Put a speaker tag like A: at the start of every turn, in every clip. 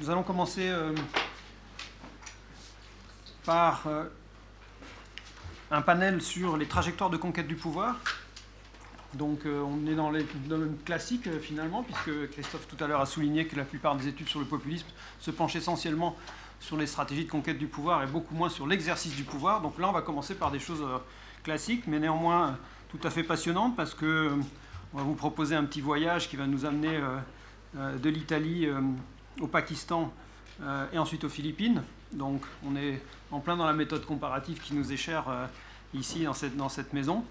A: Nous allons commencer euh, par euh, un panel sur les trajectoires de conquête du pouvoir. Donc euh, on est dans les domaines classiques finalement, puisque Christophe tout à l'heure a souligné que la plupart des études sur le populisme se penchent essentiellement sur les stratégies de conquête du pouvoir et beaucoup moins sur l'exercice du pouvoir. Donc là on va commencer par des choses classiques, mais néanmoins tout à fait passionnantes, parce que on va vous proposer un petit voyage qui va nous amener de l'Italie au Pakistan euh, et ensuite aux Philippines. Donc on est en plein dans la méthode comparative qui nous est chère euh, ici dans cette, maison.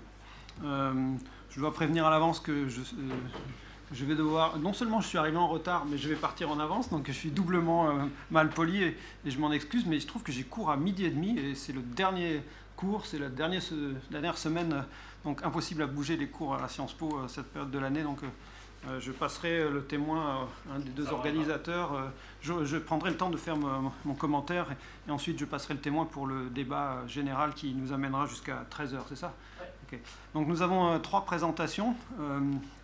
A: Euh, je dois prévenir à l'avance que je, vais devoir. Non seulement je suis arrivé en retard, mais je vais partir en avance, donc je suis doublement mal poli et, je m'en excuse. Mais il se trouve que j'ai cours à midi et demi et c'est le dernier cours, c'est la dernière, se- dernière semaine, donc impossible à bouger les cours à la Sciences Po cette période de l'année. Donc je passerai euh, le témoin à un des deux organisateurs. euh, je, je prendrai le temps de faire mon, mon commentaire et, et ensuite je passerai le témoin pour le débat euh, général qui nous amènera jusqu'à 13h, c'est ça? Donc nous avons euh, trois présentations, euh,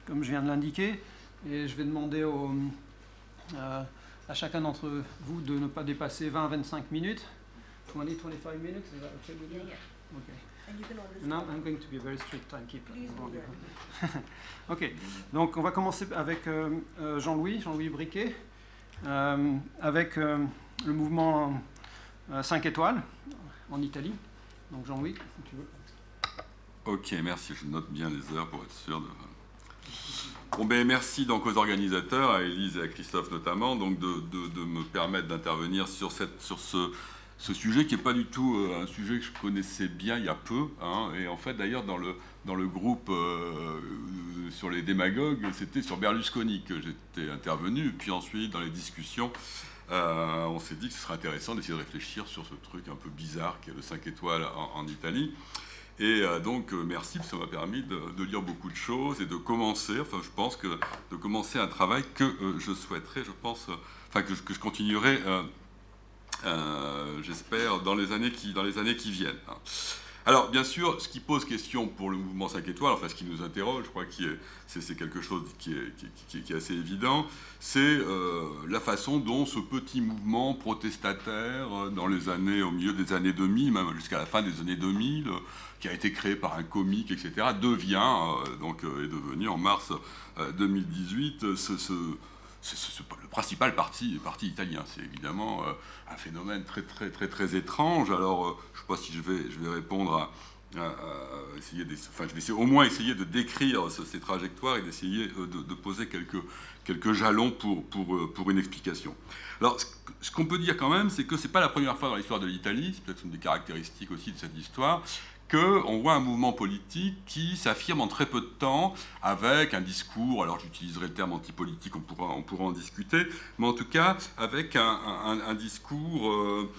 A: comme je viens de l'indiquer, et je vais demander au- euh, à chacun d'entre vous de ne pas dépasser 20-25 minutes. 20-25 minutes, is that okay with you?
B: Yeah, yeah.
A: Okay. Now. I'm going to be a very strict timekeeper. Ok, donc on va commencer avec euh, euh, Jean-Louis, Jean-Louis Briquet, euh, avec euh, le mouvement 5 étoiles en Italie. Donc Jean-Louis, si tu veux.
C: Ok, merci. Je note bien les heures pour être sûr de. Bon, ben, merci donc aux organisateurs, à Élise et à Christophe notamment, donc de, de- de me permettre d'intervenir sur, cette, sur ce, ce sujet qui n'est pas du tout euh, un sujet que je connaissais bien il y a peu. hein. et en fait, d'ailleurs, dans le, dans le groupe euh, sur les démagogues, c'était sur Berlusconi que j'étais intervenu. Puis ensuite, dans les discussions, euh, on s'est dit que ce serait intéressant d'essayer de réfléchir sur ce truc un peu bizarre qui est le 5 étoiles en- Italie. Et donc, merci, ça m'a permis de, de lire beaucoup de choses et de commencer, enfin, je pense que de commencer un travail que je souhaiterais, je pense, enfin, que, que je continuerai, j'espère, dans, les années qui- dans les années qui viennent. hein. Alors, bien sûr, ce qui pose question pour le mouvement 5 étoiles, enfin, ce qui nous interroge, je crois que c'est quelque chose qui est, qui- est assez évident, c'est euh, la façon dont ce petit mouvement protestataire, euh, dans les années, au milieu des années 2000, même jusqu'à la fin des années 2000, euh, qui a été créé par un comique, etc., devient, euh, donc, euh, est devenu en mars euh, 2018, euh, ce, ce- ce- principal parti, parti italien. C'est évidemment euh, un phénomène très, très, très, très étrange. Alors, euh, je ne sais pas si je vais, je vais répondre à, essayer des- enfin, je vais au moins essayer de décrire ce- ces trajectoires et d'essayer euh, de, poser quelques, quelques jalons pour, pour, pour une explication. Alors, ce qu'on peut dire quand même, c'est que ce n'est pas la première fois dans l'histoire de l'Italie, c'est peut-être une des caractéristiques aussi de cette histoire, qu'on voit un mouvement politique qui s'affirme en très peu de temps avec un discours, alors j'utiliserai le terme antipolitique, on pourra, on pourra en discuter, mais en tout cas avec un, discours euh,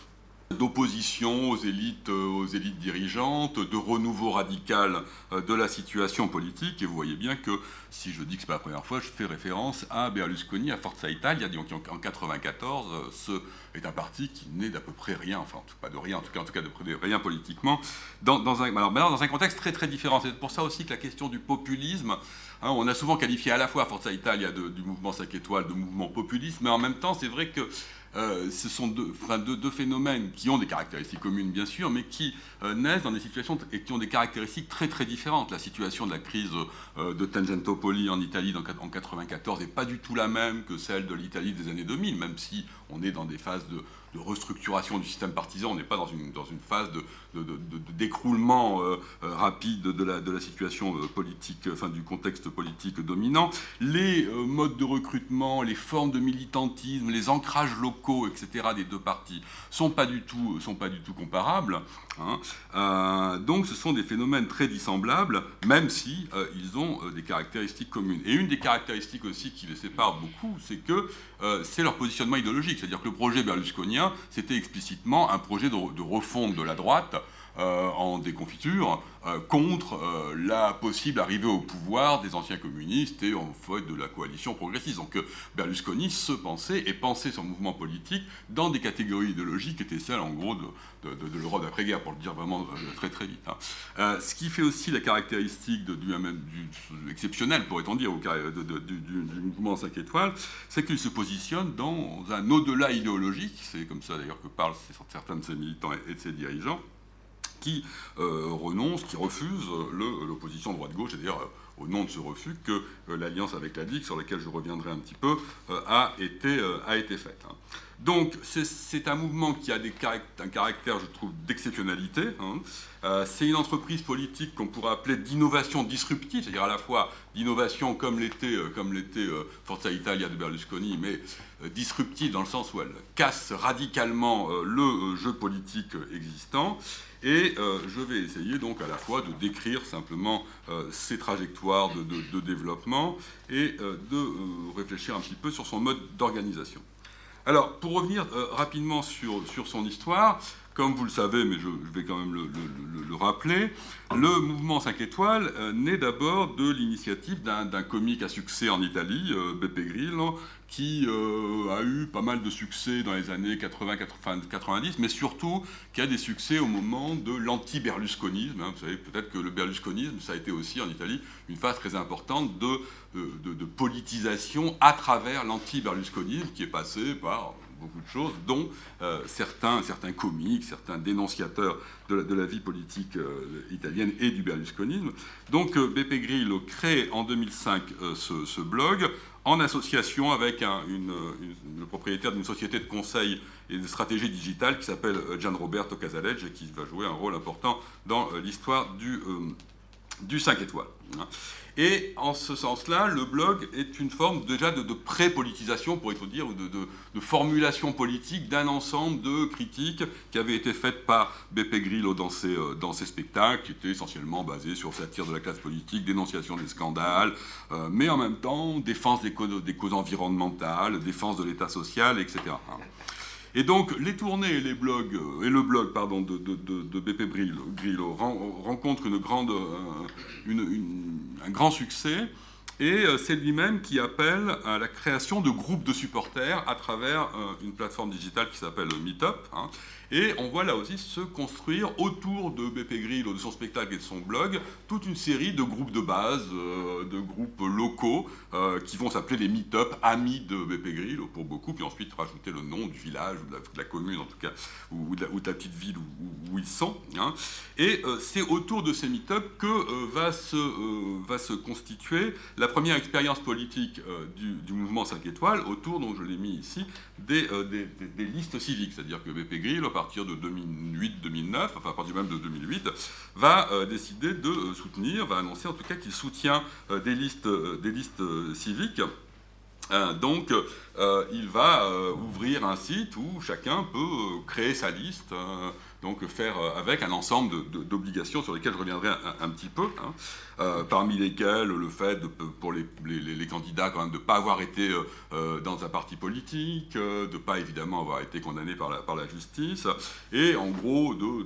C: d'opposition aux élites, euh, aux élites dirigeantes, de renouveau radical euh, de la situation politique. Et vous voyez bien que si je dis que c'est pas la première fois, je fais référence à Berlusconi, à Forza Italia, donc en 1994, ce est un parti qui n'est d'à peu près rien, enfin pas de rien, en tout cas, en tout cas de, rien politiquement, dans, un, contexte très très différent. C'est pour ça aussi que la question du populisme, hein, on a souvent qualifié à la fois Forza Italia du mouvement 5 étoiles de mouvement populiste, mais en même temps, c'est vrai que euh, ce sont deux, phénomènes qui ont des caractéristiques communes, bien sûr, mais qui euh, naissent dans des situations et qui ont des caractéristiques très très différentes. La situation de la crise euh, de Tangentopoli en Italie en 1994 n'est pas du tout la même que celle de l'Italie des années 2000, même si on est dans des phases de, de restructuration du système partisan, on n'est pas dans une, dans une phase de, d'écroulement euh, euh, rapide de la, situation euh, politique, enfin du contexte politique dominant. Les modes de recrutement, les formes de militantisme, les ancrages locaux, etc. des deux partis sont pas du tout, sont pas du tout comparables. hein. Donc ce sont des phénomènes très dissemblables, même si ils ont des caractéristiques communes. Et une des caractéristiques aussi qui les sépare beaucoup, c'est que c'est leur positionnement idéologique. C'est-à-dire que le projet berlusconien, c'était explicitement un projet de refonte de la droite en déconfiture contre la possible arrivée au pouvoir des anciens communistes et en fait de la coalition progressiste. Donc Berlusconi se pensait et pensait son mouvement politique dans des catégories idéologiques qui étaient celles en gros de, l'Europe d'après-guerre, pour le dire vraiment euh, très très vite. Hein. Euh, ce qui fait aussi la caractéristique du, du, exceptionnel, pourrait-on dire, du, mouvement 5 étoiles, c'est qu'il se positionne dans un au-delà idéologique, c'est comme ça d'ailleurs que parlent certains de ses militants et de ses dirigeants, qui euh, renoncent, qui refusent l'opposition droite-gauche, c'est-à-dire au nom de ce refus que l'alliance avec la DIC, sur laquelle je reviendrai un petit peu, été, a été faite. Donc c'est un mouvement qui a un caractère, je trouve, d'exceptionnalité. Hein. Euh, c'est une entreprise politique qu'on pourrait appeler d'innovation disruptive, c'est-à-dire à la fois d'innovation comme l'était euh, comme euh, Forza Italia de Berlusconi, mais disruptive dans le sens où elle casse radicalement le jeu politique existant. Et je vais essayer donc à la fois de décrire simplement ses trajectoires de, développement et de réfléchir un petit peu sur son mode d'organisation. Alors, pour revenir euh, rapidement sur, son histoire, comme vous le savez, mais je, vais quand même le, rappeler, le mouvement 5 étoiles euh, naît d'abord de l'initiative d'un comique à succès en Italie, euh, Beppe Grillo, qui euh, a eu pas mal de succès dans les années 80-90, mais surtout qui a des succès au moment de l'anti-berlusconisme. Hein. Vous savez peut-être que le berlusconisme, ça a été aussi en Italie une phase très importante de, de politisation à travers l'anti-berlusconisme qui est passé par beaucoup de choses, dont euh, certains, certains comiques, certains dénonciateurs de la, vie politique euh, italienne et du berlusconisme. Donc euh, Beppe Grillo crée en 2005 ce, blog en association avec le propriétaire d'une société de conseil et de stratégie digitale qui s'appelle Gian Roberto Casalegge et qui va jouer un rôle important dans l'histoire du, du 5 étoiles. Et en ce sens-là, le blog est une forme déjà de, pré-politisation, pourrait-on dire, de, formulation politique d'un ensemble de critiques qui avaient été faites par Beppe Grillo dans ses, euh, spectacles, qui étaient essentiellement basés sur satire de la classe politique, dénonciation des scandales, euh, mais en même temps défense des causes environnementales, défense de l'État social, etc. Et donc, les tournées et, les blogs, euh, et le blog de, Beppe Grillo rencontrent grande, un grand succès. Et euh, c'est lui-même qui appelle à la création de groupes de supporters à travers euh, une plateforme digitale qui s'appelle Meetup. Hein. Et on voit là aussi se construire autour de BP Grill, de son spectacle et de son blog, toute une série de groupes de base, euh, de groupes locaux, euh, qui vont s'appeler les meet-up amis de BP Grill pour beaucoup, puis ensuite rajouter le nom du village, ou de la, commune en tout cas, ou, de, la, petite ville où, ils sont. Hein. Et euh, c'est autour de ces meet-up que va, se, constituer la première expérience politique du, mouvement 5 étoiles, autour, dont je l'ai mis ici, des, des, listes civiques. C'est-à-dire que BP Grill, à partir de 2008-2009, enfin à partir même de 2008, va euh, décider de euh, soutenir, va annoncer en tout cas qu'il soutient euh, des listes, des listes civiques. donc, il va ouvrir un site où chacun peut créer sa liste, donc faire avec un ensemble d'obligations sur lesquelles je reviendrai un, petit peu, hein. parmi lesquelles le fait de, pour les, candidats quand même de ne pas avoir été dans un parti politique, de ne pas évidemment avoir été condamné par la, par la justice, et en gros de,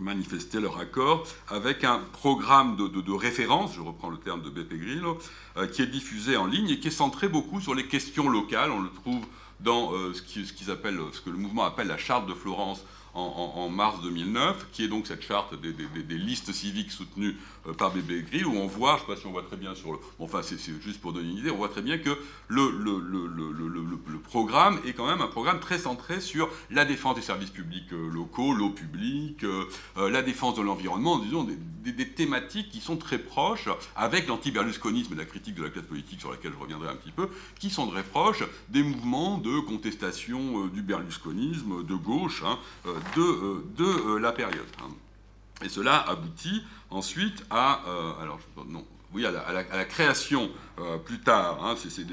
C: manifester leur accord avec un programme de, référence, je reprends le terme de Beppe Grillo, euh, qui est diffusé en ligne et qui est centré beaucoup sur les questions locales. On le trouve dans euh, ce, qui, ce, appellent, ce que le mouvement appelle la charte de Florence en, mars 2009, qui est donc cette charte des, listes civiques soutenues euh, par Bébé Gris, où on voit, je ne sais pas si on voit très bien sur le... enfin, c'est juste pour donner une idée, on voit très bien que le, programme est quand même un programme très centré sur la défense des services publics euh, locaux, l'eau publique, euh, la défense de l'environnement, disons, des, thématiques qui sont très proches, avec l'anti-berlusconisme et la critique de la classe politique sur laquelle je reviendrai un petit peu, qui sont très proches des mouvements de contestation du berlusconisme de gauche, hein, de euh, la période. Hein. Et cela aboutit ensuite à, euh, alors, non, oui, à la, création plus tard, hein, c'est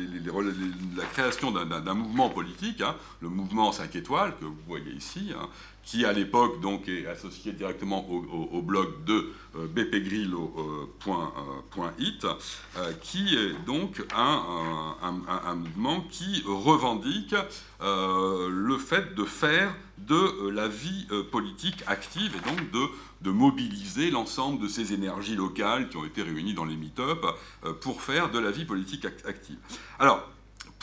C: la création d'un mouvement politique, hein, le mouvement 5 étoiles que vous voyez ici, qui à l'époque donc est associé directement au, blog de euh, bpgrillo.it, qui est donc un, mouvement qui revendique le fait de faire de la vie politique active et donc de de mobiliser l'ensemble de ces énergies locales qui ont été réunies dans les meet-up euh, pour faire de la vie politique active. Alors,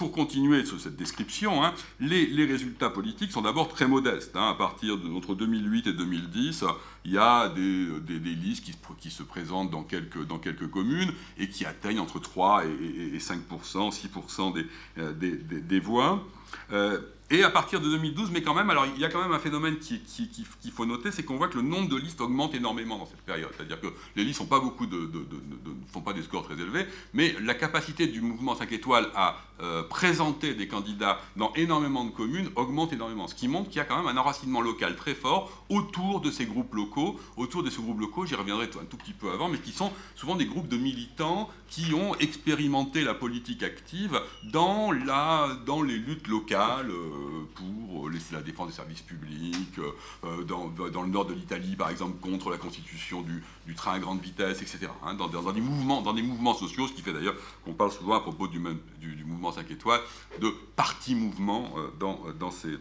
C: pour continuer sur cette description, hein, les, résultats politiques sont d'abord très modestes. Hein. à partir de entre 2008 et 2010, il y a des, listes qui, se présentent dans quelques, dans quelques communes et qui atteignent entre 3 et, 5% 6 des, euh, des, des, voix. Euh, et à partir de 2012, mais quand même, alors il y a quand même un phénomène qu'il qui, faut noter, c'est qu'on voit que le nombre de listes augmente énormément dans cette période. C'est-à-dire que les listes pas beaucoup de, ne font pas des scores très élevés, mais la capacité du mouvement 5 étoiles à euh, présenter des candidats dans énormément de communes augmente énormément. Ce qui montre qu'il y a quand même un enracinement local très fort autour de ces groupes locaux. Autour de ces groupes locaux, j'y reviendrai un tout petit peu avant, mais qui sont souvent des groupes de militants qui ont expérimenté la politique active dans les luttes locales. Euh, pour laisser la défense des services publics, euh, dans, le nord de l'Italie, par exemple, contre la constitution du, train à grande vitesse, etc. Hein, dans, des mouvements, dans des mouvements sociaux, ce qui fait d'ailleurs qu'on parle souvent à propos du, mouvement 5 étoiles de parti-mouvement euh, dans, dans ces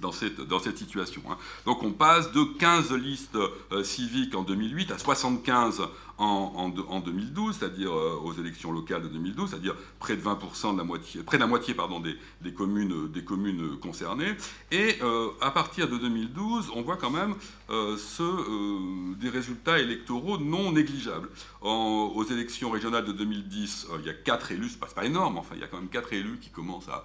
C: dans cette, dans cette situation. Hein. Donc on passe de 15 listes euh, civiques en 2008 à 75 en, en, 2012, c'est-à-dire euh, aux élections locales de 2012, c'est-à-dire près de 20% de la moitié, près de la moitié pardon, des, des communes, des communes concernées. Et euh, à partir de 2012, on voit quand même des résultats électoraux non négligeables. aux élections régionales de 2010, il y a 4 élus, c'est pas, pas énorme, enfin il y a quand même 4 élus qui commencent à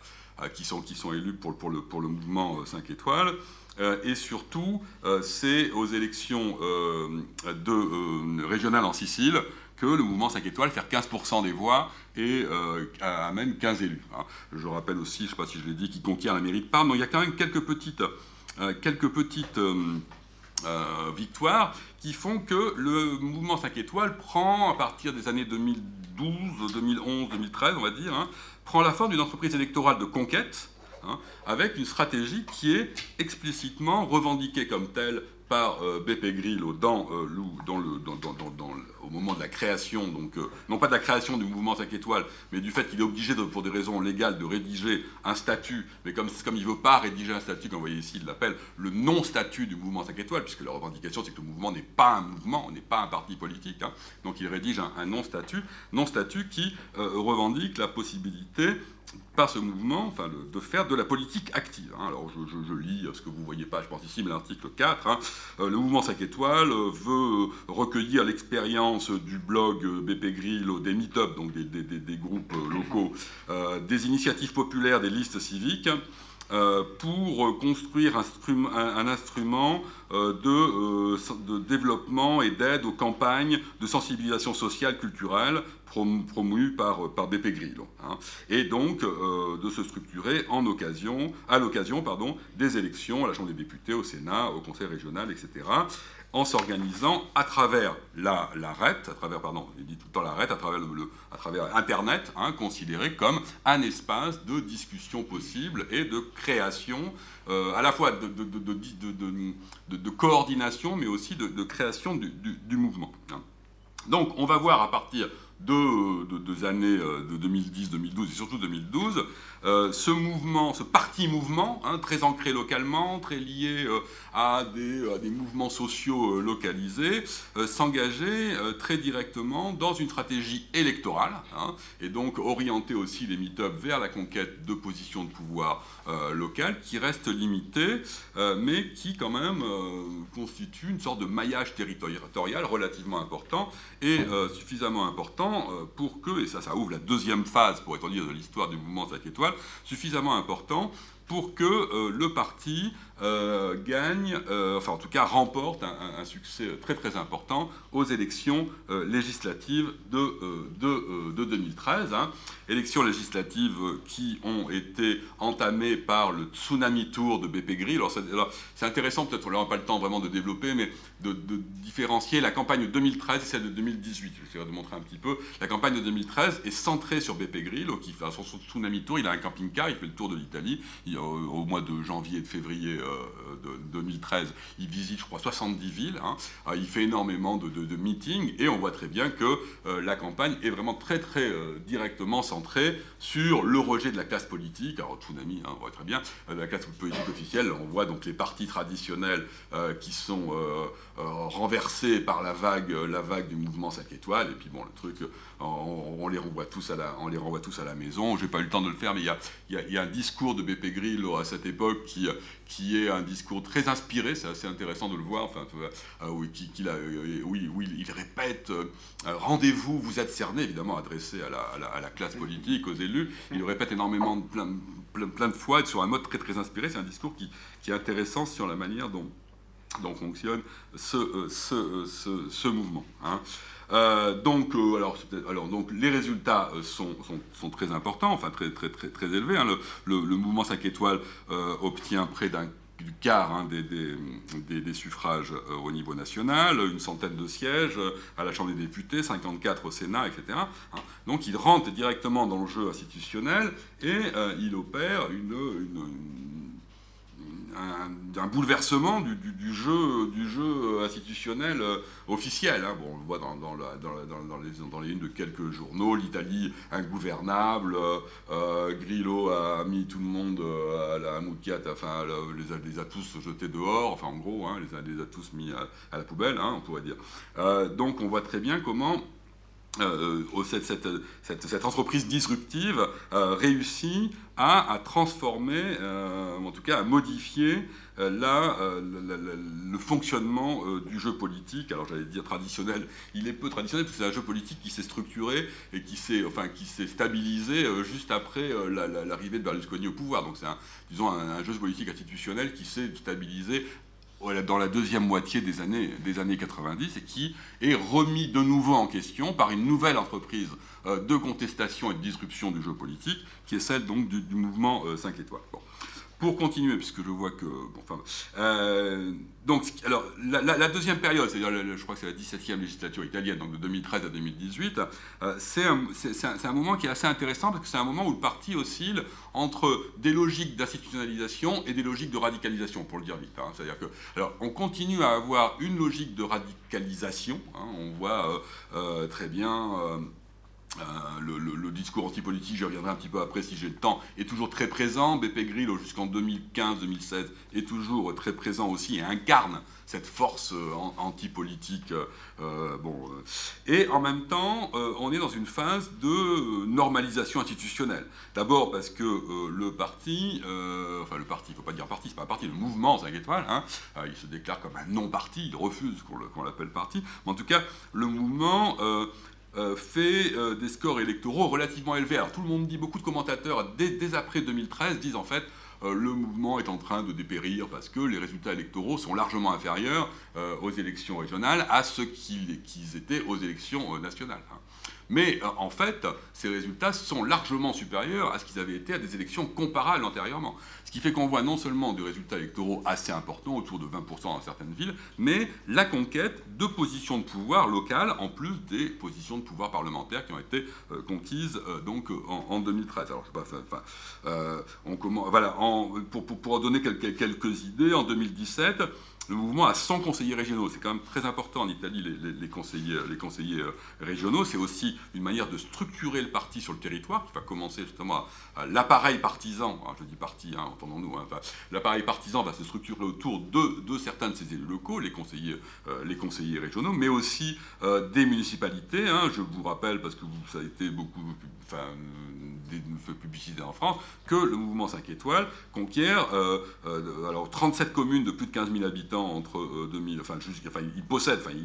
C: qui, sont, qui sont élus pour, le, mouvement 5 euh, étoiles. Euh, et surtout, c'est aux élections régionales en Sicile que le mouvement 5 étoiles fait 15% des voix et amène 15 élus. Hein. Je rappelle aussi, je ne sais pas si je l'ai dit, qu'il conquiert la mairie de Parme. Donc il y a quand même quelques petites, quelques petites victoires qui font que le mouvement 5 étoiles prend, à partir des années 2012, 2011, 2013, on va dire, hein, prend la forme d'une entreprise électorale de conquête, hein, avec une stratégie qui est explicitement revendiquée comme telle euh, BP Grillo euh, dans le, au moment de la création, donc euh, non pas de la création du mouvement 5 étoiles, mais du fait qu'il est obligé, pour des raisons légales, de rédiger un statut, mais comme, comme il ne veut pas rédiger un statut, comme vous voyez ici, il l'appelle le non-statut du mouvement 5 étoiles, puisque la revendication, c'est que le mouvement n'est pas un mouvement, n'est pas un parti politique, hein. donc il rédige un, un non-statut, non-statut qui revendique la possibilité par ce mouvement, enfin, de faire de la politique active. Hein. Alors, je, lis ce que vous ne voyez pas, je pense ici, mais l'article 4. Hein. Euh, le mouvement 5 étoiles euh, veut recueillir l'expérience du blog BP Grill, des meet-up, donc des, groupes locaux, euh, des initiatives populaires, des listes civiques, pour construire un, instrument de, de, développement et d'aide aux campagnes de sensibilisation sociale, culturelle, promu par, BP Grillo, hein. et donc euh, de se structurer en occasion, à l'occasion pardon, des élections à la Chambre des députés, au Sénat, au Conseil régional, etc., en s'organisant à travers la, à travers, pardon, dit tout le temps à travers, le, à travers Internet, hein, considéré comme un espace de discussion possible et de création, euh, à la fois de, coordination, mais aussi de, création du, mouvement. Hein. Donc, on va voir à partir de, deux années euh, de 2010, 2012 et surtout 2012, euh, ce mouvement, ce parti mouvement, hein, très ancré localement, très lié euh, à, des, mouvements sociaux localisés, s'engager très directement dans une stratégie électorale, hein, et donc orienter aussi les meet-up vers la conquête de positions de pouvoir locales qui reste limitée, mais qui quand même constitue une sorte de maillage territorial relativement important et suffisamment important euh, pour que, et ça, ça ouvre la deuxième phase, pour être dire, de l'histoire du mouvement 5 étoiles, suffisamment important pour que euh, le parti euh, gagne, euh, enfin en tout cas remporte un, succès très très important aux élections législatives de, de, 2013. Hein. Élections législatives qui ont été entamées par le tsunami tour de BP Gris. Alors c'est intéressant, peut-être on n'aura pas le temps vraiment de développer, mais de, différencier la campagne de 2013 et celle de 2018. Je vais essayer de montrer un petit peu. La campagne de 2013 est centrée sur BP Grill, qui fait son tsunami tour. Il a un camping-car, il fait le tour de l'Italie au mois de janvier et de février de 2013, il visite, je crois, 70 villes. Hein. il fait énormément de, de, meetings et on voit très bien que la campagne est vraiment très, très directement centrée sur le rejet de la classe politique. Alors, Tsunami, hein, on voit très bien, la classe politique officielle, on voit donc les partis traditionnels qui sont renversés par la vague, la vague du mouvement 5 étoiles. Et puis, bon, le truc, on, les renvoie tous à la, on les renvoie tous à la maison. J'ai pas eu le temps de le faire, mais il y a, il y a un discours de BP Grillo à cette époque qui, qui est un discours très inspiré, c'est assez intéressant de le voir, enfin, euh, oui, qui, euh, il répète euh, rendez-vous, vous êtes cerné, évidemment adressé à la, à, la, classe politique, aux élus, il le répète énormément, plein, plein, de fois, sur un mode très très inspiré, c'est un discours qui, qui, est intéressant sur la manière dont, dont fonctionne ce, ce, ce mouvement. Hein. Euh, donc, euh, alors, alors, les résultats euh, sont, très importants, enfin très, très, très, très élevés. Hein. Le, mouvement 5 étoiles obtient près d'un quart hein, des, suffrages au niveau national, une centaine de sièges à la Chambre des députés, 54 au Sénat, etc. Donc il rentre directement dans le jeu institutionnel et il opère une un, bouleversement du, jeu, du jeu institutionnel euh, officiel. Hein. Bon, on le voit dans, dans, les, dans, les, unes de quelques journaux, l'Italie ingouvernable, euh, euh, Grillo a mis tout le monde à la mouquette, enfin, les, les, a tous jetés dehors, enfin en gros, hein, les, les, a tous mis à, la poubelle, hein, on pourrait dire. donc on voit très bien comment cette, cette, cette, entreprise disruptive réussit à, transformer, euh, en tout cas à modifier euh, euh, le fonctionnement du jeu politique. Alors j'allais dire traditionnel, il est peu traditionnel parce que c'est un jeu politique qui s'est structuré et qui s'est enfin, stabilisé juste après l'arrivée de Berlusconi au pouvoir. Donc c'est un, un, jeu politique institutionnel qui s'est stabilisé dans la deuxième moitié des années, des années 90 et qui est remis de nouveau en question par une nouvelle entreprise euh, de contestation et de disruption du jeu politique, qui est celle donc du, mouvement 5 euh, étoiles. Pour continuer, puisque je vois que... enfin, euh, donc, alors, la, deuxième période, c'est-à-dire, je crois que c'est la 17e législature italienne, donc de 2013 à 2018, euh, c'est un, un, moment qui est assez intéressant parce que c'est un moment où le parti oscille entre des logiques d'institutionnalisation et des logiques de radicalisation, pour le dire vite. Hein. C'est-à-dire que, alors, on continue à avoir une logique de radicalisation. Hein. on voit euh, très bien euh, le, discours antipolitique, je reviendrai un petit peu après si j'ai le temps, est toujours très présent. BP Grillo, jusqu'en 2015-2016, est toujours très présent aussi et incarne cette force euh, antipolitique. Euh, bon, et en même temps, on est dans une phase de normalisation institutionnelle. D'abord parce que le parti, enfin le parti, il ne faut pas dire parti, c'est pas un parti, le mouvement 5 étoiles, hein, il se déclare comme un non-parti, il refuse qu'on l'appelle parti. Mais en tout cas, le mouvement euh, fait euh, des scores électoraux relativement élevés. Alors tout le monde dit, beaucoup de commentateurs, dès, après 2013, disent en fait euh, le mouvement est en train de dépérir parce que les résultats électoraux sont largement inférieurs aux élections régionales à ce qu'ils étaient aux élections nationales. Hein. Mais en fait, ces résultats sont largement supérieurs à ce qu'ils avaient été à des élections comparables antérieurement. Qui fait qu'on voit non seulement des résultats électoraux assez importants, autour de 20% dans certaines villes, mais la conquête de positions de pouvoir locales, en plus des positions de pouvoir parlementaires qui ont été euh, conquises euh, donc, en, 2013. Alors, je sais pas, enfin, on commence, voilà, pour, pour, pour, donner quelques, quelques idées, en 2017, le mouvement a 100 conseillers régionaux. C'est quand même très important en Italie, les, conseillers, les conseillers euh, régionaux. C'est aussi une manière de structurer le parti sur le territoire, qui va commencer justement à, l'appareil partisan. je dis parti, hein, entendons-nous. Hein, l'appareil partisan va se structurer autour de, certains de ses élus locaux, les conseillers, euh, les conseillers régionaux, mais aussi euh, des municipalités. Hein. Je vous rappelle, parce que ça a été beaucoup enfin, publicité en France, que le mouvement 5 étoiles conquiert alors 37 communes de plus de 15 000 habitants entre 2000, euh, enfin, enfin il possède, enfin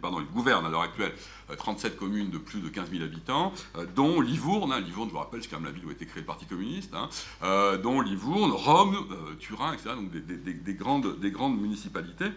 C: pardon, il gouverne à l'heure actuelle 37 euh, communes de plus de 15 000 habitants, euh, dont Livourne, hein, Livourne, je vous rappelle, c'est quand même la ville où a été créé le Parti communiste, hein, dont Livourne, Rome, Turin, etc., donc des, grandes, des grandes municipalités.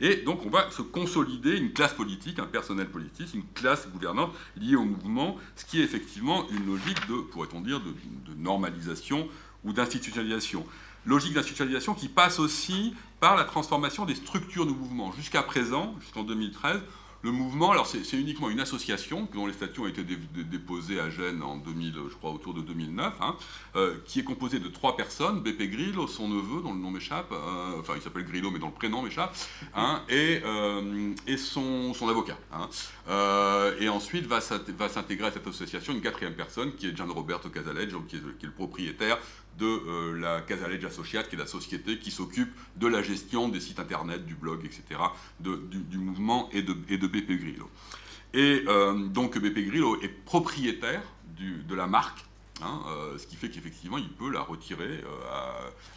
C: Et donc on va se consolider une classe politique, un personnel politique, une classe gouvernante liée au mouvement, ce qui est effectivement une logique de, pourrait-on dire, de, de normalisation ou d'institutionnalisation. Logique d'institutionnalisation qui passe aussi par la transformation des structures du mouvement. Jusqu'à présent, jusqu'en 2013, le mouvement, alors c'est uniquement une association dont les statuts ont été déposés à Gênes en 2000, je crois autour de 2009, hein, euh, qui est composée de trois personnes, BP Grillo, son neveu, dont le nom m'échappe, euh, enfin il s'appelle Grillo mais dont le prénom m'échappe, hein, et, euh, et son, avocat. Hein. et ensuite va s'intégrer à cette association une quatrième personne qui est Gian Roberto Casaleggio, qui qui est le propriétaire de euh, la Casalege Associate, qui est la société qui s'occupe de la gestion des sites internet, du blog, etc., du, mouvement et de, et BP Grillo. Et euh, donc BP Grillo est propriétaire de la marque, hein, euh, ce qui fait qu'effectivement il peut la retirer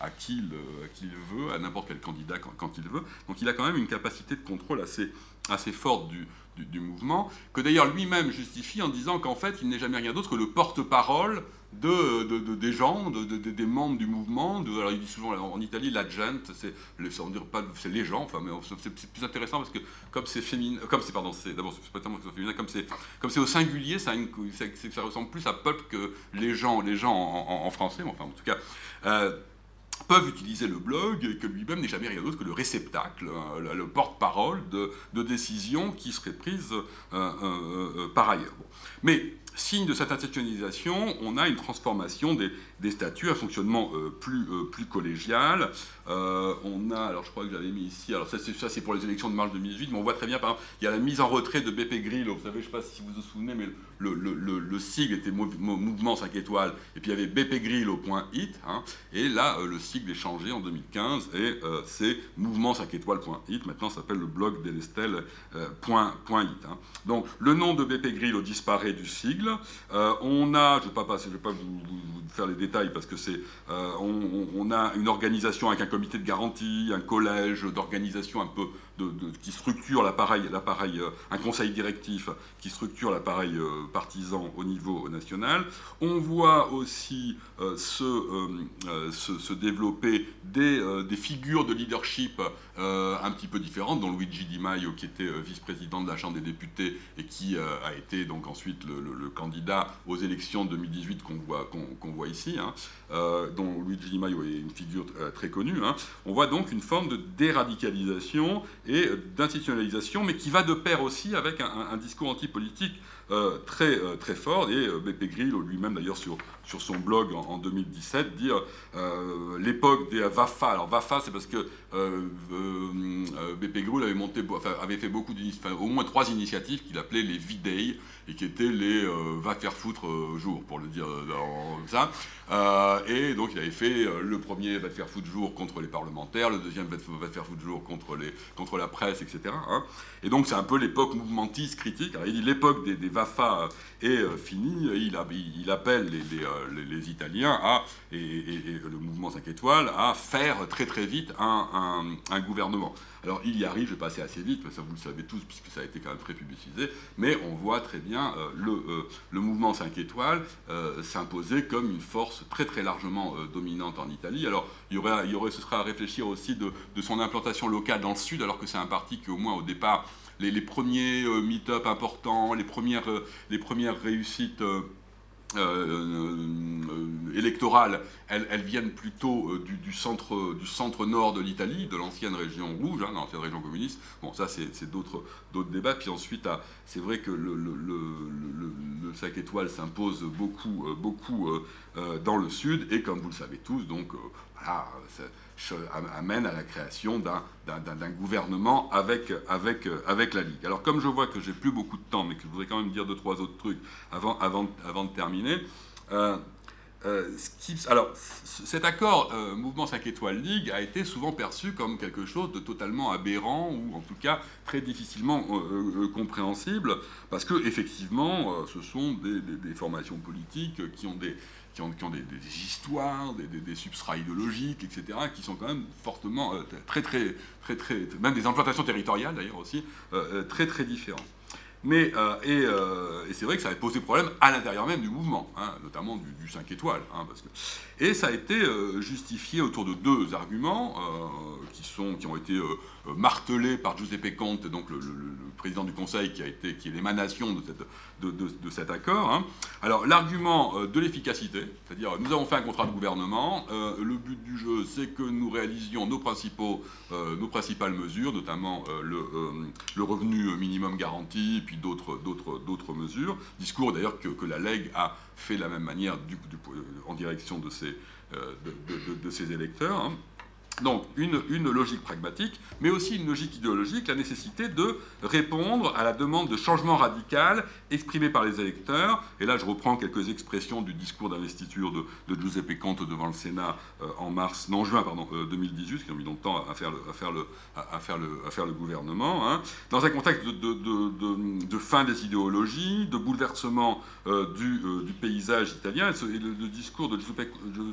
C: à, qui il, veut, à n'importe quel candidat quand, il veut. Donc il a quand même une capacité de contrôle assez, forte du, du mouvement, que d'ailleurs lui-même justifie en disant qu'en fait il n'est jamais rien d'autre que le porte-parole de, de, des gens, de, des membres du mouvement. alors il dit souvent en Italie la gente, c'est les gens. Enfin, mais c'est plus intéressant parce que comme c'est féminin, comme c'est pardon, d'abord c'est féminin, comme c'est au singulier, ça, ça, ressemble plus à peuple que les gens, les gens en, français. Enfin, en tout cas. Euh, peuvent utiliser le blog et que lui-même n'est jamais rien d'autre que le réceptacle, hein, le, porte-parole de, de, décisions qui seraient prises euh, euh, par ailleurs. Mais signe de cette institutionnalisation, on a une transformation des, des statuts, un fonctionnement euh, plus, euh, plus collégial. Euh, on a, alors je crois que j'avais mis ici, alors ça c'est pour les élections de mars 2018, mais on voit très bien, par exemple, il y a la mise en retrait de BP Grillo, vous savez, je ne sais pas si vous vous souvenez, mais le, le, le, sigle était Mouvement 5 étoiles, et puis il y avait BP Grillo.it, hein, et là le sigle est changé en 2015, et c'est Mouvement 5 étoiles.it, maintenant ça s'appelle le blog d'Elestel.it. Hein. Donc le nom de BP Grillo disparaît du sigle, on a, je ne vais vais pas vous, vous faire les détails, parce que c'est, euh, on, a une organisation avec un comité de garantie, un collège d'organisation un peu qui structure l'appareil, l'appareil, euh, un conseil directif qui structure l'appareil euh, partisan au niveau national. On voit aussi se, se, développer des, des, figures de leadership un petit peu différentes, dont Luigi Di Maio qui était vice-président de la Chambre des députés et qui a été donc ensuite le, candidat aux élections de 2018 qu'on voit, qu'on voit ici. Hein, euh, dont Luigi Di Maio est une figure euh, très connue, hein, on voit donc une forme de déradicalisation et d'institutionnalisation, mais qui va de pair aussi avec un, discours antipolitique euh, très, très fort. Et Beppe Grillo lui-même, d'ailleurs, sur, sur son blog en, 2017, dit l'époque des VAFA. Alors VAFA, c'est parce que Beppe Grillo avait, monté, avait fait beaucoup au moins trois initiatives qu'il appelait les V-Day, et qui étaient les va faire foutre jour, pour le dire comme ça. Euh, et donc il avait fait euh, le premier va faire foutre jour contre les parlementaires, le deuxième va faire foutre jour contre, les, contre la presse, etc. Hein. Et donc c'est un peu l'époque mouvementiste critique. il dit l'époque des, des, VAFA est euh, finie, il, il, appelle les, les, Italiens à, et, le mouvement 5 étoiles à faire très très vite un, gouvernement. Alors il y arrive, je vais passer assez vite, mais ça vous le savez tous, puisque ça a été quand même très publicisé, mais on voit très bien euh, le, euh, le, mouvement 5 étoiles euh, s'imposer comme une force très très largement dominante en Italie. Alors il y, aurait, il y aurait, ce serait à réfléchir aussi de, son implantation locale dans le sud, alors que c'est un parti qui au moins au départ, les, premiers meet-up importants, les premières, les premières réussites euh, euh, électorales, elles, viennent plutôt euh, du, centre, du centre nord de l'Italie, de l'ancienne région rouge, hein, l'ancienne région communiste. Bon, ça, c'est d'autres débats. Puis ensuite, c'est vrai que le, le, le, 5 étoiles s'impose beaucoup, beaucoup dans le sud. Et comme vous le savez tous, donc, voilà, amène à la création d'un gouvernement avec, avec, avec la Ligue. Alors comme je vois que j'ai plus beaucoup de temps, mais que je voudrais quand même dire deux, trois autres trucs avant, avant, avant de terminer, euh, euh, alors, cet accord euh, Mouvement 5 étoiles Ligue a été souvent perçu comme quelque chose de totalement aberrant ou en tout cas très difficilement compréhensible parce que effectivement, ce sont des, formations politiques qui ont des, qui ont, des, histoires, des, substrats idéologiques, etc., qui sont quand même fortement, euh, très, très, très, très, même des implantations territoriales d'ailleurs aussi, euh, euh, très, très différentes. Mais, euh, et, c'est vrai que ça avait posé problème à l'intérieur même du mouvement, hein, notamment du, 5 étoiles. Hein, parce que... Et ça a été euh, justifié autour de deux arguments qui, sont, qui ont été martelés par Giuseppe Conte, donc le, président du Conseil, qui, a été, qui est l'émanation de, de, de, cet accord. Hein. Alors l'argument de l'efficacité, c'est-à-dire nous avons fait un contrat de gouvernement, le but du jeu c'est que nous réalisions nos, principaux, nos principales mesures, notamment le, le revenu minimum garanti, puis d'autres mesures. Discours d'ailleurs que, la Leg a fait la même manière en direction de ses, euh, électeurs. Hein. Donc une, une, logique pragmatique, mais aussi une logique idéologique, la nécessité de répondre à la demande de changement radical exprimée par les électeurs. Et là, je reprends quelques expressions du discours d'investiture de, de, Giuseppe Conte devant le Sénat euh, en mars, non juin pardon, 2018, euh, qui ont mis longtemps à faire le, à faire le, à faire le, à faire le gouvernement. Hein. Dans un contexte de, de, fin des idéologies, de bouleversement euh, du, paysage italien, le, discours de Giuseppe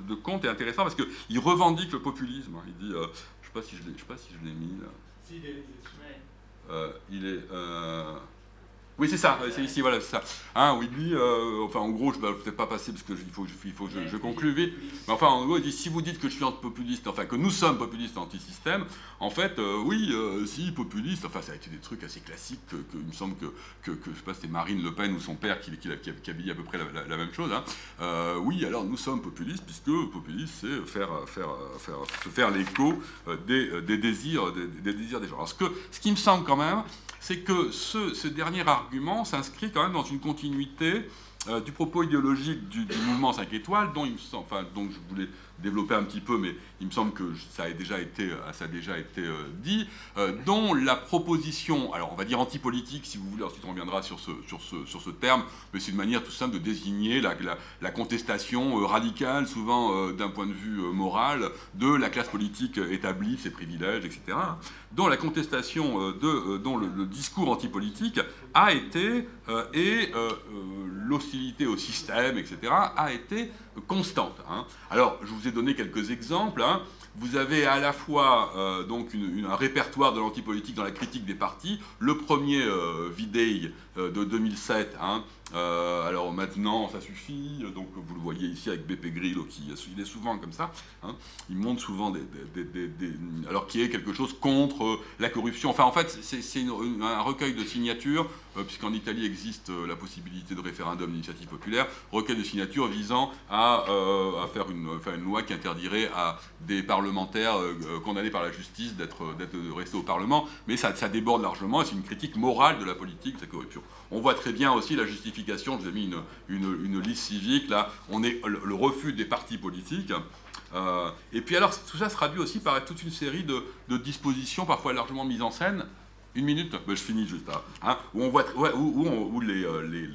C: de Conte est intéressant parce qu'il revendique le populisme. Hein. Dit, euh, je ne sais pas si je l'ai mis là. Si, il est, il est oui, c'est ça, c'est ici, voilà, c'est ça. Hein, oui, lui, euh, enfin, en gros, je ne vais peut-être pas passer parce qu'il il faut que je, conclue vite. Mais enfin, en gros, il dit si vous dites que je suis anti-populiste, enfin, que nous sommes populistes anti-système, en fait, euh, oui, euh, si, populiste, enfin, ça a été des trucs assez classiques, que, il me semble que, que, que je sais pas, c'était Marine Le Pen ou son père qui, qui, a, dit à peu près la, même chose. Hein. oui, alors nous sommes populistes, puisque populiste, c'est faire, faire, faire, se faire l'écho des, des, désirs, des, désirs des gens. Alors, ce, que, ce qui me semble quand même, c'est que ce, dernier argument s'inscrit quand même dans une continuité euh, du propos idéologique du, mouvement 5 étoiles, dont, donc je voulais développer un petit peu, mais il me semble que ça a déjà été, euh, ça a déjà été euh, dit, euh, dont la proposition, alors on va dire antipolitique si vous voulez, ensuite on reviendra sur ce, sur ce, sur ce terme, mais c'est une manière tout simple de désigner la, contestation radicale, souvent d'un point de vue moral, de la classe politique établie, ses privilèges, etc., dont la contestation, de, dont le, discours antipolitique a été, et l'hostilité au système, etc., a été constante. Hein. Alors, je vous ai donné quelques exemples. Hein. Vous avez à la fois euh, donc un répertoire de l'antipolitique dans la critique des partis. Le premier, euh, Videy, de 2007, hein, euh, alors maintenant, ça suffit. Donc vous le voyez ici avec BP Grillo, qui il est souvent comme ça. Hein. il montre souvent des, alors qui est quelque chose contre la corruption. Enfin, en fait, c'est un recueil de signatures, euh, puisqu'en Italie existe euh, la possibilité de référendum d'initiative populaire, recueil de signatures visant à, faire, une, loi qui interdirait à des parlementaires condamnés par la justice d'être restés au Parlement. Mais ça, ça déborde largement c'est une critique morale de la politique de la corruption. On voit très bien aussi la justification, je vous ai mis une, liste civique, là, on est le, refus des partis politiques. Euh, et puis alors, tout ça se traduit aussi par toute une série de, dispositions, parfois largement mises en scène. Une minute ben, Je finis juste là. Hein, où on voit où, les, les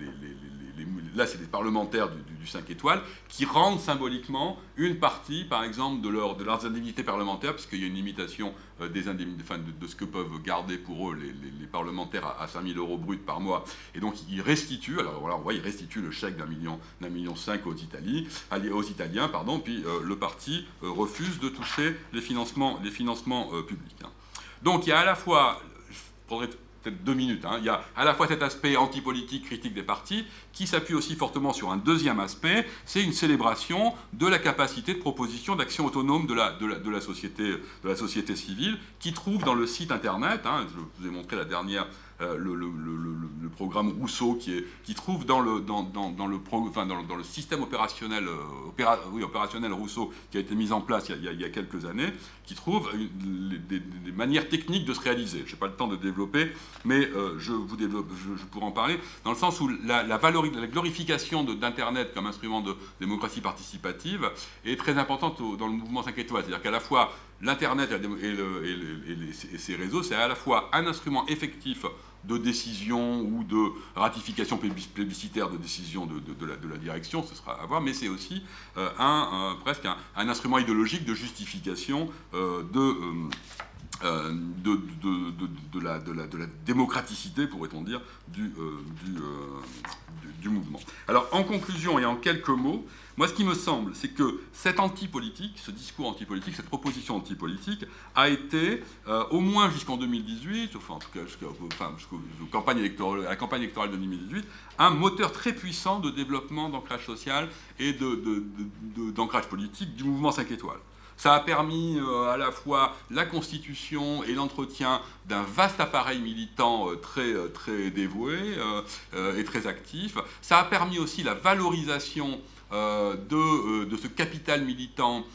C: là c'est des parlementaires du, 5 étoiles, qui rendent symboliquement une partie, par exemple, de, leur, de leurs indemnités parlementaires, puisqu'il y a une limitation euh, des indemnités, de, ce que peuvent garder pour eux les, parlementaires à, 5 000 euros bruts par mois. Et donc ils restituent, alors voilà, on voit, ils restituent le chèque d'un million, d'un million cinq aux, aux Italiens, pardon, puis euh, le parti euh, refuse de toucher les financements, les financements publics. Hein. Donc il y a à la fois, je prendrai peut-être deux minutes. Hein. Il y a à la fois cet aspect antipolitique, critique des partis, qui s'appuie aussi fortement sur un deuxième aspect, c'est une célébration de la capacité de proposition d'action autonome de la, société, de la société civile, qui trouve dans le site internet, hein, je vous ai montré la dernière euh, le, programme Rousseau qui, trouve dans le, système opérationnel, euh, opérationnel Rousseau qui a été mis en place il y a, quelques années, qui trouve des, manières techniques de se réaliser. Je n'ai pas le temps de développer, mais euh, je, vous développe, pourrais en parler, dans le sens où la, la, la glorification d'Internet comme instrument de démocratie participative est très importante dans le mouvement 5 étoiles. C'est-à-dire qu'à la fois l'Internet et, ses réseaux, c'est à la fois un instrument effectif de décision ou de ratification plébiscitaire de décision de, la, direction, ce sera à voir, mais c'est aussi euh, un, presque un, instrument idéologique de justification euh, de, euh, la, la, de, démocraticité, pourrait-on dire, du, euh, du, du, mouvement. Alors, en conclusion et en quelques mots, moi, ce qui me semble, c'est que cette anti-politique, ce discours anti-politique, cette proposition anti-politique, a été, euh, au moins jusqu'en 2018, enfin, en tout cas jusqu'à campagne la campagne électorale de 2018, un moteur très puissant de développement d'ancrage social et d'ancrage politique du mouvement 5 étoiles. Ça a permis euh, à la fois la constitution et l'entretien d'un vaste appareil militant euh, très, très dévoué et très actif. Ça a permis aussi la valorisation de, de, ce capital militant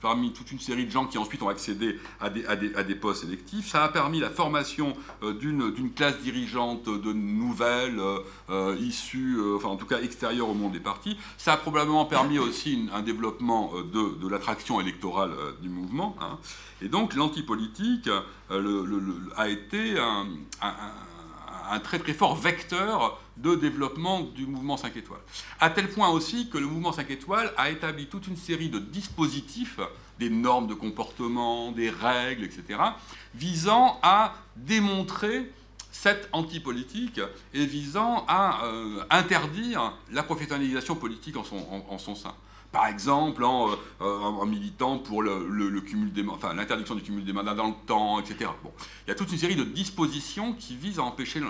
C: parmi toute une série de gens qui ensuite ont accédé à des, à des, postes électifs. Ça a permis la formation euh, d'une classe dirigeante de nouvelles, euh, euh, issues, enfin en tout cas extérieures au monde des partis. Ça a probablement permis aussi un développement de, de l'attraction électorale du mouvement. Hein. Et donc l'antipolitique a été un très très fort vecteur de développement du mouvement 5 étoiles. À tel point aussi que le mouvement 5 étoiles a établi toute une série de dispositifs, des normes de comportement, des règles, etc., visant à démontrer cette antipolitique et visant à euh, interdire la professionnalisation politique en son sein par exemple en, euh, militant pour le, cumul des, enfin, l'interdiction du cumul des mandats dans le temps, etc. Il y a toute une série de dispositions qui visent à empêcher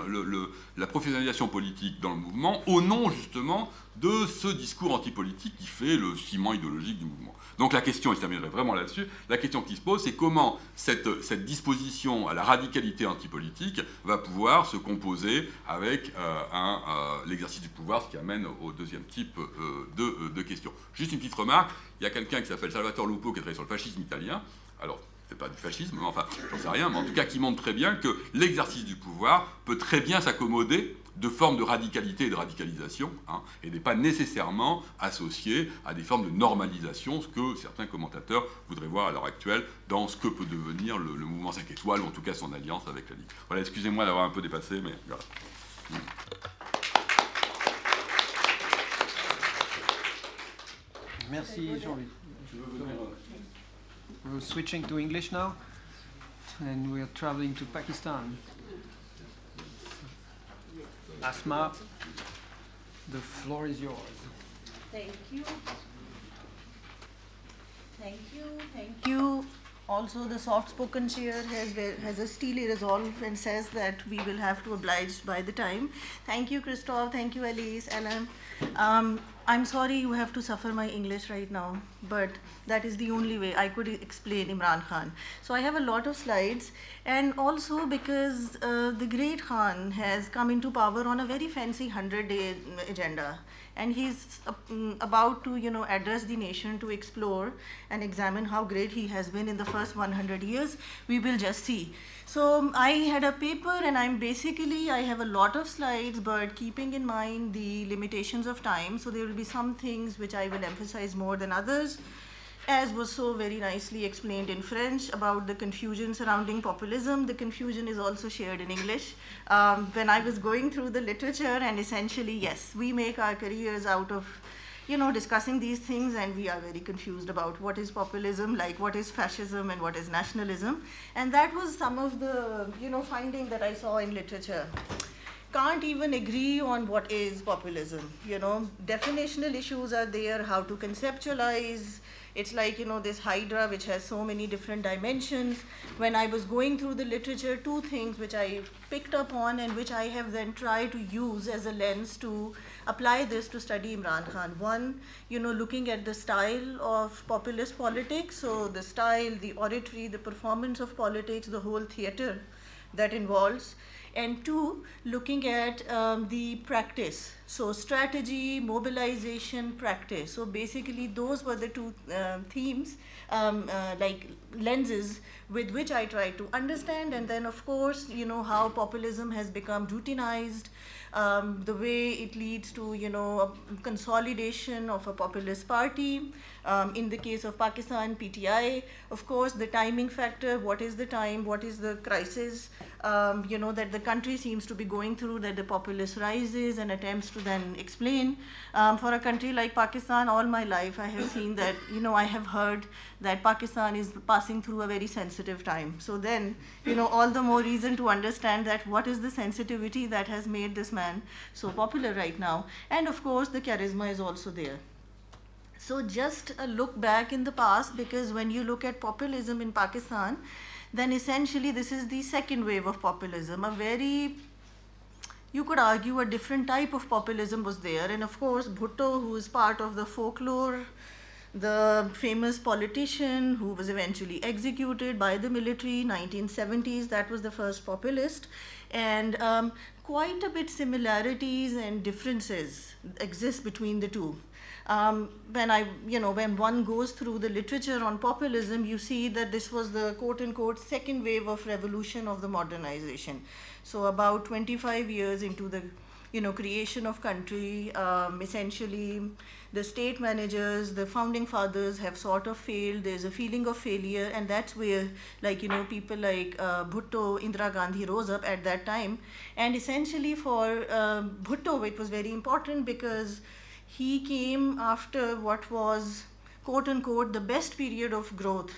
C: la professionnalisation politique dans le mouvement au nom justement de ce discours antipolitique qui fait le ciment idéologique du mouvement. Donc la question, et je terminerai vraiment là-dessus, la question qui se pose, c'est comment cette, disposition à la radicalité antipolitique va pouvoir se composer avec euh, euh, l'exercice du pouvoir, ce qui amène au deuxième type euh, de, de questions. Juste une petite remarque, il y a quelqu'un qui s'appelle Salvatore Lupo qui a travaillé sur le fascisme italien. Alors, c'est pas du fascisme, mais enfin, j'en sais rien, mais en tout cas qui montre très bien que l'exercice du pouvoir peut très bien s'accommoder de formes de radicalité et de radicalisation, hein, et n'est pas nécessairement associé à des formes de normalisation, ce que certains commentateurs voudraient voir à l'heure actuelle dans ce que peut devenir le, mouvement 5 étoiles, ou en tout cas son alliance avec la Ligue. Voilà, excusez-moi d'avoir un peu dépassé, mais voilà.
A: Merci Jean-Louis. We're switching to English now, and we are traveling to Pakistan. Asma, the floor is yours.
B: Thank you. Thank you. Thank you. Also, the soft-spoken chair has has a steely resolve and says that we will have to oblige by the time. Thank you, Christophe. Thank you, Elise, Ellen. Um, I'm sorry you have to suffer my English right now, but that is the only way I could explain Imran Khan. So I have a lot of slides, and also because uh, the great Khan has come into power on a very fancy 100-day agenda, and he's uh, about to, you know, address the nation to explore and examine how great he has been in the first 100 years. We will just see. So um, I had a paper and I'm basically, I have a lot of slides, but keeping in mind the limitations of time, so there will be some things which I will emphasize more than others, as was so very nicely explained in French about the confusion surrounding populism. The confusion is also shared in English. Um, when I was going through the literature and essentially, yes, we make our careers out of you know, discussing these things and we are very confused about what is populism, like what is fascism and what is nationalism. And that was some of the, you know, finding that I saw in literature. Can't even agree on what is populism, you know. Definitional issues are there, how to conceptualize, it's like, you know, this hydra which has so many different dimensions. When I was going through the literature, two things which I picked up on and which I have then tried to use as a lens to apply this to study Imran Khan. One, you know, looking at the style of populist politics, so the style, the oratory, the performance of politics, the whole theater that involves and two, looking at um, the practice. So strategy, mobilization, practice. So basically those were the two uh, themes, um, uh, like lenses with which I try to understand and then of course, you know, how populism has become routinized, um, the way it leads to, you know, consolidation of a populist party. Um, in the case of Pakistan, PTI, of course, the timing factor, what is the time, what is the crisis, um, you know, that the country seems to be going through that the populace rises and attempts to then explain. Um, for a country like Pakistan, all my life I have seen that, you know, I have heard that Pakistan is passing through a very sensitive time. So then, you know, all the more reason to understand that what is the sensitivity that has made this man so popular right now. And of course, the charisma is also there. So just a look back in the past, because when you look at populism in Pakistan, then essentially this is the second wave of populism, a very you could argue a different type of populism was there. And of course, Bhutto, who is part of the folklore, the famous politician who was eventually executed by the military, 1970s, that was the first populist. And um, quite a bit similarities and differences exist between the two. Um, when I, you know, when one goes through the literature on populism, you see that this was the quote unquote second wave of revolution of the modernization. So about 25 years into the, you know, creation of country, um, essentially the state managers, the founding fathers have sort of failed. There's a feeling of failure, and that's where, like, you know, people like uh, Bhutto, Indira Gandhi rose up at that time. And essentially for uh, Bhutto, it was very important because he came after what was quote unquote the best period of growth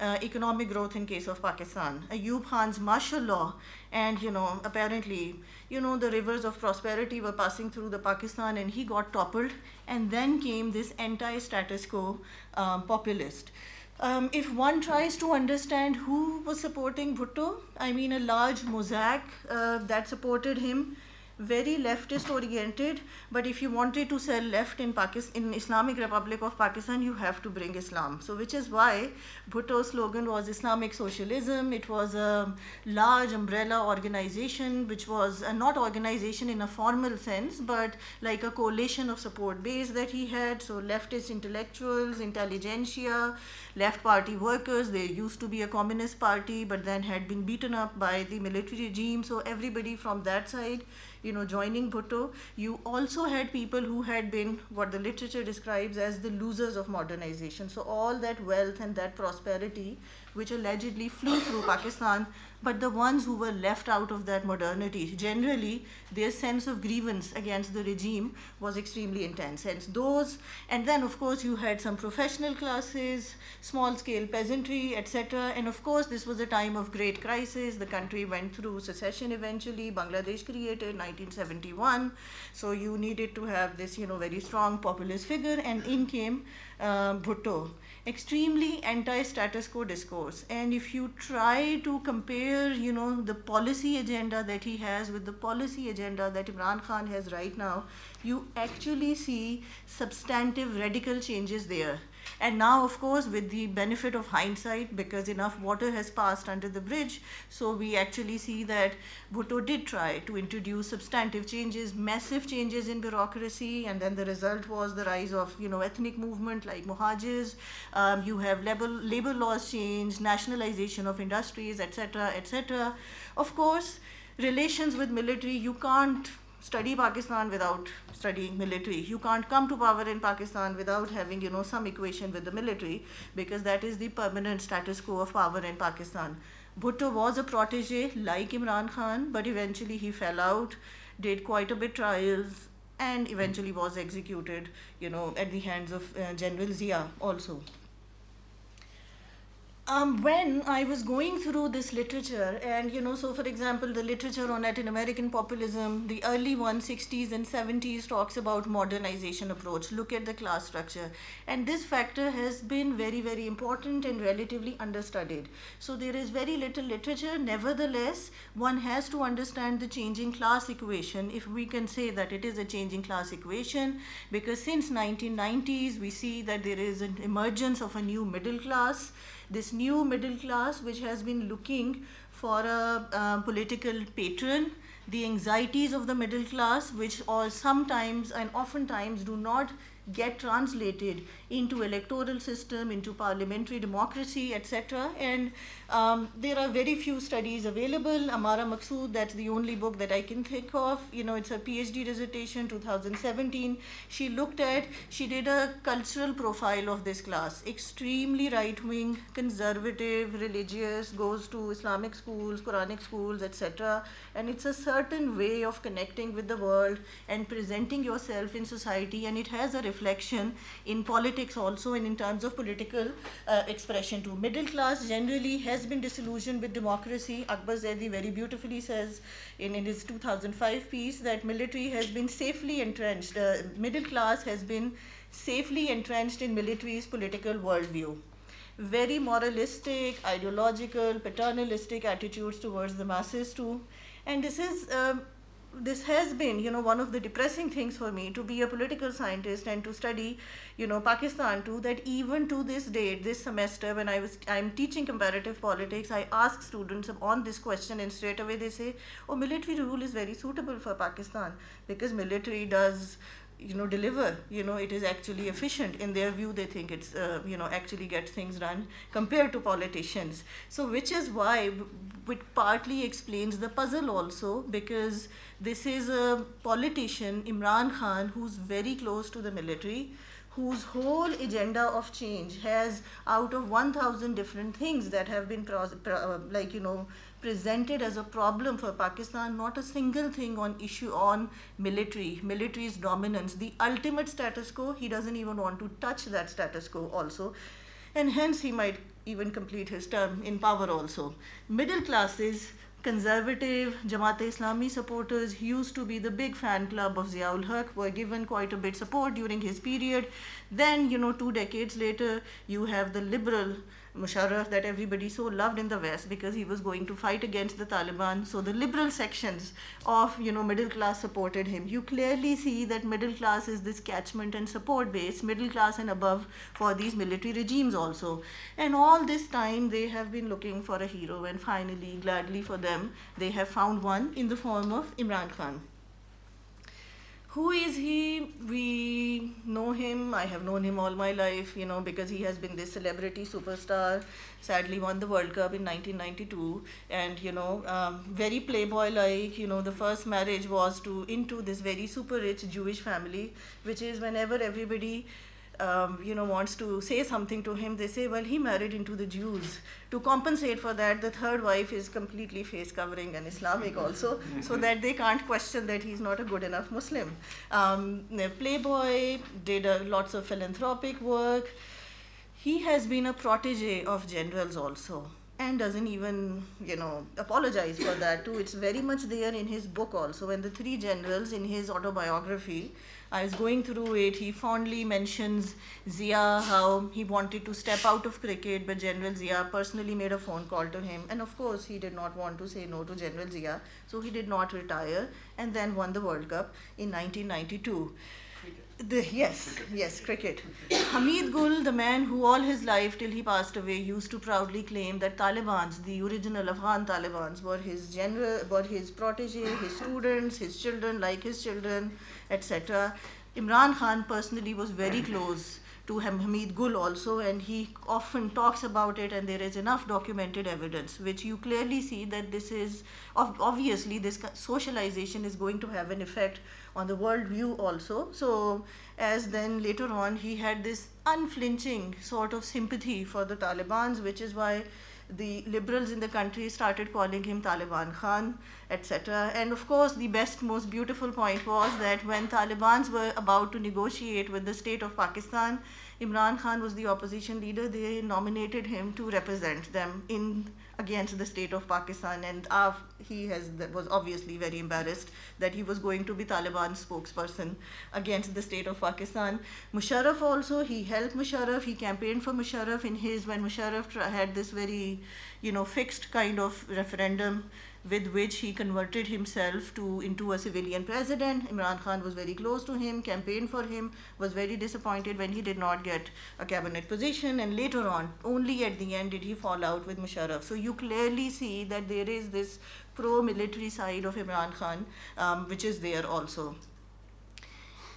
B: uh, economic growth in case of Pakistan. Ayub Khan's martial law and you know apparently you know the rivers of prosperity were passing through the Pakistan and he got toppled and then came this anti-status quo um, populist. Um, if one tries to understand who was supporting Bhutto, I mean a large mosaic uh, that supported him very leftist oriented but if you wanted to sell left in Pakistan in Islamic Republic of Pakistan you have to bring Islam. So which is why Bhutto's slogan was Islamic socialism. It was a large umbrella organization which was a not organization in a formal sense but like a coalition of support base that he had. So leftist intellectuals intelligentsia left party workers there used to be a communist party but then had been beaten up by the military regime. So everybody from that side you know, joining Bhutto, you also had people who had been what the literature describes as the losers of modernization. So all that wealth and that prosperity, which allegedly flew through Pakistan, but the ones who were left out of that modernity, generally their sense of grievance against the regime was extremely intense. Hence those, and then of course you had some professional classes, small scale peasantry, etc. And of course this was a time of great crisis. The country went through secession eventually, Bangladesh created 1971. So you needed to have this, you know, very strong populist figure and in came uh, Bhutto extremely anti-status quo discourse. And if you try to compare you know the policy agenda that he has with the policy agenda that Imran Khan has right now you actually see substantive radical changes there and now, of course, with the benefit of hindsight, because enough water has passed under the bridge, so we actually see that Bhutto did try to introduce substantive changes, massive changes in bureaucracy, and then the result was the rise of, you know, ethnic movement like Muhajirs. Um, you have labor, labor laws change, nationalization of industries, etc., etc. Of course, relations with military, you can't study Pakistan without studying military. You can't come to power in Pakistan without having, you know, some equation with the military because that is the permanent status quo of power in Pakistan. Bhutto was a protege like Imran Khan, but eventually he fell out, did quite a bit trials, and eventually was executed, you know, at the hands of uh, General Zia also. Um, when I was going through this literature, and you know, so for example, the literature on Latin American populism, the early 160s and 70s talks about modernization approach. Look at the class structure, and this factor has been very, very important and relatively understudied. So there is very little literature. Nevertheless, one has to understand the changing class equation, if we can say that it is a changing class equation, because since 1990s we see that there is an emergence of a new middle class this new middle class which has been looking for a political patron, the anxieties of the middle class which all sometimes and oftentimes do not get translated into electoral system, into parliamentary democracy, etc. And um, there are very few studies available. Amara Maqsood, that's the only book that I can think of. You know, it's a PhD dissertation, 2017. She looked at, she did a cultural profile of this class. Extremely right-wing, conservative, religious, goes to Islamic schools, Quranic schools, etc. And it's a certain way of connecting with the world and presenting yourself in society, and it has a reflection in politics also and in terms of political uh, expression too. Middle class generally has been disillusioned with democracy. Akbar Zaidi very beautifully says in, in his 2005 piece that military has been safely entrenched, uh, middle class has been safely entrenched in military's political worldview very moralistic, ideological, paternalistic attitudes towards the masses too. And this is um, this has been, you know, one of the depressing things for me to be a political scientist and to study, you know, Pakistan too, that even to this date, this semester, when I was, I'm teaching comparative politics, I ask students on this question and straight away they say, oh, military rule is very suitable for Pakistan because military does you know deliver you know it is actually efficient. In their view they think it's uh, you know actually get things done compared to politicians. So which is why which partly explains the puzzle also because this is a politician imran khan who's very close to the military whose whole agenda of change has out of 1000 different things that have been uh, like you know presented as a problem for Pakistan, not a single thing on issue on military, military's dominance, the ultimate status quo, he doesn't even want to touch that status quo also. And hence he might even complete his term in power also. Middle classes, conservative Jamaat Islami supporters used to be the big fan club of Ziaul Haq, were given quite a bit support during his period. Then, you know, two decades later, you have the liberal Musharraf that everybody so loved in the West because he was going to fight against the Taliban. So the liberal sections of you know middle class supported him. You clearly see that middle class is this catchment and support base, middle class and above for these military regimes also. And all this time they have been looking for a hero and finally, gladly for them, they have found one in the form of Imran Khan. Who is he? We know him. I have known him all my life, you know, because he has been this celebrity superstar. Sadly, won the World Cup in 1992, and you know, um, very playboy-like. You know, the first marriage was to into this very super rich Jewish family, which is whenever everybody um, you know, wants to say something to him, they say, well, he married into the Jews. To compensate for that, the third wife is completely face covering and Islamic also, so that they can't question that he's not a good enough Muslim. Um, Playboy did uh, lots of philanthropic work. He has been a protege of generals also and doesn't even you know apologize for that too it's very much there in his book also when the three generals in his autobiography I was going through it. He fondly mentions Zia, how he wanted to step out of cricket, but General Zia personally made a phone call to him. And of course, he did not want to say no to General Zia, so he did not retire and then won the World Cup in 1992. The, yes, yes, cricket. Hamid Gul, the man who all his life till he passed away used to proudly claim that Taliban's, the original Afghan Taliban's, were his general, were his protege, his students, his children, like his children, etc. Imran Khan personally was very close to Hamid Gul also, and he often talks about it, and there is enough documented evidence, which you clearly see that this is, obviously, this socialization is going to have an effect on the world view also. So, as then later on, he had this unflinching sort of sympathy for the Taliban's, which is why the liberals in the country started calling him Taliban Khan, etc. And of course, the best, most beautiful point was that when Talibans were about to negotiate with the state of Pakistan, Imran Khan was the opposition leader. They nominated him to represent them in against the state of Pakistan, and uh, he has was obviously very embarrassed that he was going to be Taliban spokesperson against the state of Pakistan. Musharraf also he helped Musharraf. He campaigned for Musharraf in his when Musharraf had this very, you know, fixed kind of referendum with which he converted himself to into a civilian president. Imran Khan was very close to him, campaigned for him, was very disappointed when he did not get a cabinet position, and later on, only at the end did he fall out with Musharraf. So you clearly see that there is this pro-military side of Imran Khan, um, which is there also.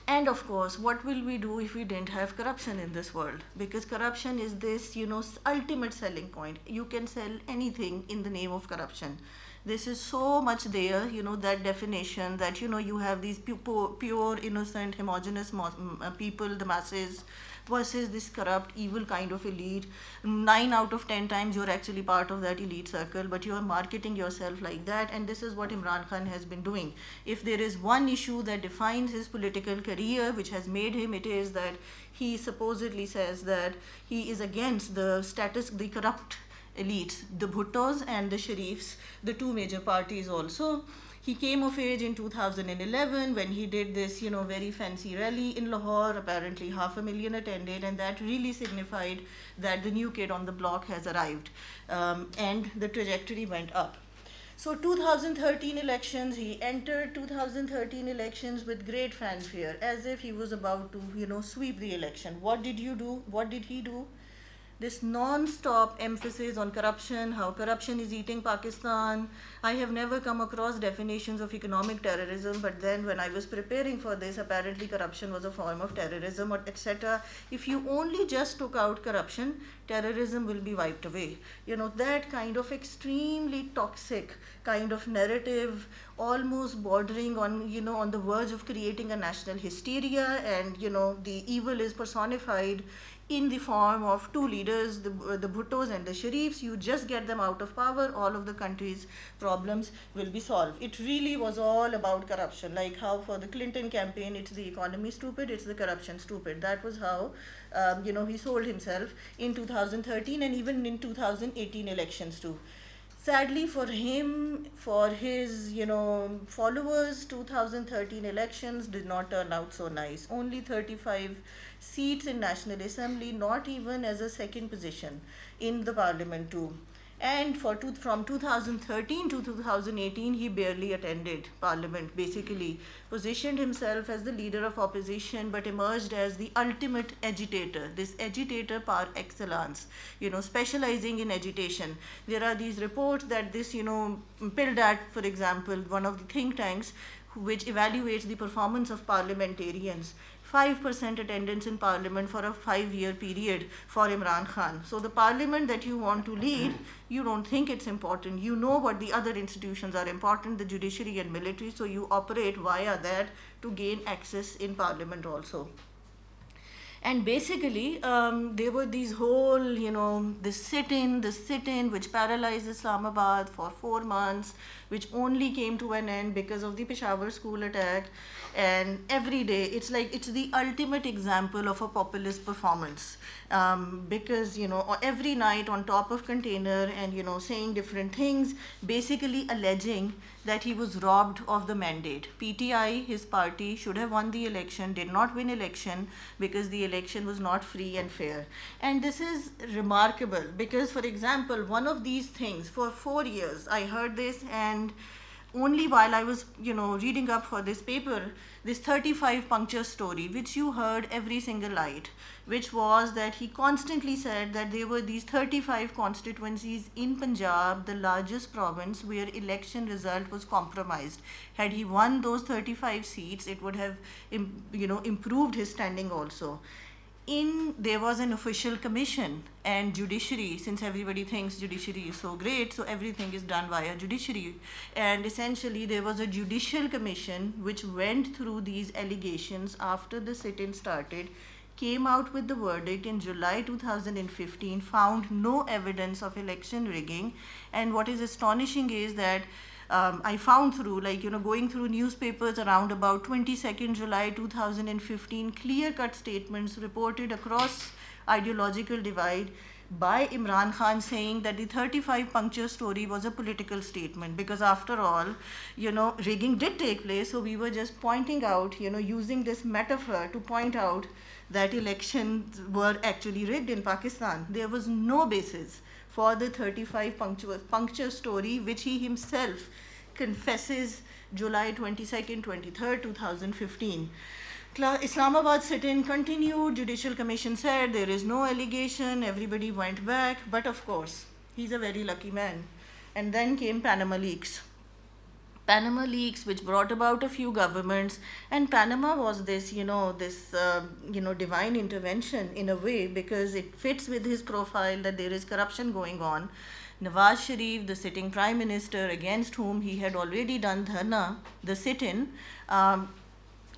B: And of course, what will we do if we didn't have corruption in this world? Because corruption is this, you know, ultimate selling point. You can sell anything in the name of corruption. This is so much there, you know, that definition that, you know, you have these pure, pure innocent, homogeneous uh, people, the masses, versus this corrupt, evil kind of elite. Nine out of ten times you're actually part of that elite circle, but you're marketing yourself like that, and this is what Imran Khan has been doing. If there is one issue that defines his political career, which has made him, it is that he supposedly says that he is against the status, the corrupt elites, the Bhuttos and the Sharifs, the two major parties also he came of age in 2011 when he did this, you know, very fancy rally in Lahore. Apparently, half a million attended, and that really signified that the new kid on the block has arrived, um, and the trajectory went up. So 2013 elections, he entered 2013 elections with great fanfare, as if he was about to, you know, sweep the election. What did you do? What did he do? This non-stop emphasis on corruption, how corruption is eating Pakistan. I have never come across definitions of economic terrorism, but then when I was preparing for this, apparently corruption was a form of terrorism, or etc. If you only just took out corruption, terrorism will be wiped away. You know, that kind of extremely toxic kind of narrative, almost bordering on, you know, on the verge of creating a national hysteria, and, you know, the evil is personified in the form of two leaders, the, the Bhuttos and the Sharifs. You just get them out of power, all of the country's problems will be solved. It really was all about corruption, like how for the Clinton campaign, it's the economy stupid, it's the corruption stupid. That was how, um, you know, he sold himself in 2013 and even in 2018 elections too sadly for him for his you know followers 2013 elections did not turn out so nice only 35 seats in National Assembly, not even as a second position in the parliament too. And for two, from 2013 to 2018, he barely attended parliament, basically positioned himself as the leader of opposition, but emerged as the ultimate agitator, this agitator par excellence, you know, specializing in agitation. There are these reports that this, you know, PILDAT, for example, one of the think tanks, which evaluates the performance of parliamentarians, 5% attendance in parliament for a five year period for Imran Khan. So, the parliament that you want to lead, you don't think it's important. You know what the other institutions are important, the judiciary and military, so you operate via that to gain access in parliament also and basically um, there were these whole you know the sit-in the sit-in which paralyzed islamabad for four months which only came to an end because of the peshawar school attack and every day it's like it's the ultimate example of a populist performance um, because you know every night on top of container and you know saying different things basically alleging that he was robbed of the mandate. PTI, his party, should have won the election, did not win election because the election was not free and fair. And this is remarkable because, for example, one of these things, for four years, I heard this and only while I was, you know, reading up for this paper, this 35 puncture story, which you heard every single night, which was that he constantly said that there were these 35 constituencies in Punjab, the largest province, where election result was compromised. Had he won those 35 seats, it would have, you know, improved his standing also in there was an official commission and judiciary since everybody thinks judiciary is so great so everything is done via judiciary. And essentially there was a judicial commission which went through these allegations after the sit-in started came out with the verdict in July 2015 found no evidence of election rigging. And what is astonishing is that um, I found through, like, you know, going through newspapers around about 22nd July 2015, clear cut statements reported across ideological divide by Imran Khan saying that the 35 puncture story was a political statement because after all, you know, rigging did take place. So we were just pointing out, you know, using this metaphor to point out that elections were actually rigged in Pakistan. There was no basis for the 35 puncture, puncture story, which he himself confesses July 22nd, 23rd, 2015. Islamabad sit-in continued, Judicial Commission said there is no allegation, everybody went back, but of course, he's a very lucky man. And then came Panama Leaks. Panama leaks, which brought about a few governments, and Panama was this, you know, this, uh, you know, divine intervention in a way because it fits with his profile that there is corruption going on. Nawaz Sharif, the sitting prime minister, against whom he had already done dharna, the sit-in, um,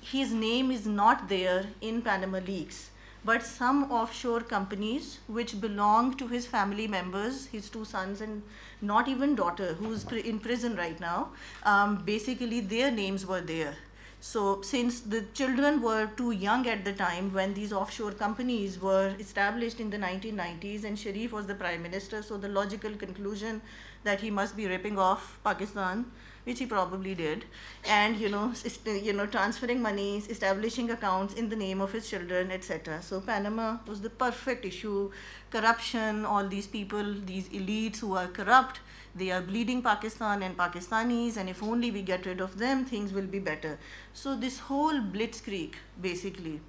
B: his name is not there in Panama leaks but some offshore companies which belong to his family members, his two sons and not even daughter, who's in prison right now, um, basically their names were there. So since the children were too young at the time when these offshore companies were established in the 1990s and Sharif was the prime minister, so the logical conclusion that he must be ripping off Pakistan which he probably did, and you know, you know, transferring monies, establishing accounts in the name of his children, etc. So Panama was the perfect issue. Corruption, all these people, these elites who are corrupt, they are bleeding Pakistan and Pakistanis, and if only we get rid of them, things will be better. So this whole blitzkrieg, basically,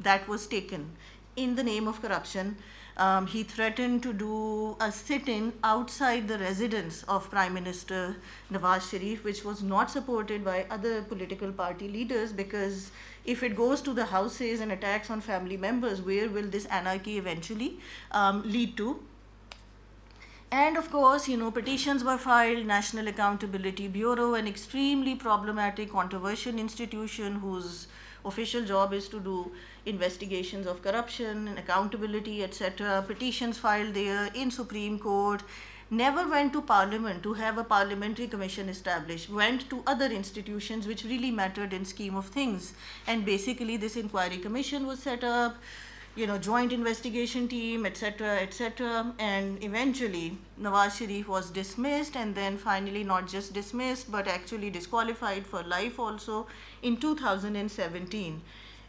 B: that was taken in the name of corruption um, he threatened to do a sit-in outside the residence of Prime Minister Nawaz Sharif, which was not supported by other political party leaders because if it goes to the houses and attacks on family members, where will this anarchy eventually um, lead to? And of course, you know, petitions were filed, National Accountability Bureau, an extremely problematic, controversial institution whose official job is to do investigations of corruption and accountability, etc. Petitions filed there in Supreme Court. Never went to Parliament to have a parliamentary commission established. Went to other institutions which really mattered in scheme of things. And basically, this inquiry commission was set up you know, joint investigation team, etc., etc. And eventually, Nawaz Sharif was dismissed, and then finally not just dismissed, but actually disqualified for life also in 2017.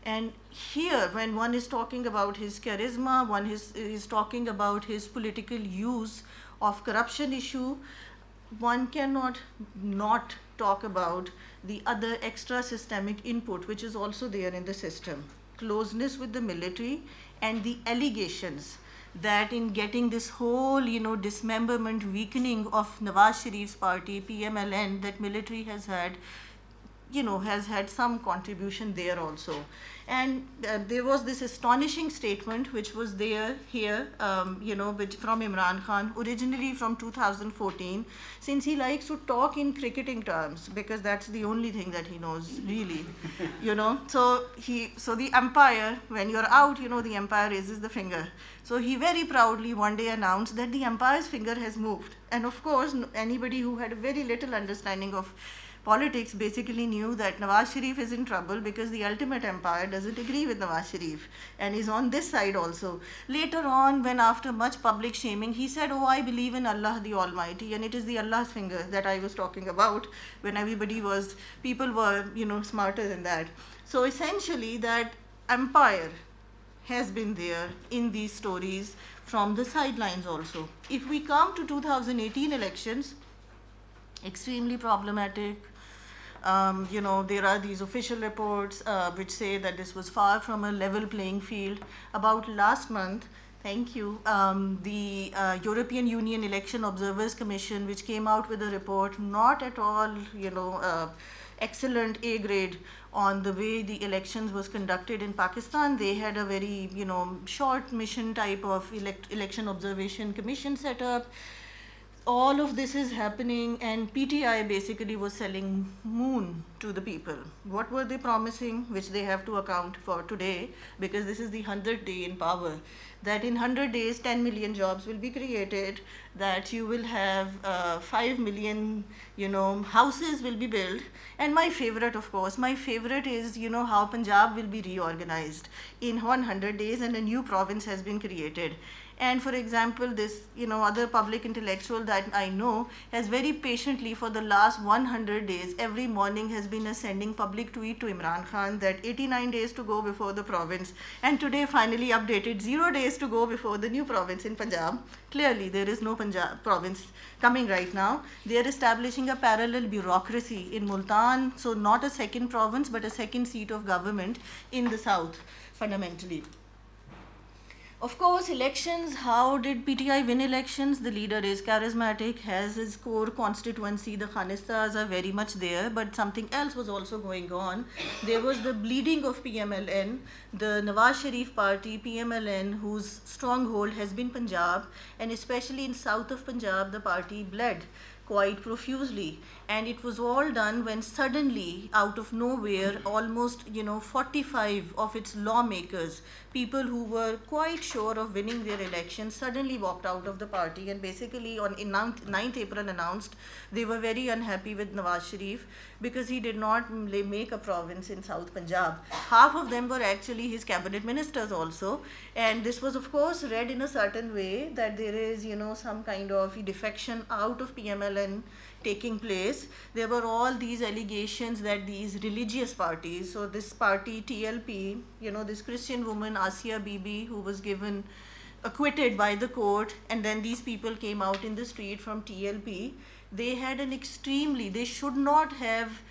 B: And here, when one is talking about his charisma, one is, is talking about his political use of corruption issue, one cannot not talk about the other extra systemic input which is also there in the system. Closeness with the military and the allegations that in getting this whole, you know, dismemberment, weakening of Nawaz Sharif's party, PMLN, that military has had, you know, has had some contribution there also. And uh, there was this astonishing statement which was there here, um, you know, which from Imran Khan, originally from 2014, since he likes to talk in cricketing terms because that's the only thing that he knows really, you know. So he, so the umpire, when you're out, you know, the umpire raises the finger. So he very proudly one day announced that the umpire's finger has moved. And of course, anybody who had a very little understanding of politics basically knew that Nawaz Sharif is in trouble because the ultimate empire doesn't agree with Nawaz Sharif and is on this side also. Later on, when after much public shaming, he said, oh, I believe in Allah the Almighty and it is the Allah's finger that I was talking about when everybody was, people were, you know, smarter than that. So essentially that empire has been there in these stories from the sidelines also. If we come to 2018 elections, extremely problematic, um, you know, there are these official reports uh, which say that this was far from a level playing field. About last month, thank you, um, the uh, European Union Election Observers Commission, which came out with a report, not at all, you know, uh, excellent A grade on the way the elections was conducted in Pakistan. They had a very, you know, short mission type of elect election observation commission set up all of this is happening and PTI basically was selling moon to the people. What were they promising, which they have to account for today, because this is the 100th day in power, that in 100 days 10 million jobs will be created, that you will have uh, 5 million, you know, houses will be built. And my favorite, of course, my favorite is, you know, how Punjab will be reorganized in 100 days and a new province has been created. And for example, this, you know, other public intellectual that I know has very patiently for the last 100 days, every morning has been sending public tweet to Imran Khan that 89 days to go before the province. And today finally updated zero days to go before the new province in Punjab. Clearly, there is no Punjab province coming right now. They are establishing a parallel bureaucracy in Multan. So not a second province, but a second seat of government in the south, fundamentally. Of course, elections, how did PTI win elections? The leader is charismatic, has his core constituency, the Khanistas are very much there, but something else was also going on. There was the bleeding of PMLN, the Nawaz Sharif party, PMLN, whose stronghold has been Punjab, and especially in south of Punjab, the party bled quite profusely and it was all done when suddenly out of nowhere almost you know 45 of its lawmakers people who were quite sure of winning their election suddenly walked out of the party and basically on 9th april announced they were very unhappy with nawaz sharif because he did not make a province in south punjab. Half of them were actually his cabinet ministers also. And this was of course read in a certain way that there is you know some kind of defection out of pmln taking place, there were all these allegations that these religious parties, so this party TLP, you know, this Christian woman Asia Bibi who was given acquitted by the court, and then these people came out in the street from TLP. They had an extremely, they should not have,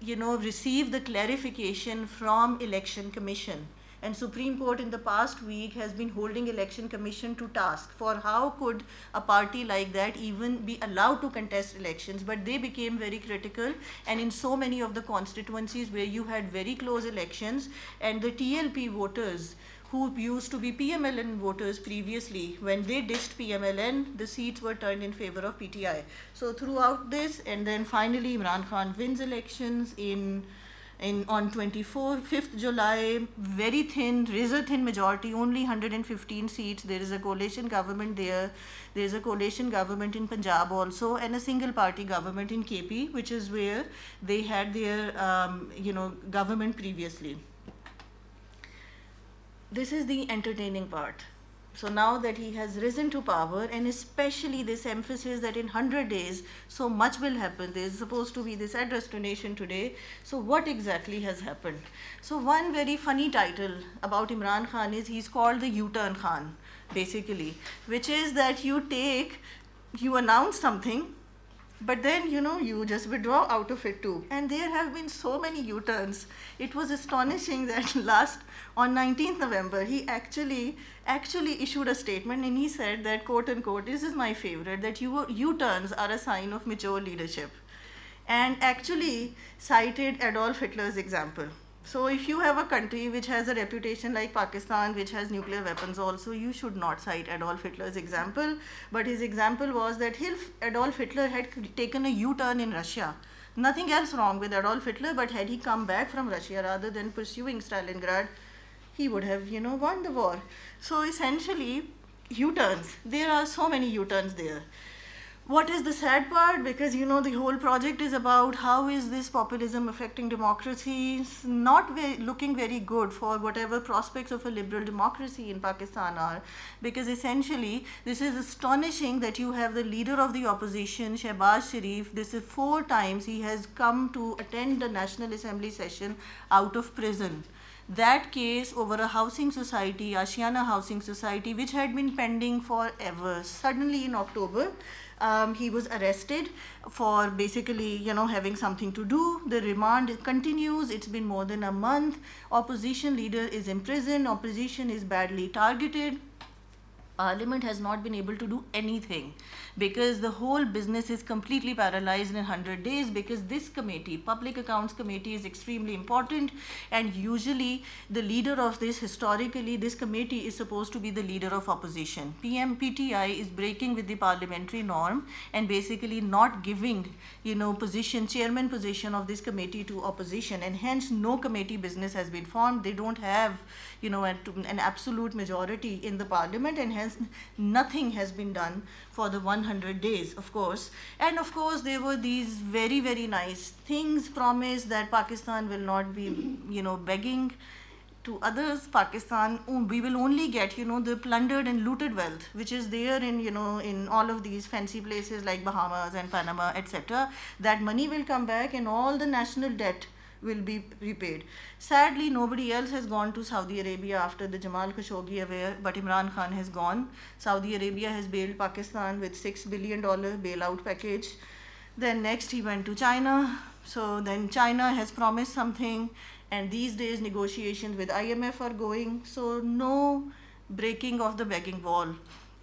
B: you know, received the clarification from election commission and Supreme Court in the past week has been holding election commission to task for how could a party like that even be allowed to contest elections but they became very critical and in so many of the constituencies where you had very close elections and the TLP voters who used to be PMLN voters previously, when they ditched PMLN, the seats were turned in favor of PTI. So throughout this, and then finally Imran Khan wins elections in in on 24 5th july very thin razor thin majority only 115 seats. There is a coalition government there. There is a coalition government in punjab also and a single party government in kp which is where they had their um, you know government previously. This is the entertaining part so now that he has risen to power, and especially this emphasis that in 100 days so much will happen, there is supposed to be this address to nation today. So what exactly has happened? So one very funny title about Imran Khan is he's called the U-turn Khan, basically, which is that you take, you announce something, but then you know you just withdraw out of it too and there have been so many u-turns it was astonishing that last on 19th november he actually actually issued a statement and he said that quote unquote this is my favorite that u-turns are a sign of mature leadership and actually cited adolf hitler's example so if you have a country which has a reputation like Pakistan, which has nuclear weapons also, you should not cite Adolf Hitler's example. But his example was that Adolf Hitler had taken a U-turn in Russia. Nothing else wrong with Adolf Hitler, but had he come back from Russia rather than pursuing Stalingrad, he would have, you know, won the war. So essentially, U-turns. There are so many U-turns there. What is the sad part? Because you know the whole project is about how is this populism affecting democracy it's not looking very good for whatever prospects of a liberal democracy in pakistan are. Because essentially this is astonishing that you have the leader of the opposition shehbaz sharif. This is four times he has come to attend the national assembly session out of prison that case over a housing society, Ashiana Housing Society, which had been pending forever, suddenly in October, um, he was arrested for basically, you know, having something to do. The remand continues. It's been more than a month. Opposition leader is imprisoned. Opposition is badly targeted. Parliament has not been able to do anything because the whole business is completely paralyzed in 100 days because this committee, Public Accounts Committee is extremely important and usually the leader of this, historically, this committee is supposed to be the leader of opposition. PMPTI is breaking with the parliamentary norm and basically not giving, you know, position, chairman position of this committee to opposition and hence no committee business has been formed. They don't have, you know, an, an absolute majority in the parliament and hence nothing has been done for the 100 days, of course. And of course, there were these very, very nice things promised that Pakistan will not be, you know, begging to others. Pakistan, oh, we will only get, you know, the plundered and looted wealth, which is there in, you know, in all of these fancy places like Bahamas and Panama, etc. That money will come back and all the national debt will be repaid. Sadly, nobody else has gone to Saudi Arabia after the Jamal Khashoggi affair, but Imran Khan has gone. Saudi Arabia has bailed Pakistan with $6 billion bailout package. Then next he went to China. So then China has promised something and these days negotiations with IMF are going. So no breaking of the begging wall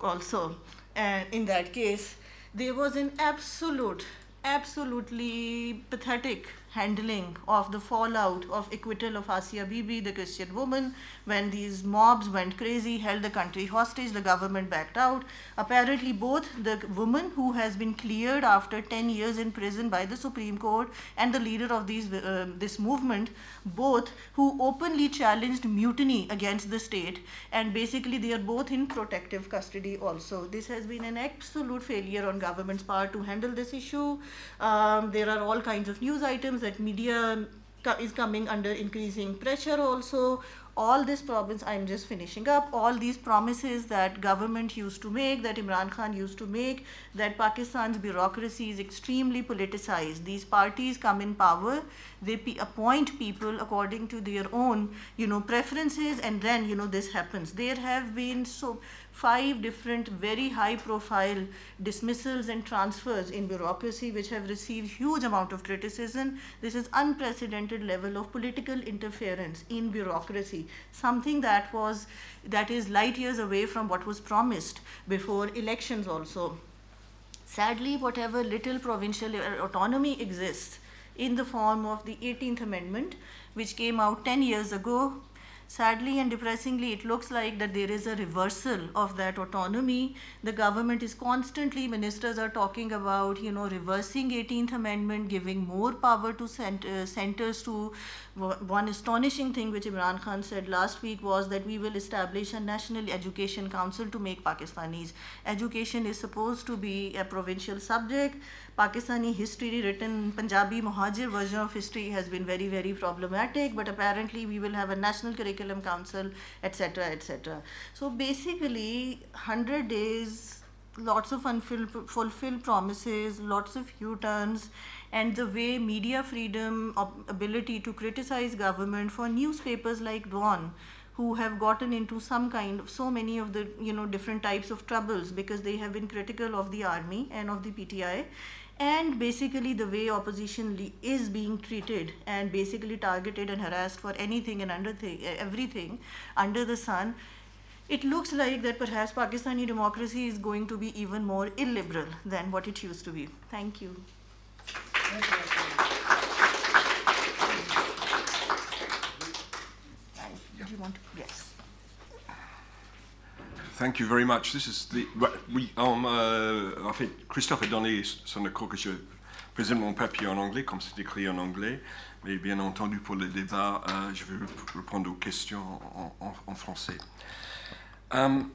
B: also. And in that case, there was an absolute, absolutely pathetic handling of the fallout of acquittal of Asia Bibi, the Christian woman, when these mobs went crazy, held the country hostage, the government backed out. Apparently, both the woman who has been cleared after 10 years in prison by the Supreme Court and the leader of these, uh, this movement, both who openly challenged mutiny against the state, and basically they are both in protective custody also. This has been an absolute failure on government's part to handle this issue. Um, there are all kinds of news items that media is coming under increasing pressure also. All these problems i'm just finishing up. All these promises that government used to make that imran khan used to make that pakistan's bureaucracy is extremely politicized. These parties come in power. They appoint people according to their own you know preferences and then you know this happens. There have been so five different very high profile dismissals and transfers in bureaucracy which have received huge amount of criticism. This is unprecedented level of political interference in bureaucracy. Something that was that is light years away from what was promised before elections also. Sadly whatever little provincial autonomy exists in the form of the 18th amendment which came out 10 years ago sadly and depressingly, it looks like that there is a reversal of that autonomy. The government is constantly, ministers are talking about, you know, reversing 18th Amendment, giving more power to cent uh, centers to one astonishing thing which Imran Khan said last week was that we will establish a national education council to make Pakistanis. Education is supposed to be a provincial subject. Pakistani history written Punjabi Muhajir version of history has been very, very problematic, but apparently we will have a national curriculum council, etc., etc. So basically, 100 days, lots of unfulfilled promises, lots of U-turns, and the way media freedom, ability to criticize government for newspapers like Dawn, who have gotten into some kind of so many of the you know different types of troubles because they have been critical of the army and of the PTI and basically the way opposition is being treated and basically targeted and harassed for anything and under everything under the sun it looks like that perhaps Pakistani democracy is going to be even more illiberal than what it used to be. Thank you. Do you want to? Yes.
D: Thank you very much. This is the. Oui, um, euh, en fait, Christophe a donné son accord que je présente mon papier en anglais, comme c'est écrit en anglais. Mais bien entendu, pour le débat, euh, je vais répondre aux questions en, en, en français. Um,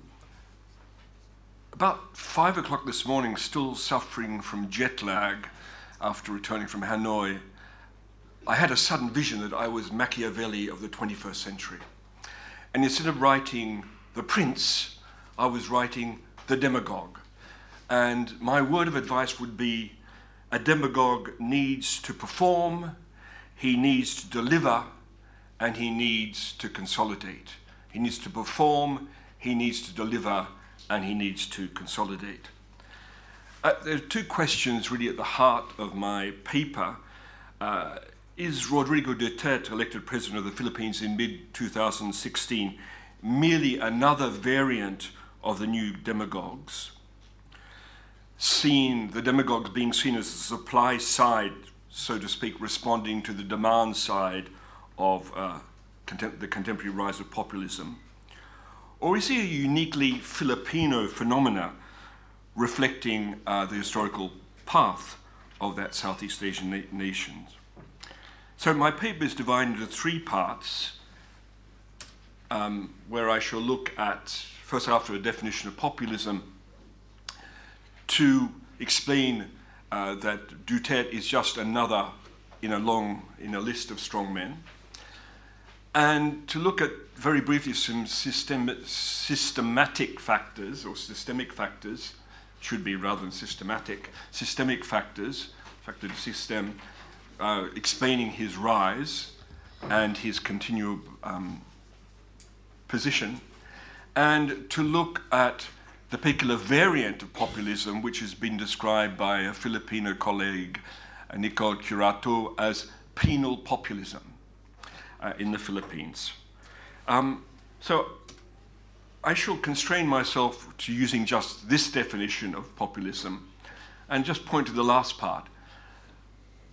D: about five o'clock this morning, still suffering from jet lag after returning from Hanoi, I had a sudden vision that I was Machiavelli of the 21st century. And instead of writing The Prince, I was writing The Demagogue. And my word of advice would be a demagogue needs to perform, he needs to deliver, and he needs to consolidate. He needs to perform, he needs to deliver, and he needs to consolidate. Uh, there are two questions really at the heart of my paper. Uh, is Rodrigo Duterte, elected president of the Philippines in mid 2016, merely another variant of the new demagogues, seen the demagogues being seen as the supply side, so to speak, responding to the demand side of uh, contem- the contemporary rise of populism? Or is he a uniquely Filipino phenomena reflecting uh, the historical path of that Southeast Asian na- nation? So my paper is divided into three parts, um, where I shall look at first after a definition of populism, to explain uh, that Duterte is just another in a long in a list of strong men, and to look at very briefly some system, systematic factors or systemic factors should be rather than systematic systemic factors factor system uh, explaining his rise and his continual um, position and to look at the particular variant of populism which has been described by a Filipino colleague, uh, Nicole Curato, as penal populism uh, in the Philippines. Um, so I shall constrain myself to using just this definition of populism and just point to the last part.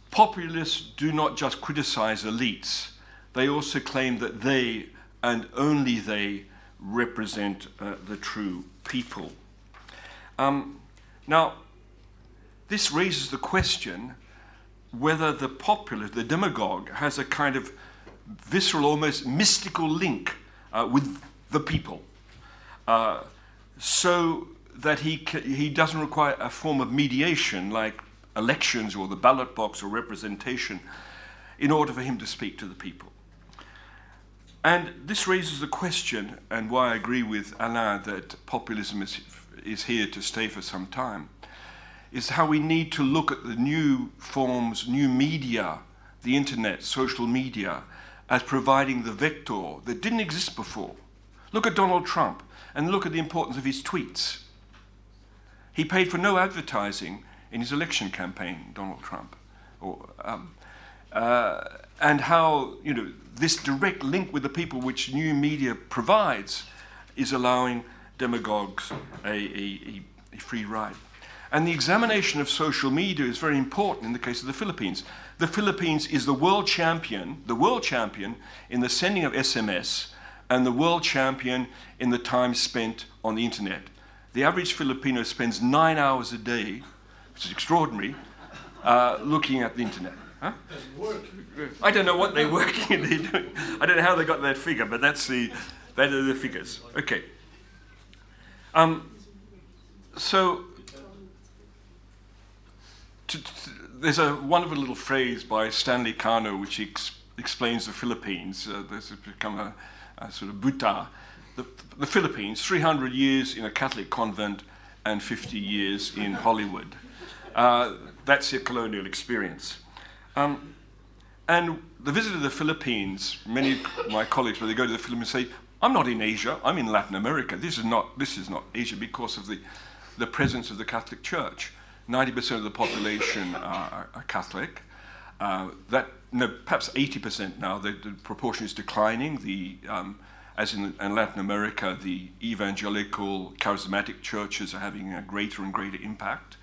D: Populists do not just criticize elites, they also claim that they and only they represent uh, the true people. Um, now, this raises the question whether the populist, the demagogue, has a kind of visceral, almost mystical link uh, with the people, uh, so that he, he doesn't require a form of mediation like elections or the ballot box or representation in order for him to speak to the people. And this raises the question, and why I agree with Alain that populism is, is here to stay for some time, is how we need to look at the new forms, new media, the internet, social media, as providing the vector that didn't exist before. Look at Donald Trump and look at the importance of his tweets. He paid for no advertising in his election campaign, Donald Trump. Or, um, uh, and how you know, this direct link with the people which new media provides is allowing demagogues a, a, a free ride. And the examination of social media is very important in the case of the Philippines. The Philippines is the world champion, the world champion in the sending of SMS and the world champion in the time spent on the internet. The average Filipino spends nine hours a day, which is extraordinary, uh, looking at the internet. Huh? I don't know what they're working. I don't know how they got that figure, but that's the, that are the figures. Okay. Um, so to, to, there's a wonderful little phrase by Stanley Kano which ex, explains the Philippines. Uh, this has become a, a sort of buta. The, the, Philippines, 300 years in a Catholic convent and 50 years in Hollywood. Uh, that's your colonial experience. Um, and the visit to the Philippines, many of my colleagues, when they go to the Philippines, say, I'm not in Asia, I'm in Latin America. This is not, this is not Asia because of the, the presence of the Catholic Church. 90% of the population are, are Catholic. Uh, that, no, perhaps 80% now, the, the, proportion is declining. The, um, as in, in, Latin America, the evangelical, charismatic churches are having a greater and greater impact.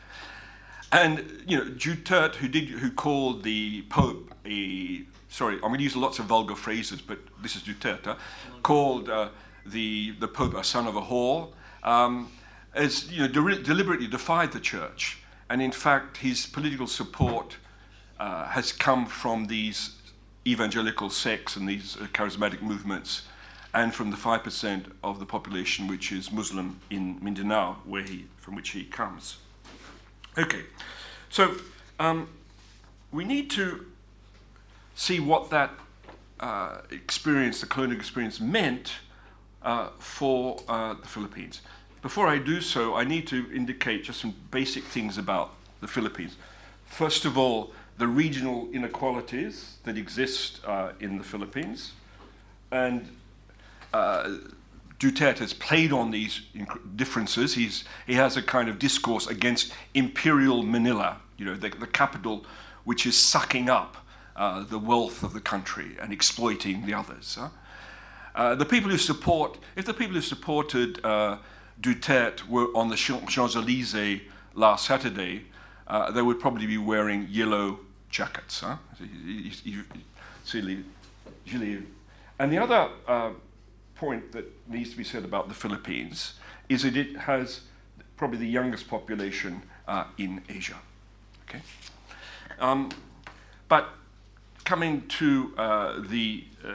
D: And, you know, Duterte, who, did, who called the Pope a, sorry, I'm going to use lots of vulgar phrases, but this is Duterte, called uh, the, the Pope a son of a whore, um, has, you know, de deliberately defied the church and in fact, his political support uh, has come from these evangelical sects and these uh, charismatic movements, and from the 5% of the population which is Muslim in Mindanao, where he, from which he comes. Okay, so um, we need to see what that uh, experience, the colonial experience, meant uh, for uh, the Philippines. Before I do so, I need to indicate just some basic things about the Philippines. First of all, the regional inequalities that exist uh, in the Philippines. And uh, Duterte has played on these differences. He's, he has a kind of discourse against imperial Manila, you know, the, the capital which is sucking up uh, the wealth of the country and exploiting the others. Huh? Uh, the people who support, if the people who supported uh, Duterte were on the Champs-Élysées last Saturday, uh, they would probably be wearing yellow jackets. Huh? And the other uh, point that needs to be said about the Philippines is that it has probably the youngest population uh, in Asia. Okay? Um, but coming to uh, the, uh,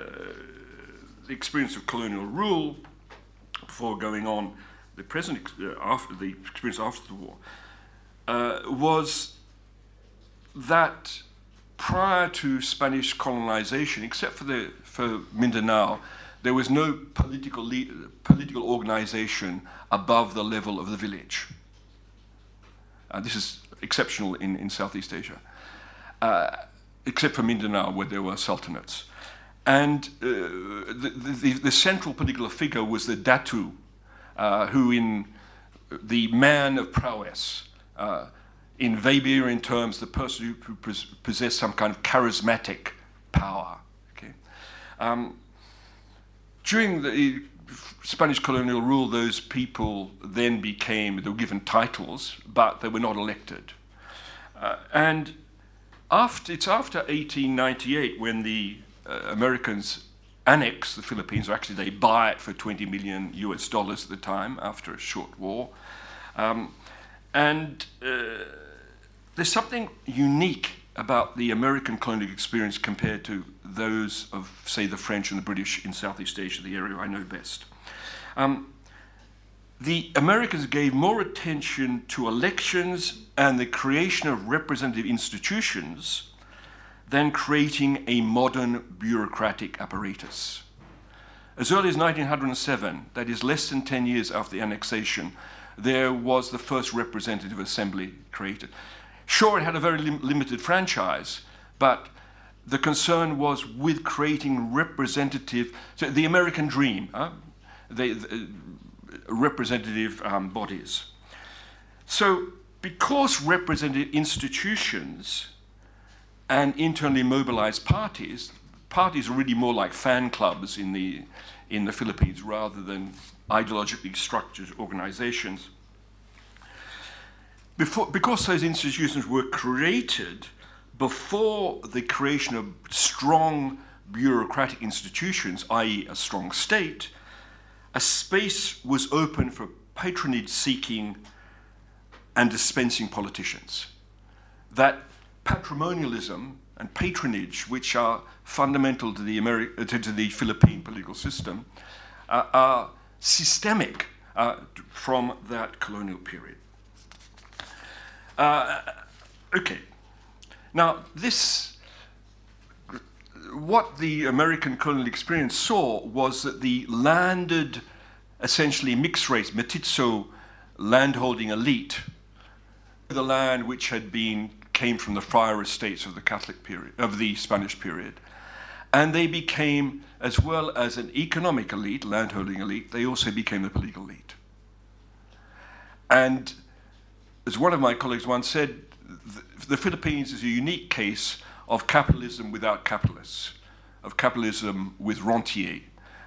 D: the experience of colonial rule, before going on the present uh, after the experience after the war uh, was that prior to Spanish colonization, except for the for Mindanao, there was no political political organization above the level of the village. Uh, this is exceptional in, in Southeast Asia, uh, except for Mindanao, where there were sultanates. And uh, the, the, the, central political figure was the Datu, uh, who in the man of prowess, uh, in Weberian terms, the person who, possessed some kind of charismatic power. Okay? Um, during the Spanish colonial rule, those people then became, they were given titles, but they were not elected. Uh, and after, it's after 1898 when the uh, Americans annex the Philippines, or actually they buy it for 20 million US dollars at the time after a short war. Um, and uh, there's something unique about the American colonial experience compared to those of, say, the French and the British in Southeast Asia, the area I know best. Um, the Americans gave more attention to elections and the creation of representative institutions than creating a modern bureaucratic apparatus. As early as 1907, that is less than 10 years after the annexation, there was the first representative assembly created. Sure, it had a very lim limited franchise, but the concern was with creating representative, so the American dream, uh, the, the, representative um, bodies. So, because representative institutions and internally mobilized parties, parties are really more like fan clubs in the, in the Philippines rather than ideologically structured organizations. Before, because those institutions were created before the creation of strong bureaucratic institutions, i.e., a strong state, a space was open for patronage seeking and dispensing politicians. That patrimonialism and patronage, which are fundamental to the, Ameri- to, to the Philippine political system, uh, are systemic uh, from that colonial period. Uh, okay. Now, this, what the American colonial experience saw was that the landed, essentially mixed race, mestizo landholding elite, the land which had been came from the friar estates of the Catholic period, of the Spanish period. And they became, as well as an economic elite, landholding elite, they also became the political elite. And as one of my colleagues once said, the Philippines is a unique case of capitalism without capitalists, of capitalism with rentier,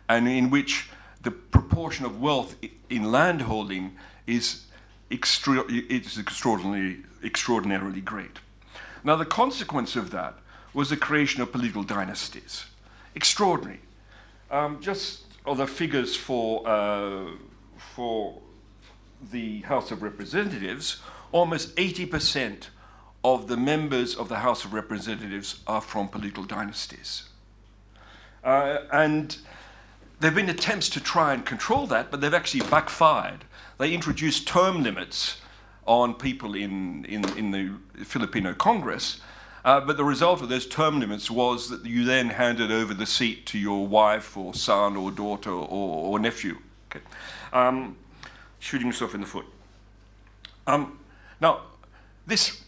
D: and in which the proportion of wealth in landholding is, extra- is extraordinarily extraordinarily great. Now, the consequence of that was the creation of political dynasties. Extraordinary. Um, just other figures for, uh, for the House of Representatives, almost 80% of the members of the House of Representatives are from political dynasties. Uh, and there have been attempts to try and control that, but they've actually backfired. They introduced term limits on people in, in, in the Filipino Congress. Uh, but the result of those term limits was that you then handed over the seat to your wife or son or daughter or, or nephew. Okay. Um, shooting yourself in the foot. Um, now, this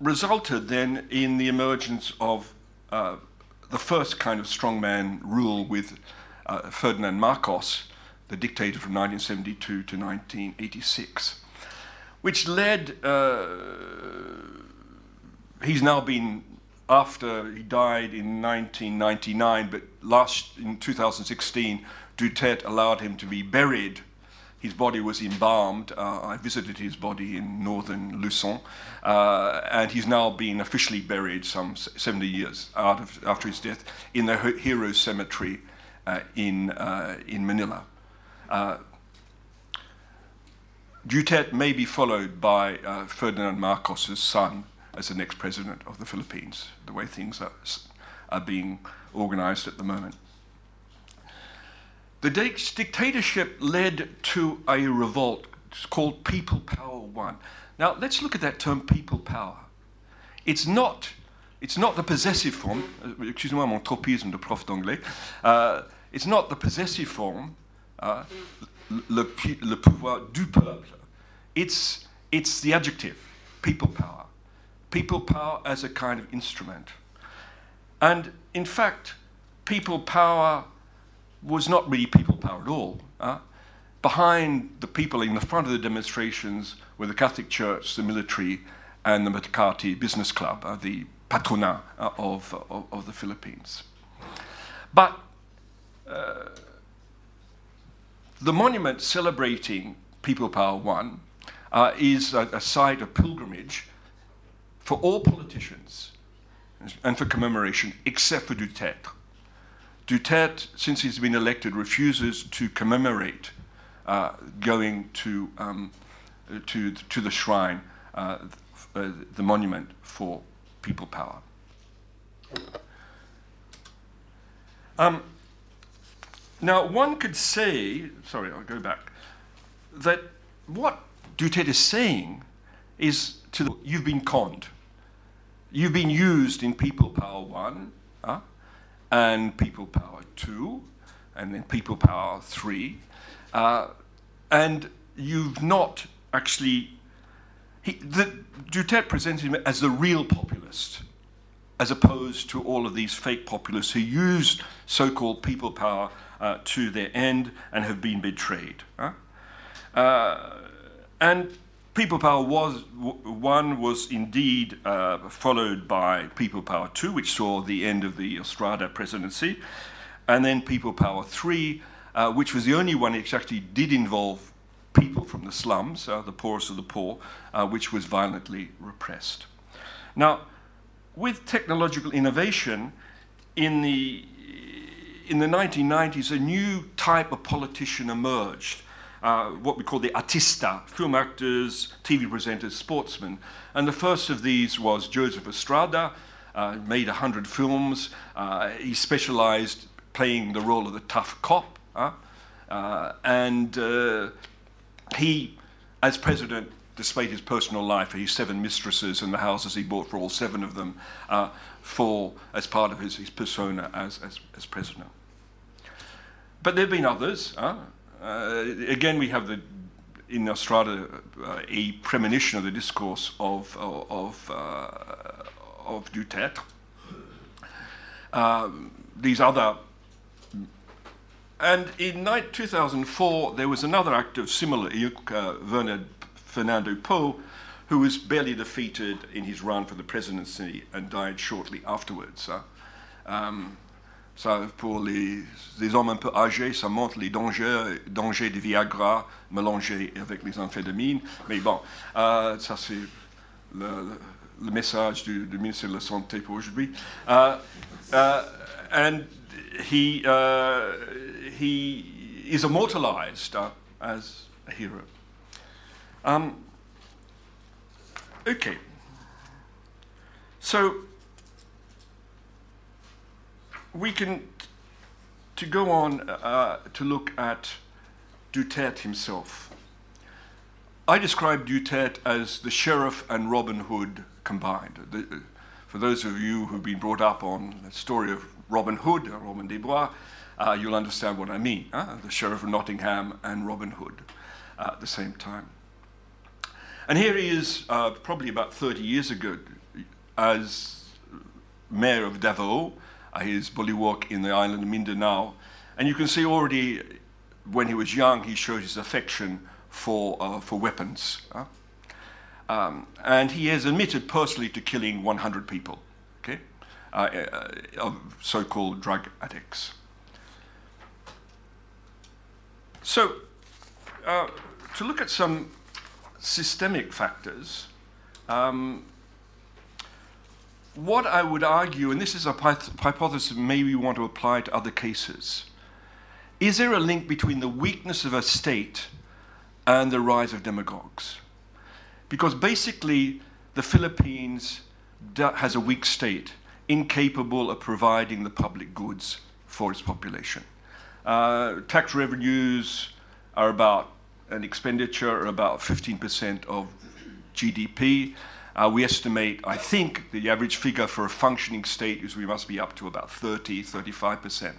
D: resulted then in the emergence of uh, the first kind of strongman rule with uh, Ferdinand Marcos, the dictator from 1972 to 1986 which led, uh, he's now been, after he died in 1999, but last, in 2016, Duterte allowed him to be buried. His body was embalmed. Uh, I visited his body in northern Luzon, uh, and he's now been officially buried some 70 years of, after his death in the Heroes Cemetery uh, in, uh, in Manila. Uh, Duterte may be followed by uh, Ferdinand Marcos's son as the next president of the Philippines, the way things are, are being organized at the moment. The dictatorship led to a revolt it's called People Power One. Now, let's look at that term people power. It's not, it's not the possessive form, uh, excusez-moi mon tropisme de prof d'anglais, uh, it's not the possessive form, uh, le, le pouvoir du peuple. It's, it's the adjective, people power. People power as a kind of instrument. And in fact, people power was not really people power at all. Behind the people in the front of the demonstrations were the Catholic Church, the military, and the Makati Business Club, uh, the patronat uh, of, of, of, the Philippines. But uh, the monument celebrating People Power One uh, is a, a site of pilgrimage for all politicians and for commemoration, except for Duterte. Duterte, since he's been elected, refuses to commemorate uh, going to, um, to, to the shrine, uh, uh, the monument for people power. Um, now, one could say, sorry, I'll go back, that what Duterte is saying is to the, you've been conned. You've been used in People Power 1 uh, and People Power 2 and then People Power 3. Uh, and you've not actually. He, the, Duterte presents him as the real populist, as opposed to all of these fake populists who used so called people power uh, to their end and have been betrayed. Huh? Uh, and People Power was one was indeed uh, followed by People Power two, which saw the end of the Estrada presidency, and then People Power three, uh, which was the only one which actually did involve people from the slums, uh, the poorest of the poor, uh, which was violently repressed. Now, with technological innovation in the in the 1990s, a new type of politician emerged uh, what we call the artista, film actors, TV presenters, sportsmen. And the first of these was Joseph Estrada, uh, made 100 films. Uh, he specialized playing the role of the tough cop. Uh, and uh, he, as president, despite his personal life, his seven mistresses and the houses he bought for all seven of them, uh, for as part of his, his persona as, as, as president. But there have been others. Again, we have the in Estrada uh, a premonition of the discourse of of uh, of Duterte. Um, these other and in 2004, there was another act of similar ilk, uh, Fernando Po, who was barely defeated in his run for the presidency and died shortly afterwards. Uh, um, Ça, pour les, hommes un peu âgés, ça montre les dangers, dangers du Viagra mélangés avec les amphétamines. Mais bon, euh, ça c'est le, le, message du, du, ministère de la Santé pour aujourd'hui. Uh, uh, and he, uh, he is immortalized uh, as a hero. Um, okay. So, we can, to go on uh, to look at Duterte himself. I describe Duterte as the sheriff and Robin Hood combined. The, for those of you who've been brought up on the story of Robin Hood, or Robin des Bois, uh, you'll understand what I mean. Uh, the Sheriff of Nottingham and Robin Hood uh, at the same time. And here he is, uh, probably about 30 years ago, as mayor of Davao, uh, his bullywug in the island of Mindanao. And you can see already when he was young, he showed his affection for, uh, for weapons. Um, and he has admitted personally to killing 100 people, okay, uh, uh, of so-called drug addicts. So, uh, to look at some systemic factors, um, what I would argue, and this is a hypothesis maybe we want to apply to other cases, is there a link between the weakness of a state and the rise of demagogues? Because basically, the Philippines has a weak state, incapable of providing the public goods for its population. Uh, tax revenues are about an expenditure about 15% of GDP. Uh, we estimate, I think, the average figure for a functioning state is we must be up to about 30, 35%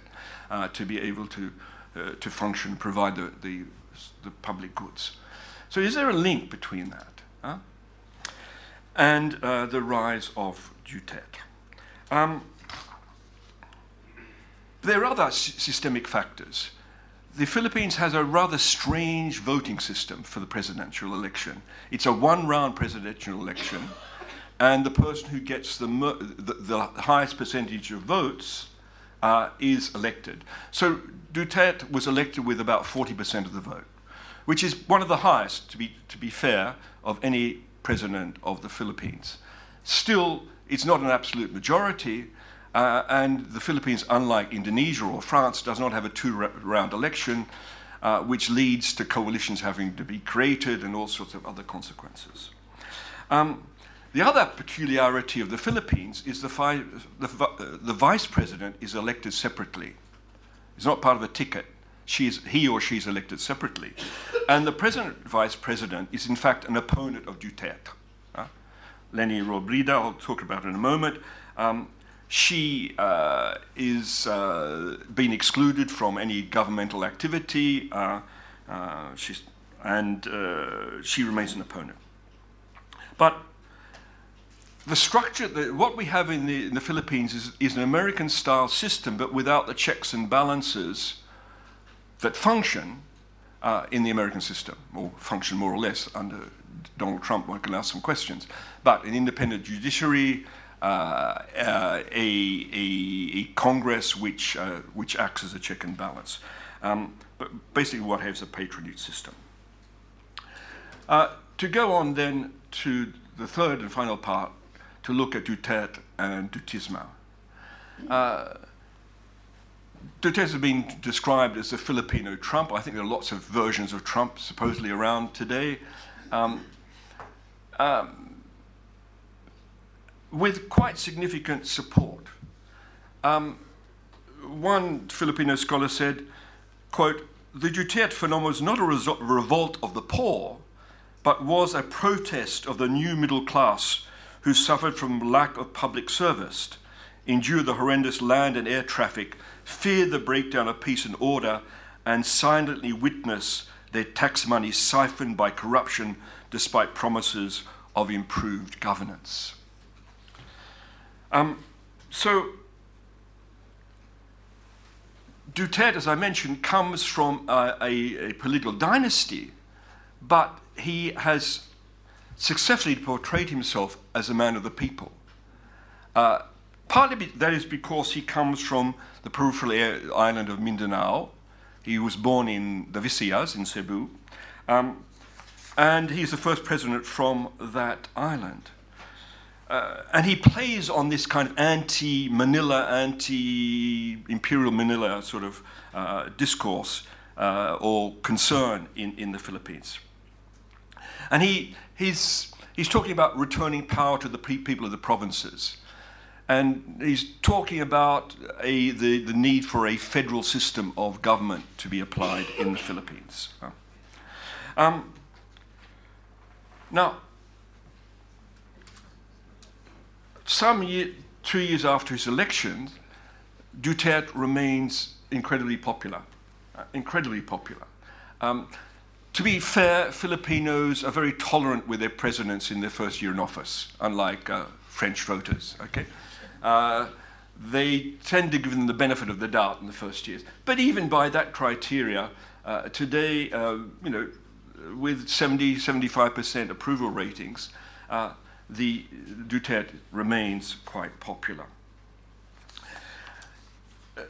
D: uh, to be able to, uh, to function, provide the, the, the, public goods. So is there a link between that huh? and uh, the rise of Duterte? Um, there are other systemic factors the Philippines has a rather strange voting system for the presidential election. It's a one round presidential election, and the person who gets the, the, the highest percentage of votes uh, is elected. So Duterte was elected with about 40% of the vote, which is one of the highest, to be, to be fair, of any president of the Philippines. Still, it's not an absolute majority, uh, and the Philippines, unlike Indonesia or France, does not have a two round election, uh, which leads to coalitions having to be created and all sorts of other consequences. Um, the other peculiarity of the Philippines is the, the, the, vice president is elected separately. It's not part of a ticket. He or she is elected separately. And the president vice president is, in fact, an opponent of Duterte. Uh, Leni Robredo, I'll talk about in a moment. Um, she uh, is uh, being excluded from any governmental activity, uh, uh she's, and uh, she remains an opponent. But the structure, the, what we have in the, in the Philippines is, is an American style system, but without the checks and balances that function uh, in the American system, or function more or less under Donald Trump. One can ask some questions. But an independent judiciary, uh, uh, a, a, a, Congress which, uh, which acts as a check and balance. Um, but basically, what has a patronage system. Uh, to go on then to the third and final part, to look at Duterte and Dutismo. Uh, Duterte has been described as a Filipino Trump. I think there are lots of versions of Trump supposedly around today. Um, um, with quite significant support. Um, one Filipino scholar said, quote, the Duterte phenomenon was not a revolt of the poor, but was a protest of the new middle class who suffered from lack of public service, endured the horrendous land and air traffic, feared the breakdown of peace and order, and silently witnessed their tax money siphoned by corruption despite promises of improved governance. Um, so, Duterte, as I mentioned, comes from a, a, political dynasty, but he has successfully portrayed himself as a man of the people. Uh, partly that is because he comes from the peripheral island of Mindanao. He was born in the Visayas in Cebu. Um, and is the first president from that island. Uh, and he plays on this kind of anti Manila, anti imperial Manila sort of uh, discourse uh, or concern in, in the Philippines. And he, he's, he's talking about returning power to the people of the provinces. And he's talking about a, the, the need for a federal system of government to be applied in the Philippines. Um, now, some year, two years after his election, Duterte remains incredibly popular, uh, incredibly popular. Um, to be fair, Filipinos are very tolerant with their presidents in their first year in office, unlike uh, French voters. Okay, uh, they tend to give them the benefit of the doubt in the first years. But even by that criteria, uh, today, uh, you know, with 70, 75% approval ratings, uh, the Duterte remains quite popular. Uh,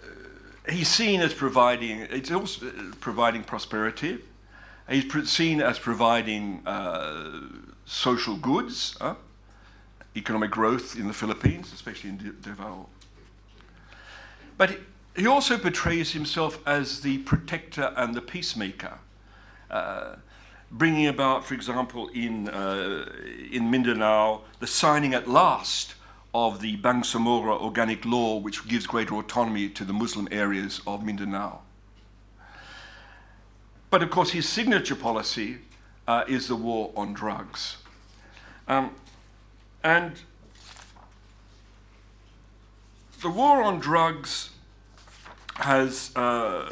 D: he's seen as providing, it's also providing prosperity He's seen as providing uh, social goods, uh, economic growth in the Philippines, especially in Davao. But he also portrays himself as the protector and the peacemaker, uh, bringing about, for example, in, uh, in Mindanao, the signing at last of the Bangsamoro organic law, which gives greater autonomy to the Muslim areas of Mindanao. But of course, his signature policy uh, is the war on drugs. Um, and the war on drugs has uh,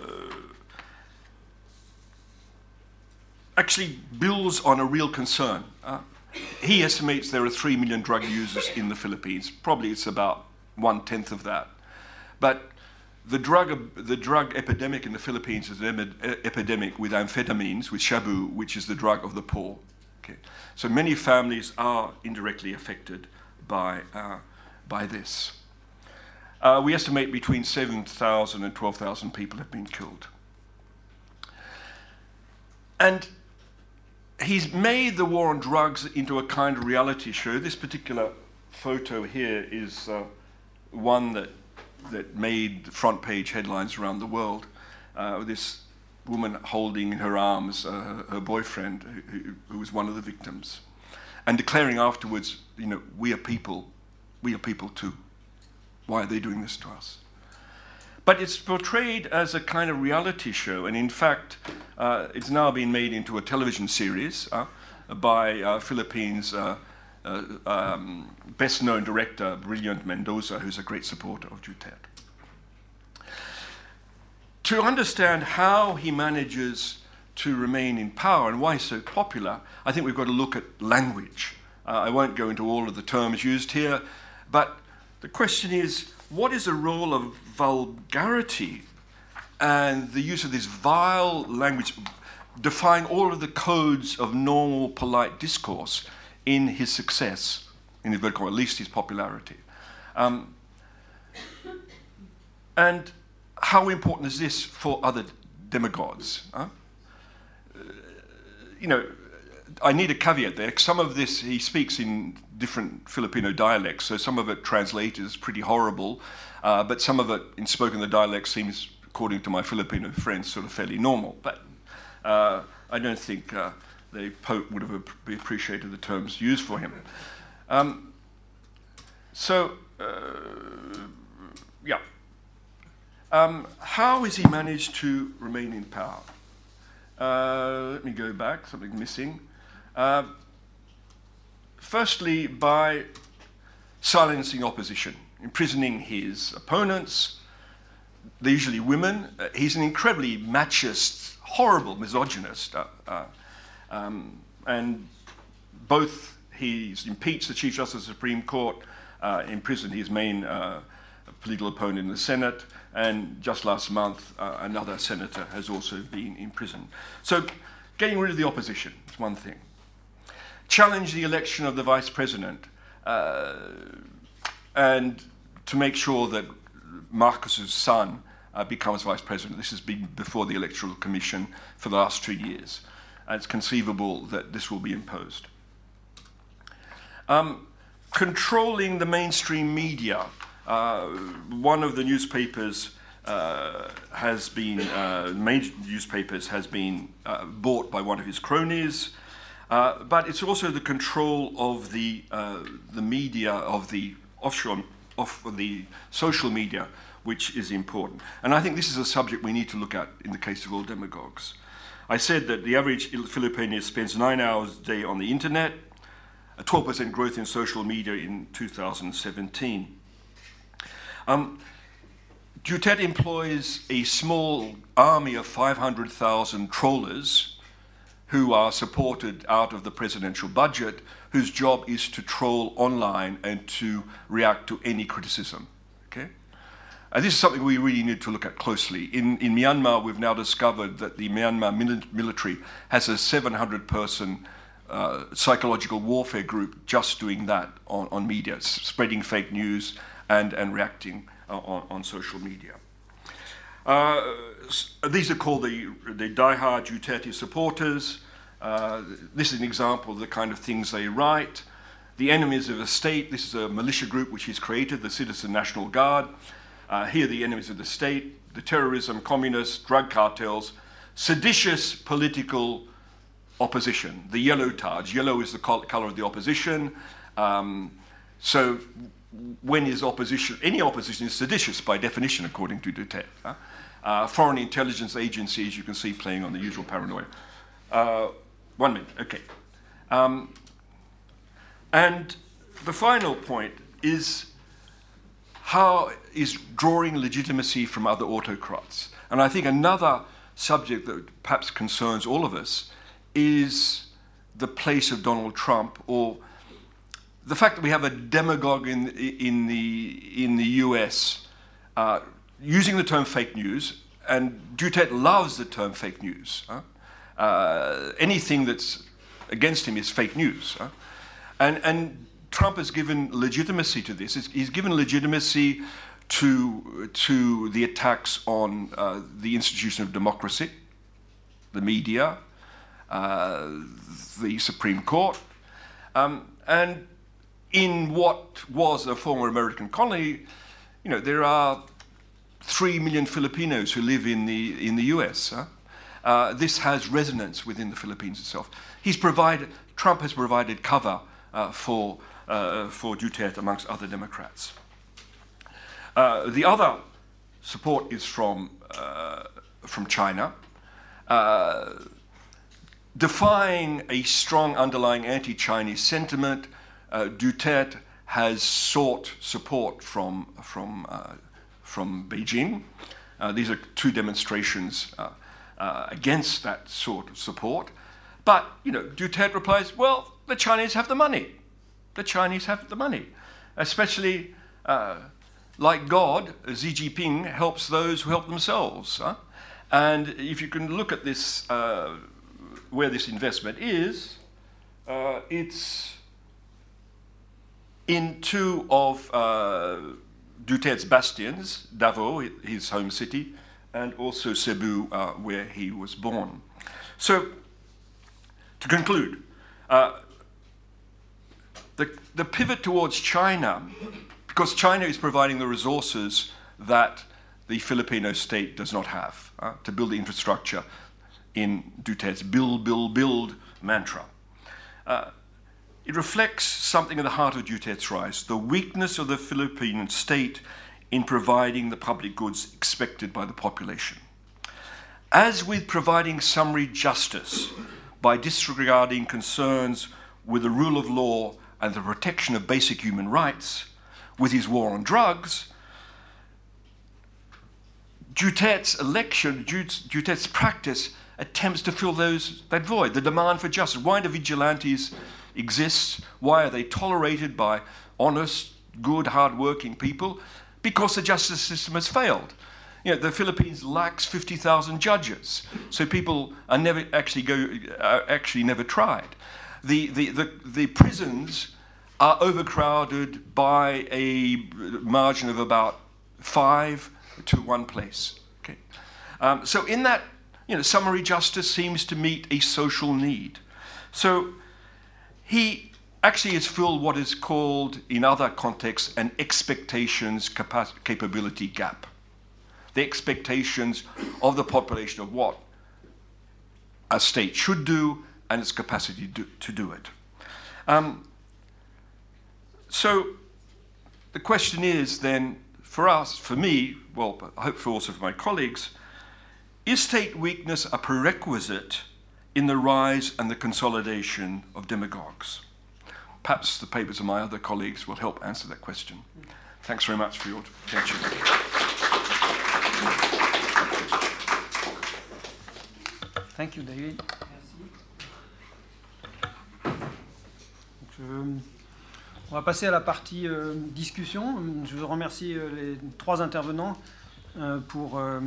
D: actually builds on a real concern. Uh, he estimates there are 3 million drug users in the Philippines. Probably it's about one tenth of that. But the drug, the drug epidemic in the Philippines is an epidemic with amphetamines, with shabu, which is the drug of the poor. Okay. So many families are indirectly affected by, uh, by this. uh, we estimate between 7,000 and 12,000 people have been killed. And he's made the war on drugs into a kind of reality show. This particular photo here is uh, one that, that made front page headlines around the world. Uh, this woman holding in her arms uh, her boyfriend, who, who, was one of the victims, and declaring afterwards, you know, we are people, we are people too. Why are they doing this to us? But it's portrayed as a kind of reality show, and in fact, uh, it's now been made into a television series uh, by uh, Philippines' uh, uh, um, best known director, Brilliant Mendoza, who's a great supporter of Duterte. To understand how he manages to remain in power and why he's so popular, I think we've got to look at language. Uh, I won't go into all of the terms used here, but the question is what is the role of vulgarity and the use of this vile language, defying all of the codes of normal, polite discourse in his success, in his vertical, at least his popularity? Um, and how important is this for other demagogues? Huh? Uh, you know, I need a caveat there. Some of this he speaks in different Filipino dialects, so some of it translated is pretty horrible, uh, but some of it in spoken the dialect seems, according to my Filipino friends, sort of fairly normal. But uh, I don't think uh, the Pope would have appreciated the terms used for him. Um, so, uh, yeah. Um, how has he managed to remain in power? Uh, let me go back, something missing. Uh, firstly, by silencing opposition, imprisoning his opponents, they're usually women. Uh, he's an incredibly machist, horrible misogynist. Uh, uh, um, and both he's impeached the Chief Justice of the Supreme Court, uh, imprisoned his main uh, political opponent in the Senate, and just last month, another senator has also been imprisoned. So, getting rid of the opposition is one thing challenge the election of the vice president uh, and to make sure that Marcus's son uh, becomes vice president. This has been before the Electoral Commission for the last two years. And it's conceivable that this will be imposed. Um, controlling the mainstream media. Uh, one of the newspapers uh, has been, uh, newspapers has been uh, bought by one of his cronies. Uh, but it's also the control of the, uh, the media, of the offshore, of the social media, which is important. And I think this is a subject we need to look at in the case of all demagogues. I said that the average Filipino spends nine hours a day on the internet, a 12% growth in social media in 2017. Um, Duterte employs a small army of 500,000 trollers who are supported out of the presidential budget, whose job is to troll online and to react to any criticism. Okay? And this is something we really need to look at closely. In, in Myanmar, we've now discovered that the Myanmar military has a 700 person uh, psychological warfare group just doing that on, on media, spreading fake news and, and reacting uh, on, on social media. Uh, these are called the, the die-hard Duterte supporters. Uh, this is an example of the kind of things they write. The enemies of the state, this is a militia group which he's created, the Citizen National Guard. Uh, here, the enemies of the state, the terrorism, communists, drug cartels, seditious political opposition, the yellow targe. Yellow is the color of the opposition. Um, so when is opposition, any opposition is seditious by definition, according to Duterte. Huh? Uh, foreign intelligence agencies, you can see playing on the usual paranoia. Uh, one minute, okay. Um, and the final point is how is drawing legitimacy from other autocrats. And I think another subject that perhaps concerns all of us is the place of Donald Trump or the fact that we have a demagogue in, in, the, in the US uh, using the term fake news, and Duterte loves the term fake news. Huh? Uh, anything that's against him is fake news. Huh? And, and Trump has given legitimacy to this. He's given legitimacy to, to the attacks on uh, the institution of democracy, the media, uh, the Supreme Court, um, and in what was a former American colony, you know, there are three million Filipinos who live in the, in the US. Huh? Uh, this has resonance within the Philippines itself. He's provided, Trump has provided cover uh, for, uh, for Duterte amongst other Democrats. Uh, the other support is from, from China. Defying a strong underlying anti Chinese sentiment, Duterte has sought support from, from, from Beijing. Uh, these are two demonstrations uh, uh, against that sort of support. But, you know, Duterte replies, well, the Chinese have the money. The Chinese have the money. Especially, uh, like God, Xi Jinping helps those who help themselves. Huh? And if you can look at this, uh, where this investment is, uh, it's in two of uh, Duterte's bastions, Davao, his home city, and also Cebu, uh, where he was born. So, to conclude, uh, the, the pivot towards China, because China is providing the resources that the Filipino state does not have uh, to build the infrastructure in Duterte's build, build, build mantra. Uh, it reflects something at the heart of Duterte's rise the weakness of the Philippine state in providing the public goods expected by the population. As with providing summary justice by disregarding concerns with the rule of law and the protection of basic human rights, with his war on drugs, Duterte's election, Duterte's practice attempts to fill those, that void, the demand for justice. Why do vigilantes exist? Why are they tolerated by honest, good, hard-working people? Because the justice system has failed. You know, the Philippines lacks 50,000 judges, so people are never actually go are actually never tried. The, the, the, the prisons are overcrowded by a margin of about five to one place. Okay. Um, so in that, you know, summary justice seems to meet a social need. So he actually has filled what is called, in other contexts, an expectations capability gap. The expectations of the population of what a state should do and its capacity do, to do it. Um, so the question is then, for us, for me, well, but hopefully also for my colleagues, is state weakness a prerequisite in the rise and the consolidation of demagogues? Perhaps the papers of my other colleagues will help answer that question. Thanks very much for your attention.
A: Thank you, David. Je, on va passer à la partie euh, discussion. Je veux remercier euh, les trois intervenants euh, pour euh,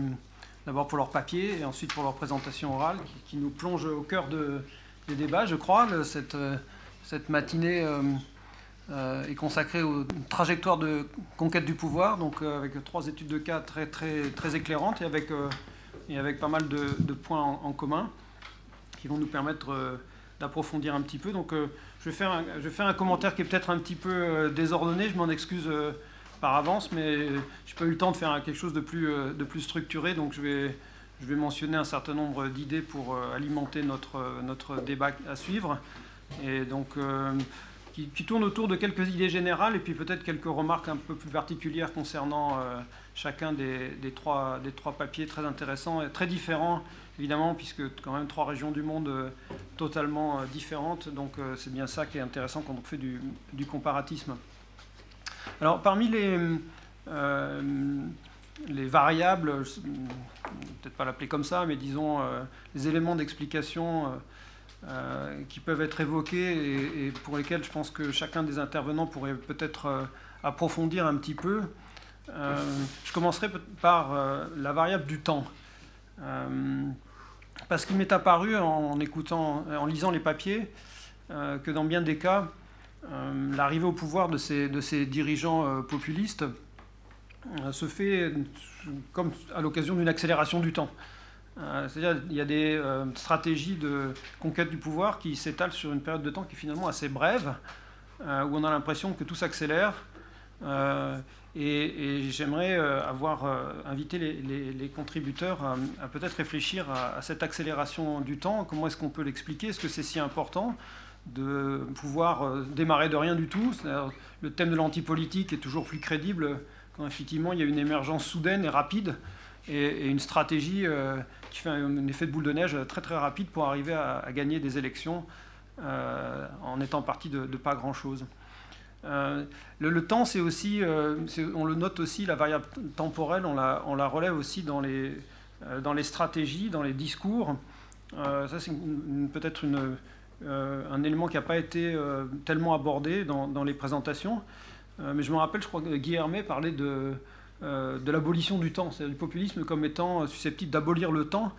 A: d'abord pour leur papier et ensuite pour leur présentation orale qui, qui nous plonge au cœur de, des débats, je crois. Le, cette, euh, cette, matinée euh, euh, est consacrée aux trajectoires de conquête du pouvoir, donc avec trois études de cas très, très, très éclairantes et avec, et avec pas mal de, points en, commun qui vont nous permettre d'approfondir un petit peu. Donc je vais, faire un, je un commentaire qui est peut-être un petit peu désordonné, je m'en excuse par avance, mais je n'ai pas eu le temps de faire quelque chose de plus, euh, de plus structuré, donc je vais, je vais mentionner un certain nombre d'idées pour euh, alimenter notre, notre débat à suivre, et donc euh, qui, qui tourne autour de quelques idées générales et puis peut-être quelques remarques un peu plus particulières concernant euh, chacun des, trois, papiers très intéressants et très différents, évidemment, puisque quand même trois régions du monde euh, totalement différentes, donc c'est bien ça qui est intéressant quand on fait du, comparatisme. Alors, parmi les, les variables, peut-être pas l'appeler comme ça, mais disons les éléments d'explication euh, qui peuvent être évoqués et, pour lesquels je pense que chacun des intervenants pourrait peut-être euh, approfondir un petit peu. Euh, je commencerai par la variable du temps. parce qu'il m'est apparu en, écoutant, en lisant les papiers que dans bien des cas, l'arrivée au pouvoir de ces, dirigeants populistes se fait comme à l'occasion d'une accélération du temps. C'est-à-dire qu'il y a des stratégies de conquête du pouvoir qui s'étalent sur une période de temps qui est finalement assez brève, où on a l'impression que tout s'accélère. Et, j'aimerais avoir invité les, contributeurs à, peut-être réfléchir à, cette accélération du temps. Comment est-ce qu'on peut l'expliquer? Est-ce que c'est si important de pouvoir démarrer de rien du tout? Le thème de l'antipolitique est toujours plus crédible quand effectivement il y a une émergence soudaine et rapide et, une stratégie euh, qui fait un, effet de boule de neige très très rapide pour arriver à, gagner des élections euh, en étant parti de, pas grand-chose. Euh, le, temps, c'est aussi, on le note aussi, la variable temporelle, on la, relève aussi dans les, dans les stratégies, dans les discours. ça, c'est peut-être un élément qui n'a pas été tellement abordé dans, les présentations. Mais je me rappelle, je crois que Guy parlait de, de l'abolition du temps, c'est-à-dire du populisme comme étant susceptible d'abolir le temps,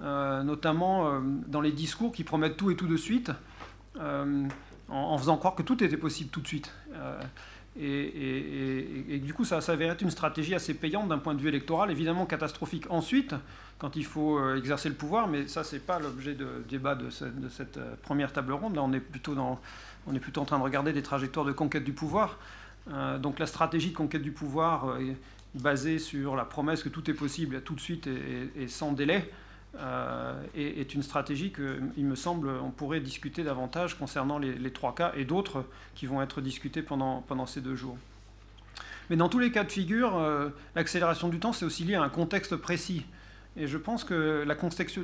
A: euh, notamment dans les discours qui promettent tout et tout de suite, en, faisant croire que tout était possible tout de suite. Et, du coup, ça s'avère être une stratégie assez payante d'un point de vue électoral, évidemment catastrophique ensuite, quand il faut exercer le pouvoir, mais ça, c'est pas l'objet de débat de, cette première table ronde. Là, on est, plutôt dans, on est plutôt en train de regarder des trajectoires de conquête du pouvoir. Euh, donc la stratégie de conquête du pouvoir euh, basée sur la promesse que tout est possible tout de suite et, sans délai euh, est, une stratégie que, il me semble, on pourrait discuter davantage concernant les, trois cas et d'autres qui vont être discutés pendant, pendant ces deux jours. Mais dans tous les cas de figure, l'accélération du temps, c'est aussi lié à un contexte précis. Et je pense que la,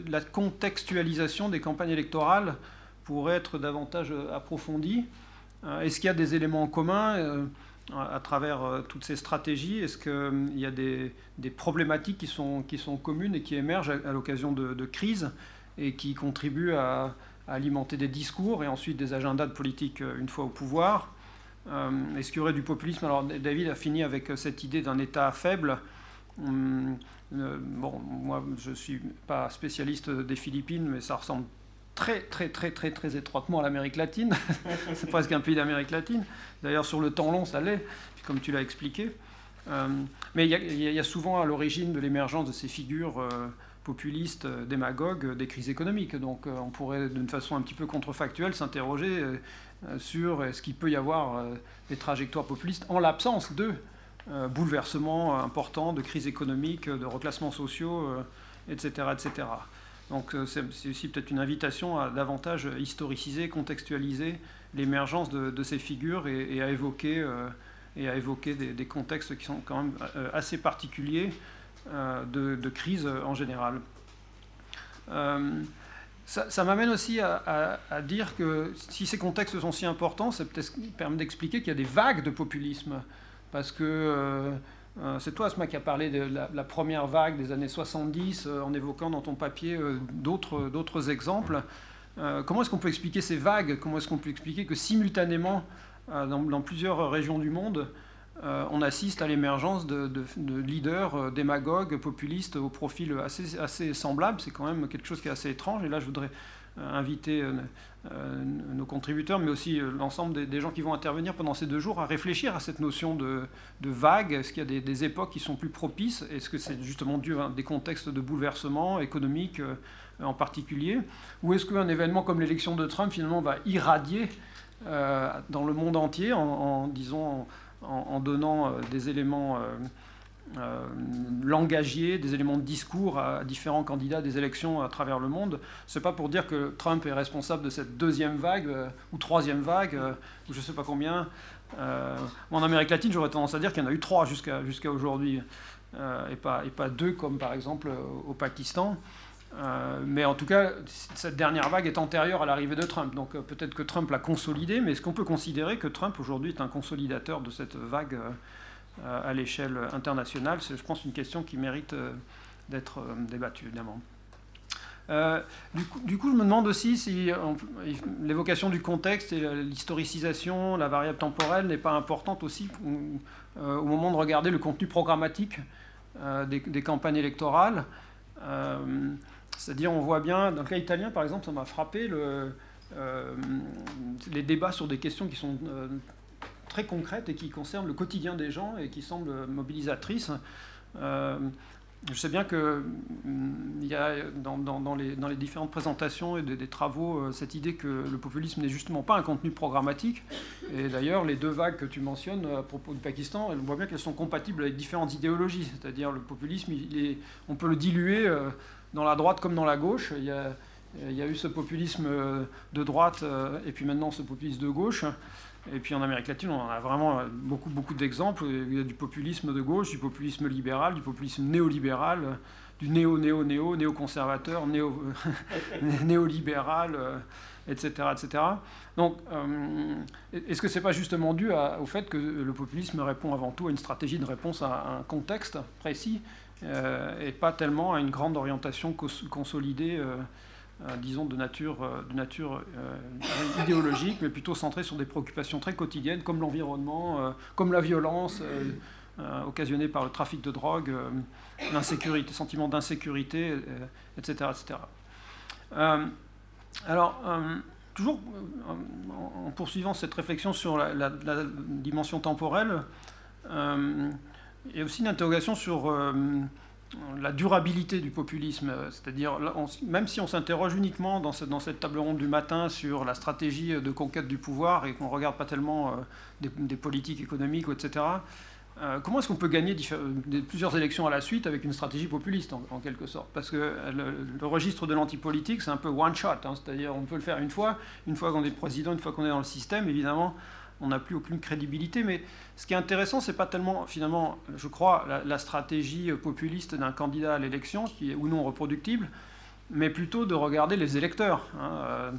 A: la contextualisation des campagnes électorales pourrait être davantage approfondie. Est-ce qu'il y a des éléments en commun? À travers euh, toutes ces stratégies Est-ce qu'il euh, y a des, problématiques qui sont, qui sont, communes et qui émergent à, l'occasion de, crises et qui contribuent à, alimenter des discours et ensuite des agendas de politique euh, une fois au pouvoir? Est-ce qu'il y aurait du populisme? Alors David a fini avec cette idée d'un État faible. Hum, bon, moi je ne suis pas spécialiste des Philippines, mais ça ressemble très, très, très, très, très étroitement à l'Amérique latine. c'est presque un pays d'Amérique latine. D'ailleurs, sur le temps long, ça l'est, comme tu l'as expliqué. Euh, mais il y, a souvent à l'origine de l'émergence de ces figures euh, populistes, euh, démagogues, des crises économiques. Donc on pourrait, d'une façon un petit peu contrefactuelle, s'interroger sur est-ce qu'il peut y avoir des trajectoires populistes en l'absence de bouleversements importants, de crises économiques, de reclassements sociaux, etc., etc. Donc euh, c'est aussi peut-être une invitation à davantage historiciser, contextualiser l'émergence de, ces figures et, à évoquer, euh, et à évoquer des, contextes qui sont quand même euh, assez particuliers de, crise en général. ça, m'amène aussi à, dire que si ces contextes sont si importants, ça peut-être permet d'expliquer qu'il y a des vagues de populisme. Parce que euh, c'est toi, Asma, qui a parlé de la, première vague des années 70 euh, en évoquant dans ton papier euh, d'autres exemples. comment est-ce qu'on peut expliquer ces vagues? Comment est-ce qu'on peut expliquer que simultanément, dans, plusieurs régions du monde, on assiste à l'émergence de, leaders démagogues, populistes au profil assez, assez semblable? C'est quand même quelque chose qui est assez étrange. Et là, je voudrais inviter euh, nos contributeurs, mais aussi euh, l'ensemble des, gens qui vont intervenir pendant ces deux jours à réfléchir à cette notion de, vague. Est-ce qu'il y a des, époques qui sont plus propices? Est-ce que c'est justement dû à des contextes de bouleversement économique euh, en particulier? Ou est-ce qu'un événement comme l'élection de Trump finalement va irradier dans le monde entier en, disons, en, donnant des éléments euh, langagier, des éléments de discours à, différents candidats des élections à travers le monde. C'est pas pour dire que Trump est responsable de cette deuxième vague euh, ou troisième vague euh, ou je sais pas combien. en Amérique latine, j'aurais tendance à dire qu'il y en a eu trois jusqu'à aujourd'hui et, pas, et pas deux comme par exemple au Pakistan. mais en tout cas, cette dernière vague est antérieure à l'arrivée de Trump. Donc peut-être que Trump l'a consolidé, mais est-ce qu'on peut considérer que Trump aujourd'hui est un consolidateur de cette vague à l'échelle internationale. C'est, je pense, une question qui mérite euh, d'être euh, débattue, évidemment. Euh, du, coup, je me demande aussi si l'évocation du contexte et l'historicisation, la variable temporelle n'est pas importante aussi au moment de regarder le contenu programmatique des, campagnes électorales. C'est-à-dire, on voit bien, dans le cas italien, par exemple, ça m'a frappé le, les débats sur des questions qui sont très concrètes et qui concernent le quotidien des gens et qui semblent mobilisatrices. Je sais bien qu'il mm, y a dans, les, différentes présentations et des, travaux euh, cette idée que le populisme n'est justement pas un contenu programmatique. Et d'ailleurs, les deux vagues que tu mentionnes à propos du Pakistan, on voit bien qu'elles sont compatibles avec différentes idéologies. C'est-à-dire le populisme, on peut le diluer euh, dans la droite comme dans la gauche. Il y a, il eu ce populisme euh, de droite et puis maintenant ce populisme de gauche. Et puis en Amérique latine, on a vraiment beaucoup, beaucoup d'exemples. Il y a du populisme de gauche, du populisme libéral, du populisme néolibéral, du néo-néo-néo, néo-conservateur, néo, néolibéral, etc., euh, etc. Donc, euh, est-ce que ce n'est pas justement dû au fait que le populisme répond avant tout à une stratégie de réponse à un contexte précis euh, et pas tellement à une grande orientation consolidée euh, disons, de nature, euh, euh, idéologique, mais plutôt centrée sur des préoccupations très quotidiennes, comme l'environnement, comme la violence occasionnée par le trafic de drogue, l'insécurité, sentiment d'insécurité, etc. etc. alors, toujours en poursuivant cette réflexion sur la, dimension temporelle, il y a aussi une interrogation sur la durabilité du populisme, c'est-à-dire même si on s'interroge uniquement dans cette, table ronde du matin sur la stratégie de conquête du pouvoir et qu'on ne regarde pas tellement euh, des, politiques économiques, etc., euh, comment est-ce qu'on peut gagner plusieurs élections à la suite avec une stratégie populiste, en, quelque sorte? Parce que le, registre de l'antipolitique, c'est un peu one shot, hein, c'est-à-dire on peut le faire une fois, une fois qu'on est président, une fois qu'on est dans le système, évidemment, on n'a plus aucune crédibilité. Mais ce qui est intéressant, c'est pas tellement, finalement, je crois, la, stratégie populiste d'un candidat à l'élection, qui est ou non reproductible, mais plutôt de regarder les électeurs. Hein, euh,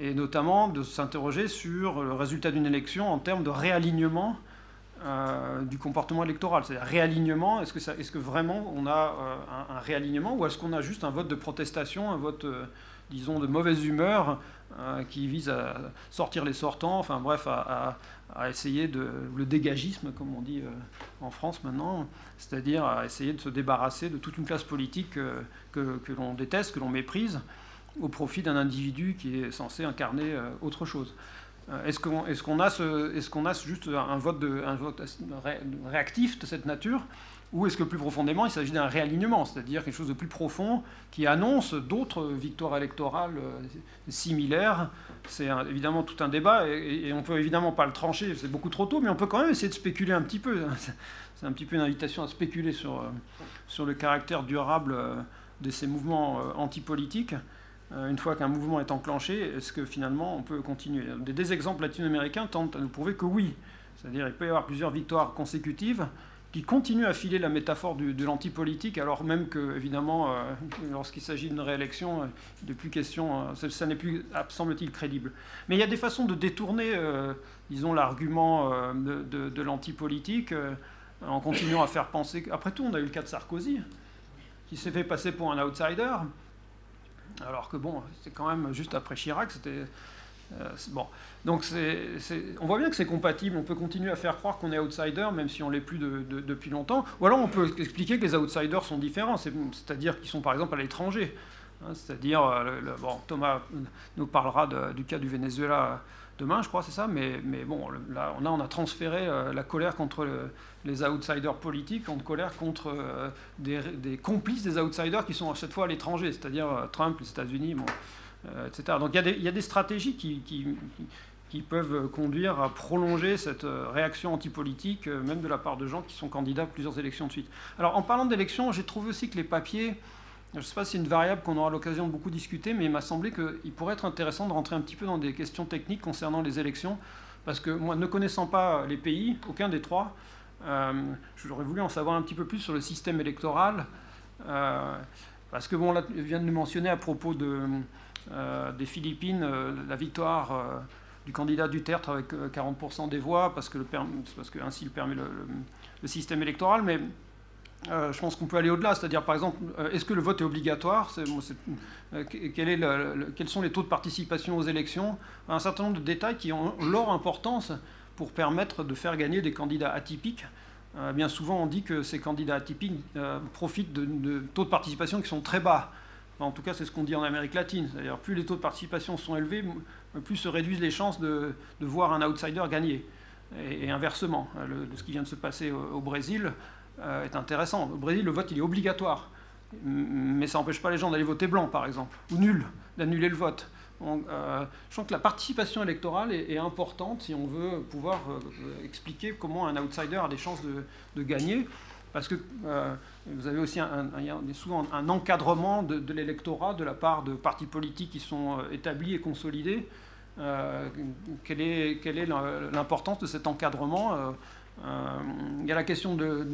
A: et notamment de s'interroger sur le résultat d'une élection en termes de réalignement euh, du comportement électoral. C'est-à-dire réalignement, est-ce que, vraiment on a euh, un, réalignement ou est-ce qu'on a juste un vote de protestation, un vote, disons, de mauvaise humeur Hein, qui vise à sortir les sortants, enfin bref, à, essayer de le dégagisme, comme on dit euh, en France maintenant, c'est-à-dire à essayer de se débarrasser de toute une classe politique euh, que, que l'on déteste, que l'on méprise, au profit d'un individu qui est censé incarner euh, autre chose. Est-ce qu'on est qu'on a, ce, est qu'on a juste un vote, de, un vote réactif de cette nature? Ou est-ce que plus profondément, il s'agit d'un réalignement, c'est-à-dire quelque chose de plus profond qui annonce d'autres victoires électorales euh, similaires C'est évidemment tout un débat et, on ne peut évidemment pas le trancher, c'est beaucoup trop tôt, mais on peut quand même essayer de spéculer un petit peu. C'est un petit peu une invitation à spéculer sur, euh, sur le caractère durable euh, de ces mouvements antipolitiques. Une fois qu'un mouvement est enclenché, est-ce que finalement on peut continuer? Des exemples latino-américains tentent à nous prouver que oui. C'est-à-dire qu'il peut y avoir plusieurs victoires consécutives qui continue à filer la métaphore de l'antipolitique, alors même que, évidemment, euh, lorsqu'il s'agit d'une réélection, euh, il n'est plus question, euh, ça, n'est plus, semble-t-il, crédible. Mais il y a des façons de détourner, disons, l'argument de, de l'antipolitique en continuant à faire penser. Après tout, on a eu le cas de Sarkozy, qui s'est fait passer pour un outsider, alors que, bon, c'est quand même juste après Chirac, c'était bon. Donc on voit bien que c'est compatible. On peut continuer à faire croire qu'on est outsider, même si on l'est plus depuis longtemps. Ou alors on peut expliquer que les outsiders sont différents, c'est-à-dire qu'ils sont par exemple à l'étranger. Hein, c'est-à-dire, euh, bon, Thomas nous parlera du cas du Venezuela demain, je crois, c'est ça. Mais, bon, là, on a, transféré euh, la colère contre les outsiders politiques en colère contre des, des, complices des outsiders qui sont à cette fois à l'étranger, c'est-à-dire Trump, les États-Unis. Euh, etc. Donc il y, a des stratégies qui, peuvent conduire à prolonger cette euh, réaction antipolitique, euh, même de la part de gens qui sont candidats à plusieurs élections de suite. Alors en parlant d'élections, j'ai trouvé aussi que les papiers, je ne sais pas si c'est une variable qu'on aura l'occasion de beaucoup discuter, mais il m'a semblé qu'il pourrait être intéressant de rentrer un petit peu dans des questions techniques concernant les élections, parce que moi, ne connaissant pas les pays, aucun des trois, j'aurais voulu en savoir un petit peu plus sur le système électoral, parce que bon, là, je viens de le mentionner à propos de euh, des Philippines, euh, la victoire euh, du candidat Duterte avec 40% des voix, parce que, le parce que ainsi le permet le, système électoral, mais je pense qu'on peut aller au-delà, c'est-à-dire par exemple, est-ce que le vote est obligatoire? Quel est Quels sont les taux de participation aux élections? Un certain nombre de détails qui ont leur importance pour permettre de faire gagner des candidats atypiques. bien souvent, on dit que ces candidats atypiques profitent de, taux de participation qui sont très bas en tout cas, c'est ce qu'on dit en Amérique latine. C'est-à-dire, plus les taux de participation sont élevés, plus se réduisent les chances de, voir un outsider gagner. et, inversement. Le, ce qui vient de se passer au, Brésil est intéressant. Au Brésil, le vote il est obligatoire, mais ça n'empêche pas les gens d'aller voter blanc, par exemple, ou nul, d'annuler le vote. je pense que la participation électorale est, importante si on veut pouvoir expliquer comment un outsider a des chances de, gagner parce que euh, vous avez aussi un, souvent un encadrement de, l'électorat de la part de partis politiques qui sont euh, établis et consolidés. Euh, quelle est, l'importance de cet encadrement Il y a la question de,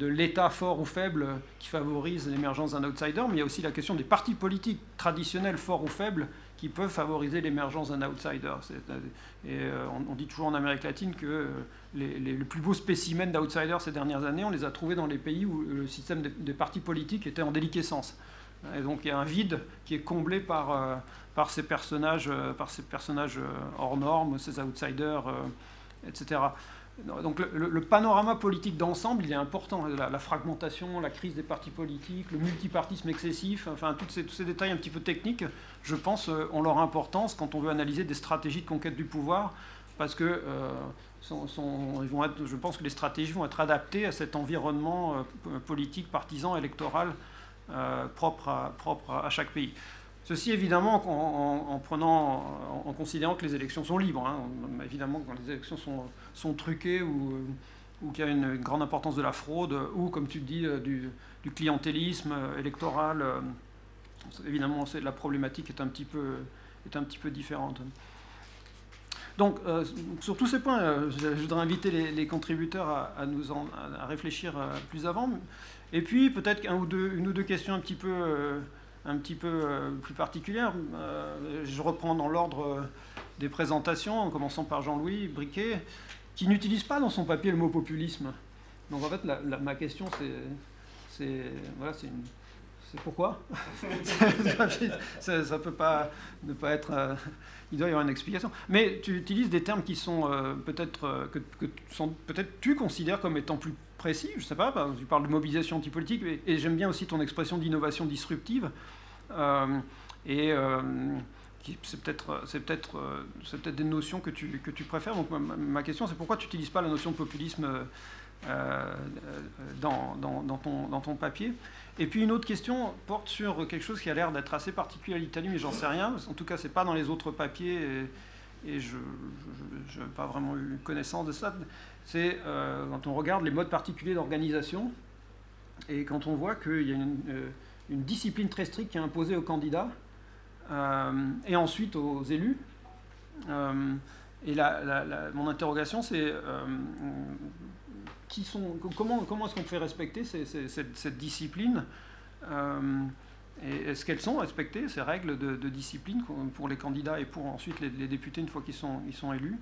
A: l'État fort ou faible qui favorise l'émergence d'un outsider, mais il y a aussi la question des partis politiques traditionnels forts ou faibles qui peuvent favoriser l'émergence d'un outsider. On, dit toujours en Amérique latine que les, plus beaux spécimens d'outsiders ces dernières années, on les a trouvés dans les pays où le système des, partis politiques était en déliquescence. Et donc il y a un vide qui est comblé par, euh, par ces personnages, euh, par ces personnages euh, hors normes, ces outsiders, etc. Donc le, panorama politique d'ensemble, il est important. La, fragmentation, la crise des partis politiques, le multipartisme excessif, enfin tous ces, tous ces détails un petit peu techniques, je pense, ont leur importance quand on veut analyser des stratégies de conquête du pouvoir, parce que ils vont être, je pense que les stratégies vont être adaptées à cet environnement politique, partisan, électoral euh, propre, à, chaque pays. Ceci évidemment en, en, considérant que les élections sont libres. Hein. Évidemment, quand les élections sont, truquées ou, qu'il y a une, grande importance de la fraude ou, comme tu dis, euh, du, clientélisme électoral, évidemment, la problématique est un petit peu, différente. Donc, euh, sur tous ces points, euh, je, voudrais inviter les, contributeurs à, nous à réfléchir euh, plus avant. Et puis, peut-être un ou deux, une ou deux questions un petit peu, petit peu plus particulières. je reprends dans l'ordre des présentations, en commençant par Jean-Louis Briquet, qui n'utilise pas dans son papier le mot populisme. Donc, en fait, ma question, c'est pourquoi? Ça, ne peut pas ne pas être. Euh, il doit y avoir une explication. Mais tu utilises des termes qui sont euh, peut-être euh, que, sont peut-être tu considères comme étant plus précis. Je sais pas. Tu parles de mobilisation antipolitique et, j'aime bien aussi ton expression d'innovation disruptive. et c'est peut-être peut-être c'est peut-être des notions que tu que tu préfères. Donc ma, question c'est pourquoi tu n'utilises pas la notion de populisme dans, dans, dans, ton, dans ton papier? Et puis une autre question porte sur quelque chose qui a l'air d'être assez particulier à l'Italie, mais j'en sais rien. En tout cas, c'est pas dans les autres papiers et, je n'ai pas vraiment eu connaissance de ça. C'est euh, quand on regarde les modes particuliers d'organisation et quand on voit qu'il y a une, euh, discipline très stricte qui est imposée aux candidats euh, et ensuite aux élus. et mon interrogation, c'est comment, comment est-ce qu'on fait respecter cette, discipline Est-ce qu'elles sont respectées, ces règles de, discipline pour les candidats et pour ensuite les, députés une fois qu'ils sont, élus?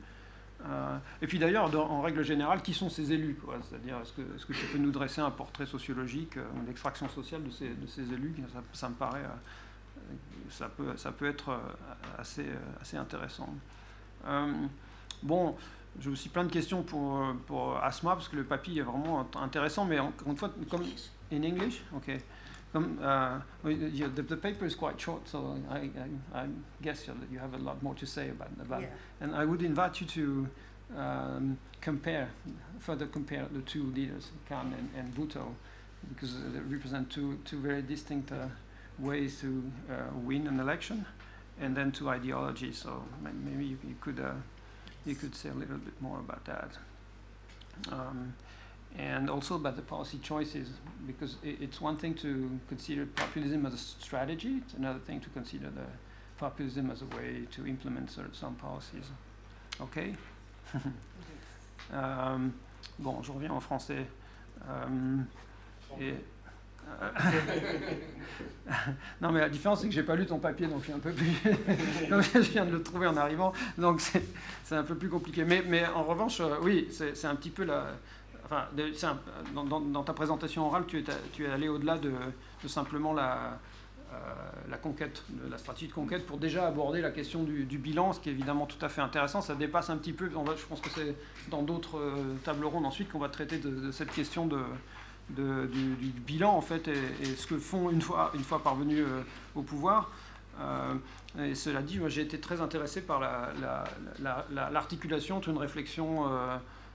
A: Et puis d'ailleurs, en règle générale, qui sont ces élus C'est-à-dire, est-ce que, est que, tu peux nous dresser un portrait sociologique, euh, l'extraction sociale de ces, de ces élus? Ça, me paraît, ça, peut, ça peut être assez, assez intéressant. bon, j'ai aussi plein de questions pour, pour Asma, parce que le papier est vraiment intéressant, mais encore une fois, comme. In English? Okay. Comme, uh, the, the, paper is quite short, so I, I, I, guess that you have a lot more to say about, about yeah. And I would invite you to um, compare, further compare the two leaders, Khan and, and Bhutto, because they represent two, two very distinct uh, ways to uh, win an election, and then two ideologies. So maybe you, you could uh, you could say a little bit more about that. Um, and also about the policy choices, because it, it's one thing to consider populism as a strategy, it's another thing to consider the populism as a way to implement some policies. OK um, Bon, je reviens en français. Um, et non, mais la différence, c'est que j'ai pas lu ton papier, donc je suis un peu plus. je viens de le trouver en arrivant, donc c'est un peu plus compliqué. Mais, mais en revanche, euh, oui, c'est un petit peu la. Dans, ta présentation orale, tu es, allé au-delà de, simplement la, euh, la conquête, de la stratégie de conquête, pour déjà aborder la question du, bilan, ce qui est évidemment tout à fait intéressant. Ça dépasse un petit peu. Je pense que c'est dans d'autres euh, tables rondes ensuite qu'on va traiter de cette question du, bilan en fait et, ce que font une fois, parvenus euh, au pouvoir. et cela dit, j'ai été très intéressé par l'articulation entre une réflexion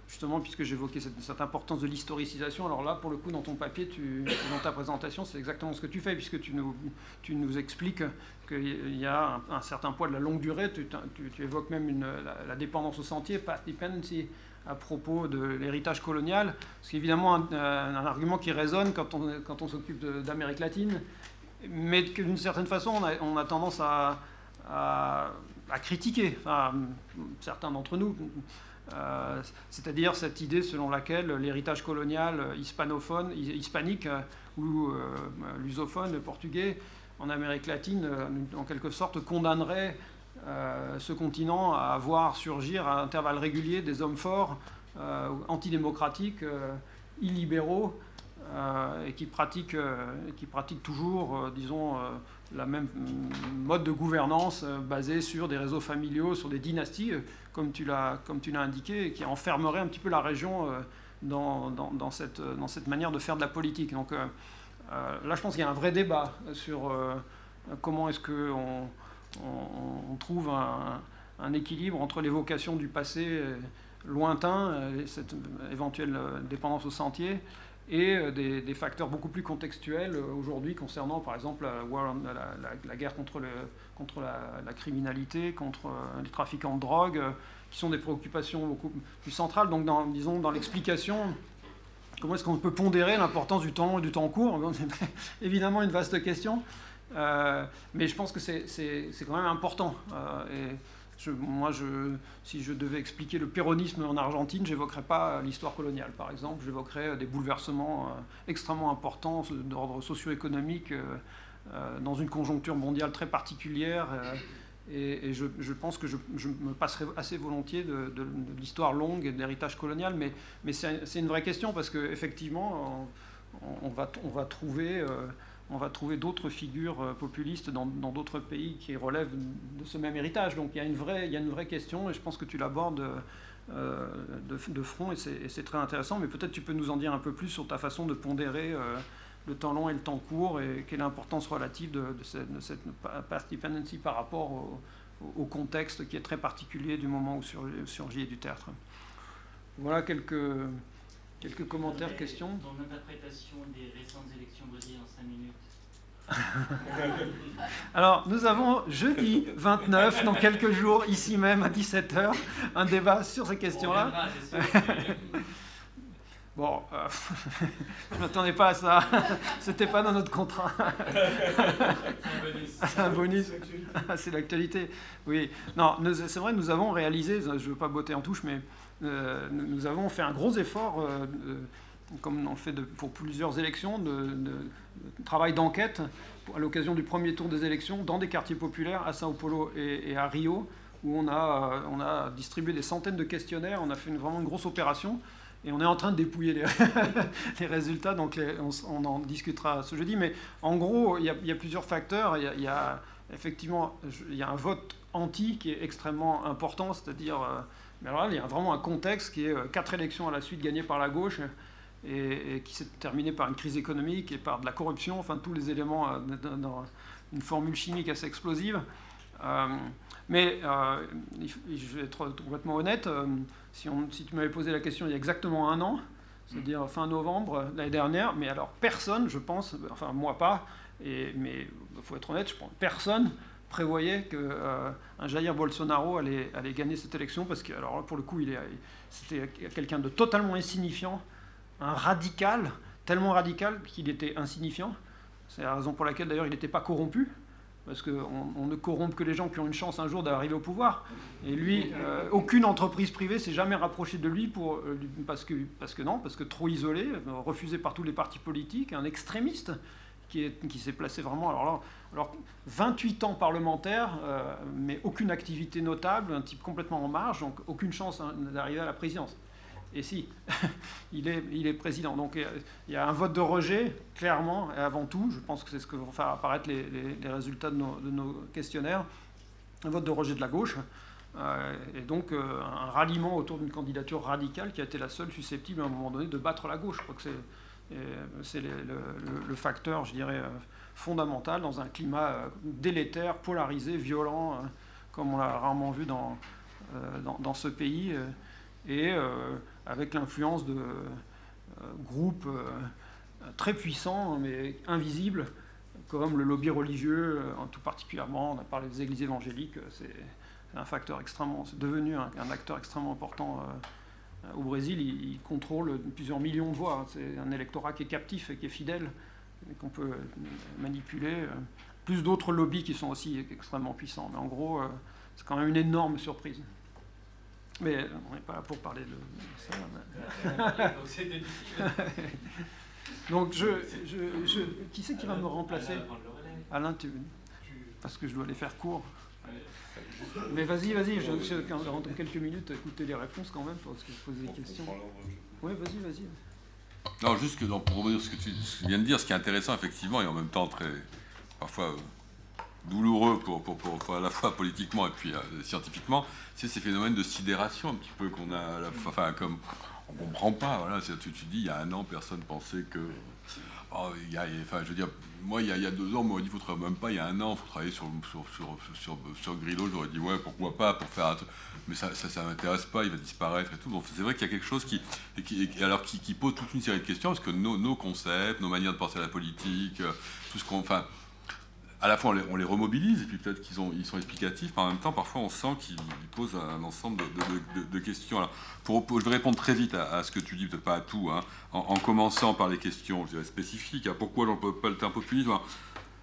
A: justement, puisque j'évoquais cette, importance de l'historicisation, alors là, pour le coup, dans ton papier, dans ta présentation, c'est exactement ce que tu fais, puisque tu nous, expliques qu'il y a un, certain poids de la longue durée, tu, évoques même la, dépendance au sentier, path dependency, à propos de l'héritage colonial, ce qui est évidemment un, un, argument qui résonne quand on, s'occupe d'Amérique latine, mais que d'une certaine façon, on a, tendance à, critiquer, certains d'entre nous. Euh, c'est-à-dire cette idée selon laquelle l'héritage colonial hispanophone, hispanique euh, ou euh, lusophone, portugais, en Amérique latine, en quelque sorte, condamnerait ce continent à voir surgir à intervalles réguliers des hommes forts, antidémocratiques, illibéraux, et qui pratiquent, pratiquent toujours, disons, la même mode de gouvernance basée sur des réseaux familiaux, sur des dynasties comme tu l'as indiqué, et qui enfermerait un petit peu la région euh, dans, cette, manière de faire de la politique. Donc euh, euh, là, je pense qu'il y a un vrai débat sur comment est-ce qu'on on, trouve un, un, équilibre entre l'évocation du passé lointain, et cette éventuelle dépendance au sentier, et des, des, facteurs beaucoup plus contextuels aujourd'hui concernant par exemple la, guerre contre la, criminalité, contre euh, les trafiquants de drogue, euh, qui sont des préoccupations beaucoup plus centrales. Donc, dans, disons, dans l'explication, comment est-ce qu'on peut pondérer l'importance du temps et du temps court? C'est évidemment une vaste question, euh, mais je pense que c'est quand même important. Moi, si je devais expliquer le péronisme en Argentine, j'évoquerais pas l'histoire coloniale, par exemple. J'évoquerais des bouleversements extrêmement importants d'ordre socio-économique euh, dans une conjoncture mondiale très particulière. Euh, et, je, pense que je, me passerai assez volontiers de, l'histoire longue et de l'héritage colonial, mais, c'est une vraie question parce qu'effectivement, on, on, va, trouver euh, on va trouver d'autres figures populistes dans d'autres pays qui relèvent de ce même héritage. Donc il y a une vraie, question et je pense que tu l'abordes de, de, front et c'est très intéressant. Mais peut-être tu peux nous en dire un peu plus sur ta façon de pondérer le temps long et le temps court et quelle est l'importance relative de, cette, path dependency par rapport au, contexte qui est très particulier du moment où surgit du tertre. Voilà quelques, quelques commentaires, questions?
E: Ton interprétation des récentes élections brésiliennes en 5 minutes.
A: Alors, nous avons jeudi 29, dans quelques jours, ici même à 17h, un débat sur ces questions-là. Bon, euh, je ne m'attendais pas à ça. C'était pas dans notre contrat.
E: C'est un bonus.
A: C'est l'actualité. Oui. Non, c'est vrai, nous avons réalisé, je ne veux pas botter en touche, mais euh, nous avons fait un gros effort, euh, comme on le fait pour plusieurs élections, de, travail d'enquête à l'occasion du premier tour des élections dans des quartiers populaires à Sao Paulo et, à Rio, où on a, on a distribué des centaines de questionnaires. On a fait vraiment une grosse opération. Et on est en train de dépouiller les, résultats, donc on, en discutera ce jeudi. Mais en gros, il y a, plusieurs facteurs. Il y a, effectivement il y a un vote anti qui est extrêmement important, c'est-à-dire, euh, mais alors là, il y a vraiment un contexte qui est euh, quatre élections à la suite gagnées par la gauche et, qui s'est terminé par une crise économique et par de la corruption, enfin tous les éléments euh, dans une formule chimique assez explosive. mais je vais être complètement honnête si, tu m'avais posé la question il y a exactement un an, c'est-à-dire fin novembre l'année dernière, mais alors personne, je pense, enfin moi pas, et, mais il faut être honnête, je pense, personne prévoyait qu'un euh, Jair Bolsonaro allait, allait, gagner cette élection, parce que alors pour le coup, c'était quelqu'un de totalement insignifiant, un radical, tellement radical qu'il était insignifiant. C'est la raison pour laquelle d'ailleurs il n'était pas corrompu parce qu'on on ne corrompt que les gens qui ont une chance un jour d'arriver au pouvoir. Et lui, euh, aucune entreprise privée s'est jamais rapprochée de lui pour, euh, parce, que, parce que non, parce que trop isolé, refusé par tous les partis politiques, un extrémiste qui, qui s'est placé vraiment. Alors, là, alors 28 ans parlementaire, euh, mais aucune activité notable, un type complètement en marge, donc aucune chance hein, d'arriver à la présidence. Et si, il est, président. Donc il y a un vote de rejet, clairement, et avant tout, je pense que c'est ce que vont faire apparaître les, résultats de nos, questionnaires, un vote de rejet de la gauche, euh, et donc euh, un ralliement autour d'une candidature radicale qui a été la seule susceptible à un moment donné de battre la gauche. Je crois que C'est le, facteur, je dirais, fondamental dans un climat délétère, polarisé, violent, comme on l'a rarement vu dans, dans, dans, ce pays, et avec l'influence de groupes très puissants, mais invisibles, comme le lobby religieux, tout particulièrement, on a parlé des églises évangéliques, c'est un facteur extrêmement, c'est devenu un, acteur extrêmement important euh, au Brésil. Il, contrôle plusieurs millions de voix. C'est un électorat qui est captif et qui est fidèle, qu'on peut manipuler. Euh, plus d'autres lobbies qui sont aussi extrêmement puissants. Mais en gros, euh, c'est quand même une énorme surprise. Mais on n'est pas là pour parler de ça. Donc, je, je, qui c'est qui va me remplacer Alain, tu, parce que je dois les faire court. Mais vas-y, vas-y, je, je, dans quelques minutes, écouter les réponses quand même, parce que je pose des questions. Oui, vas-y, vas-y.
C: Non, juste que pour revenir ce que tu viens de dire, ce qui est intéressant, effectivement, et en même temps très, parfois, euh, douloureux pour, à la fois politiquement et puis euh, scientifiquement, c'est ces phénomènes de sidération un petit peu qu'on a, enfin, comme on comprend pas, voilà, tu, tu dis, il y a un an, personne pensait que Oh, il y a, enfin, je veux dire, moi, il y a, deux ans, moi, il faut travailler, même pas, il y a un an, il faut travailler sur, sur, sur, sur, sur Grillo. J'aurais dit, ouais, pourquoi pas, pour faire. Mais ça, ça, ça m'intéresse pas, il va disparaître et tout. Donc, c'est vrai qu'il y a quelque chose qui, qui, alors, qui, qui, pose toute une série de questions, parce que nos, nos concepts, nos manières de penser à la politique, euh, tout ce qu'on. Enfin, à la fois on les, remobilise et puis peut-être qu'ils ils sont explicatifs, mais en même temps parfois on sent qu'ils posent un ensemble de, questions. Alors, je vais répondre très vite à, ce que tu dis, peut-être pas à tout, hein, en, commençant par les questions je dirais, spécifiques. Hein. pourquoi pas le terme populisme?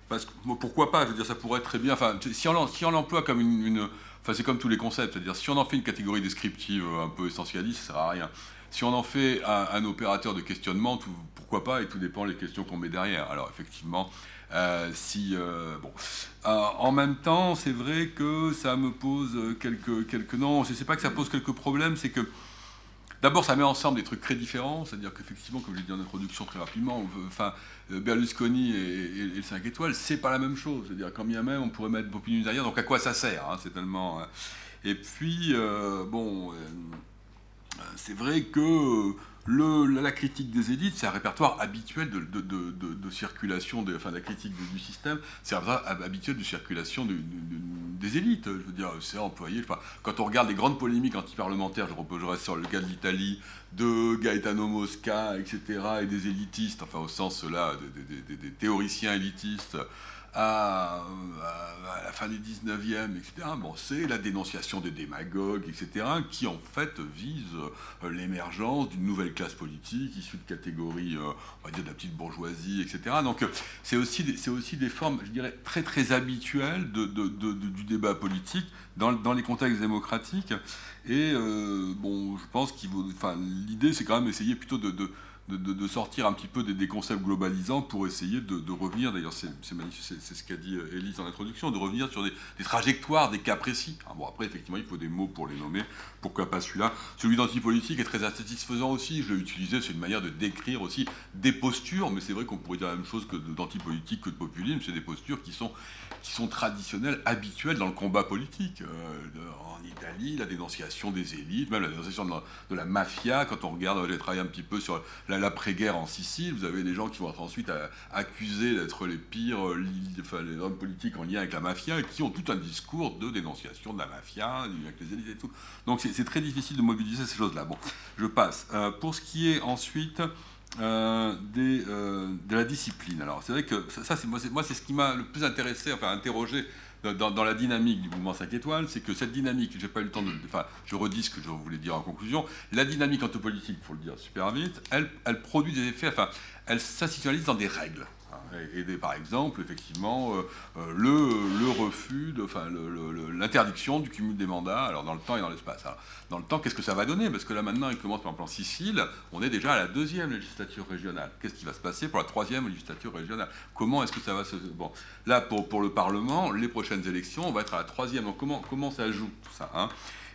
C: Parce Pourquoi pas? Je veux dire, ça pourrait être très bien. Si on, l'emploie comme une, Enfin, c'est comme tous les concepts, c'est-à-dire si on en fait une catégorie descriptive un peu essentialiste, ça sert à rien. Si on en fait un, opérateur de questionnement, pourquoi pas, et tout dépend des questions qu'on met derrière. Alors effectivement, euh, si, euh, bon. Euh, en même temps, c'est vrai que ça me pose quelques, quelques non, je sais pas que ça pose quelques problèmes, c'est que d'abord ça met ensemble des trucs très différents, c'est-à-dire qu'effectivement, comme je l'ai dit en introduction très rapidement, enfin, Berlusconi et, le 5 étoiles, c'est pas la même chose, c'est-à-dire quand bien même on pourrait mettre Bopinus derrière, donc à quoi ça sert hein, C'est tellement. Et puis, bon, c'est vrai que la critique des élites, c'est un répertoire habituel de, circulation, de, enfin la critique du système, c'est un répertoire habituel de circulation des élites. Je veux dire, c'est employé. quand on regarde les grandes polémiques antiparlementaires, je reposerai sur le cas de l'Italie, de Gaetano Mosca, etc., et des élitistes, enfin au sens là, des théoriciens élitistes à, la fin du 19e, etc. Bon, c'est la dénonciation des démagogues, etc., qui en fait vise euh, l'émergence d'une nouvelle classe politique issue de catégories, euh, on va dire, de la petite bourgeoisie, etc. Donc euh, c'est aussi, aussi des formes, je dirais, très très habituelles du débat politique dans, dans, les contextes démocratiques. Et bon, je pense qu'il enfin, l'idée, c'est quand même essayer plutôt de de, sortir un petit peu des, concepts globalisants pour essayer de, revenir, d'ailleurs c'est ce qu'a dit Elise en introduction, de revenir sur des, trajectoires, des cas précis. Ah, bon après effectivement il faut des mots pour les nommer, pourquoi pas celui-là? Celui d'antipolitique est très insatisfaisant aussi, je l'ai utilisé, c'est une manière de décrire aussi des postures, mais c'est vrai qu'on pourrait dire la même chose que d'antipolitique que de populisme, c'est des postures qui sont, qui sont traditionnelles, habituelles dans le combat politique. Euh, en Italie, la dénonciation des élites, même la dénonciation de la, mafia, quand on regarde, j'ai travaillé un petit peu sur la l'après-guerre en Sicile, vous avez des gens qui vont être ensuite accusés d'être les pires, euh, les hommes politiques en lien avec la mafia, qui ont tout un discours de dénonciation de la mafia, avec les élites et tout. Donc c'est très difficile de mobiliser ces choses-là. Bon, je passe. Euh, pour ce qui est ensuite euh, des, de la discipline, alors c'est vrai que ça, c'est moi, c'est ce qui m'a le plus intéressé, enfin interrogé dans, la dynamique du mouvement 5 étoiles, c'est que cette dynamique, j'ai pas eu le temps de. Enfin, je redis ce que je voulais dire en conclusion. La dynamique anthropolitique, pour le dire super vite, elle, produit des effets, enfin, elle s'institutionnalise dans des règles et, par exemple, effectivement, euh, euh, le, refus, de, enfin, l'interdiction du cumul des mandats, alors dans le temps et dans l'espace. Dans le temps, qu'est-ce que ça va donner? Parce que là, maintenant, il commence par exemple en Sicile, on est déjà à la deuxième législature régionale. Qu'est-ce qui va se passer pour la troisième législature régionale? Comment est-ce que ça va se... Bon, là, pour, pour le Parlement, les prochaines élections, on va être à la troisième. Donc comment, comment ça joue tout ça hein?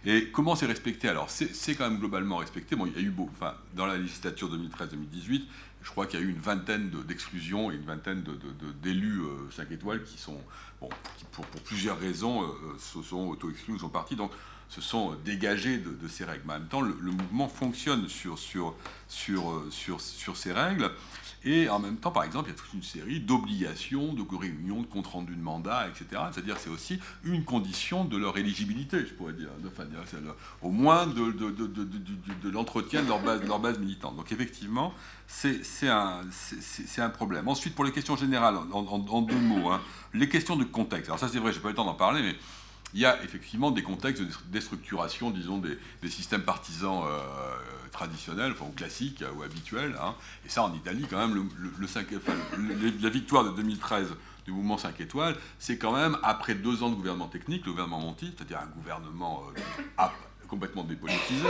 C: Et comment c'est respecté? Alors, c'est quand même globalement respecté. Bon, il y a eu beau, enfin, dans la législature 2013-2018, je crois qu'il y a eu une vingtaine d'exclusions et une vingtaine d'élus 5 euh, étoiles qui sont, bon, pour, plusieurs raisons, euh, euh, se sont auto-exclus, sont partis. Donc se sont dégagés de, ces règles. Mais en même temps, le, mouvement fonctionne sur, sur, sur, sur, sur ces règles. Et en même temps, par exemple, il y a toute une série d'obligations, de réunions, de compte rendu de mandat, etc. C'est-à-dire c'est aussi une condition de leur éligibilité, je pourrais dire, au moins de, de, l'entretien de leur base, militante. Donc effectivement, c'est un, problème. Ensuite, pour les questions générales, en, deux mots, hein, les questions de contexte. Alors ça c'est vrai, je n'ai pas eu le temps d'en parler, mais il y a effectivement des contextes de déstructuration, disons, des, des systèmes partisans euh, traditionnels, enfin, ou classiques ou habituels. Hein. Et ça, en Italie, quand même, la victoire de 2013 du mouvement 5 étoiles, c'est quand même après deux ans de gouvernement technique, le gouvernement Monti, c'est-à-dire un gouvernement euh, complètement dépolitisé.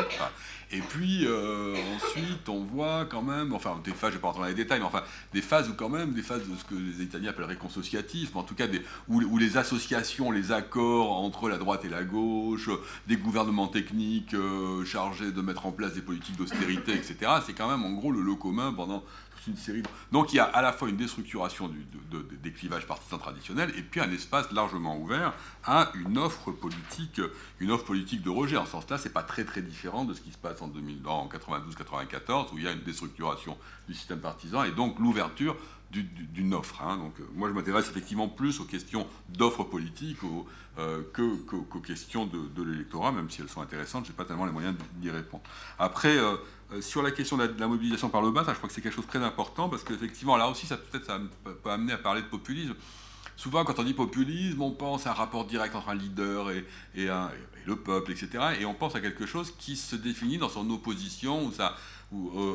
C: Et puis euh, ensuite, on voit quand même, enfin des phases, je ne vais pas rentrer dans les détails, mais enfin des phases où quand même, des phases de ce que les Italiens appelleraient consociatif, en tout cas des, où, les associations, les accords entre la droite et la gauche, des gouvernements techniques euh, chargés de mettre en place des politiques d'austérité, etc. C'est quand même en gros le lot commun pendant Donc il y a à la fois une déstructuration des clivages partisans traditionnels et puis un espace largement ouvert à une offre politique, une offre politique de rejet. En ce sens-là, c'est pas très très différent de ce qui se passe en, 2000, en 92-94 où il y a une déstructuration du système partisan et donc l'ouverture d'une offre. Hein. Donc, euh, moi, je m'intéresse effectivement plus aux questions d'offres politiques euh, qu'aux questions de, l'électorat, même si elles sont intéressantes, je n'ai pas tellement les moyens d'y répondre. Après, euh, sur la question de la, mobilisation par le bas, je crois que c'est quelque chose de très important parce qu'effectivement, là aussi, ça peut-être ça peut amener à parler de populisme. Souvent, quand on dit populisme, on pense à un rapport direct entre un leader et, le peuple, etc. Et on pense à quelque chose qui se définit dans son opposition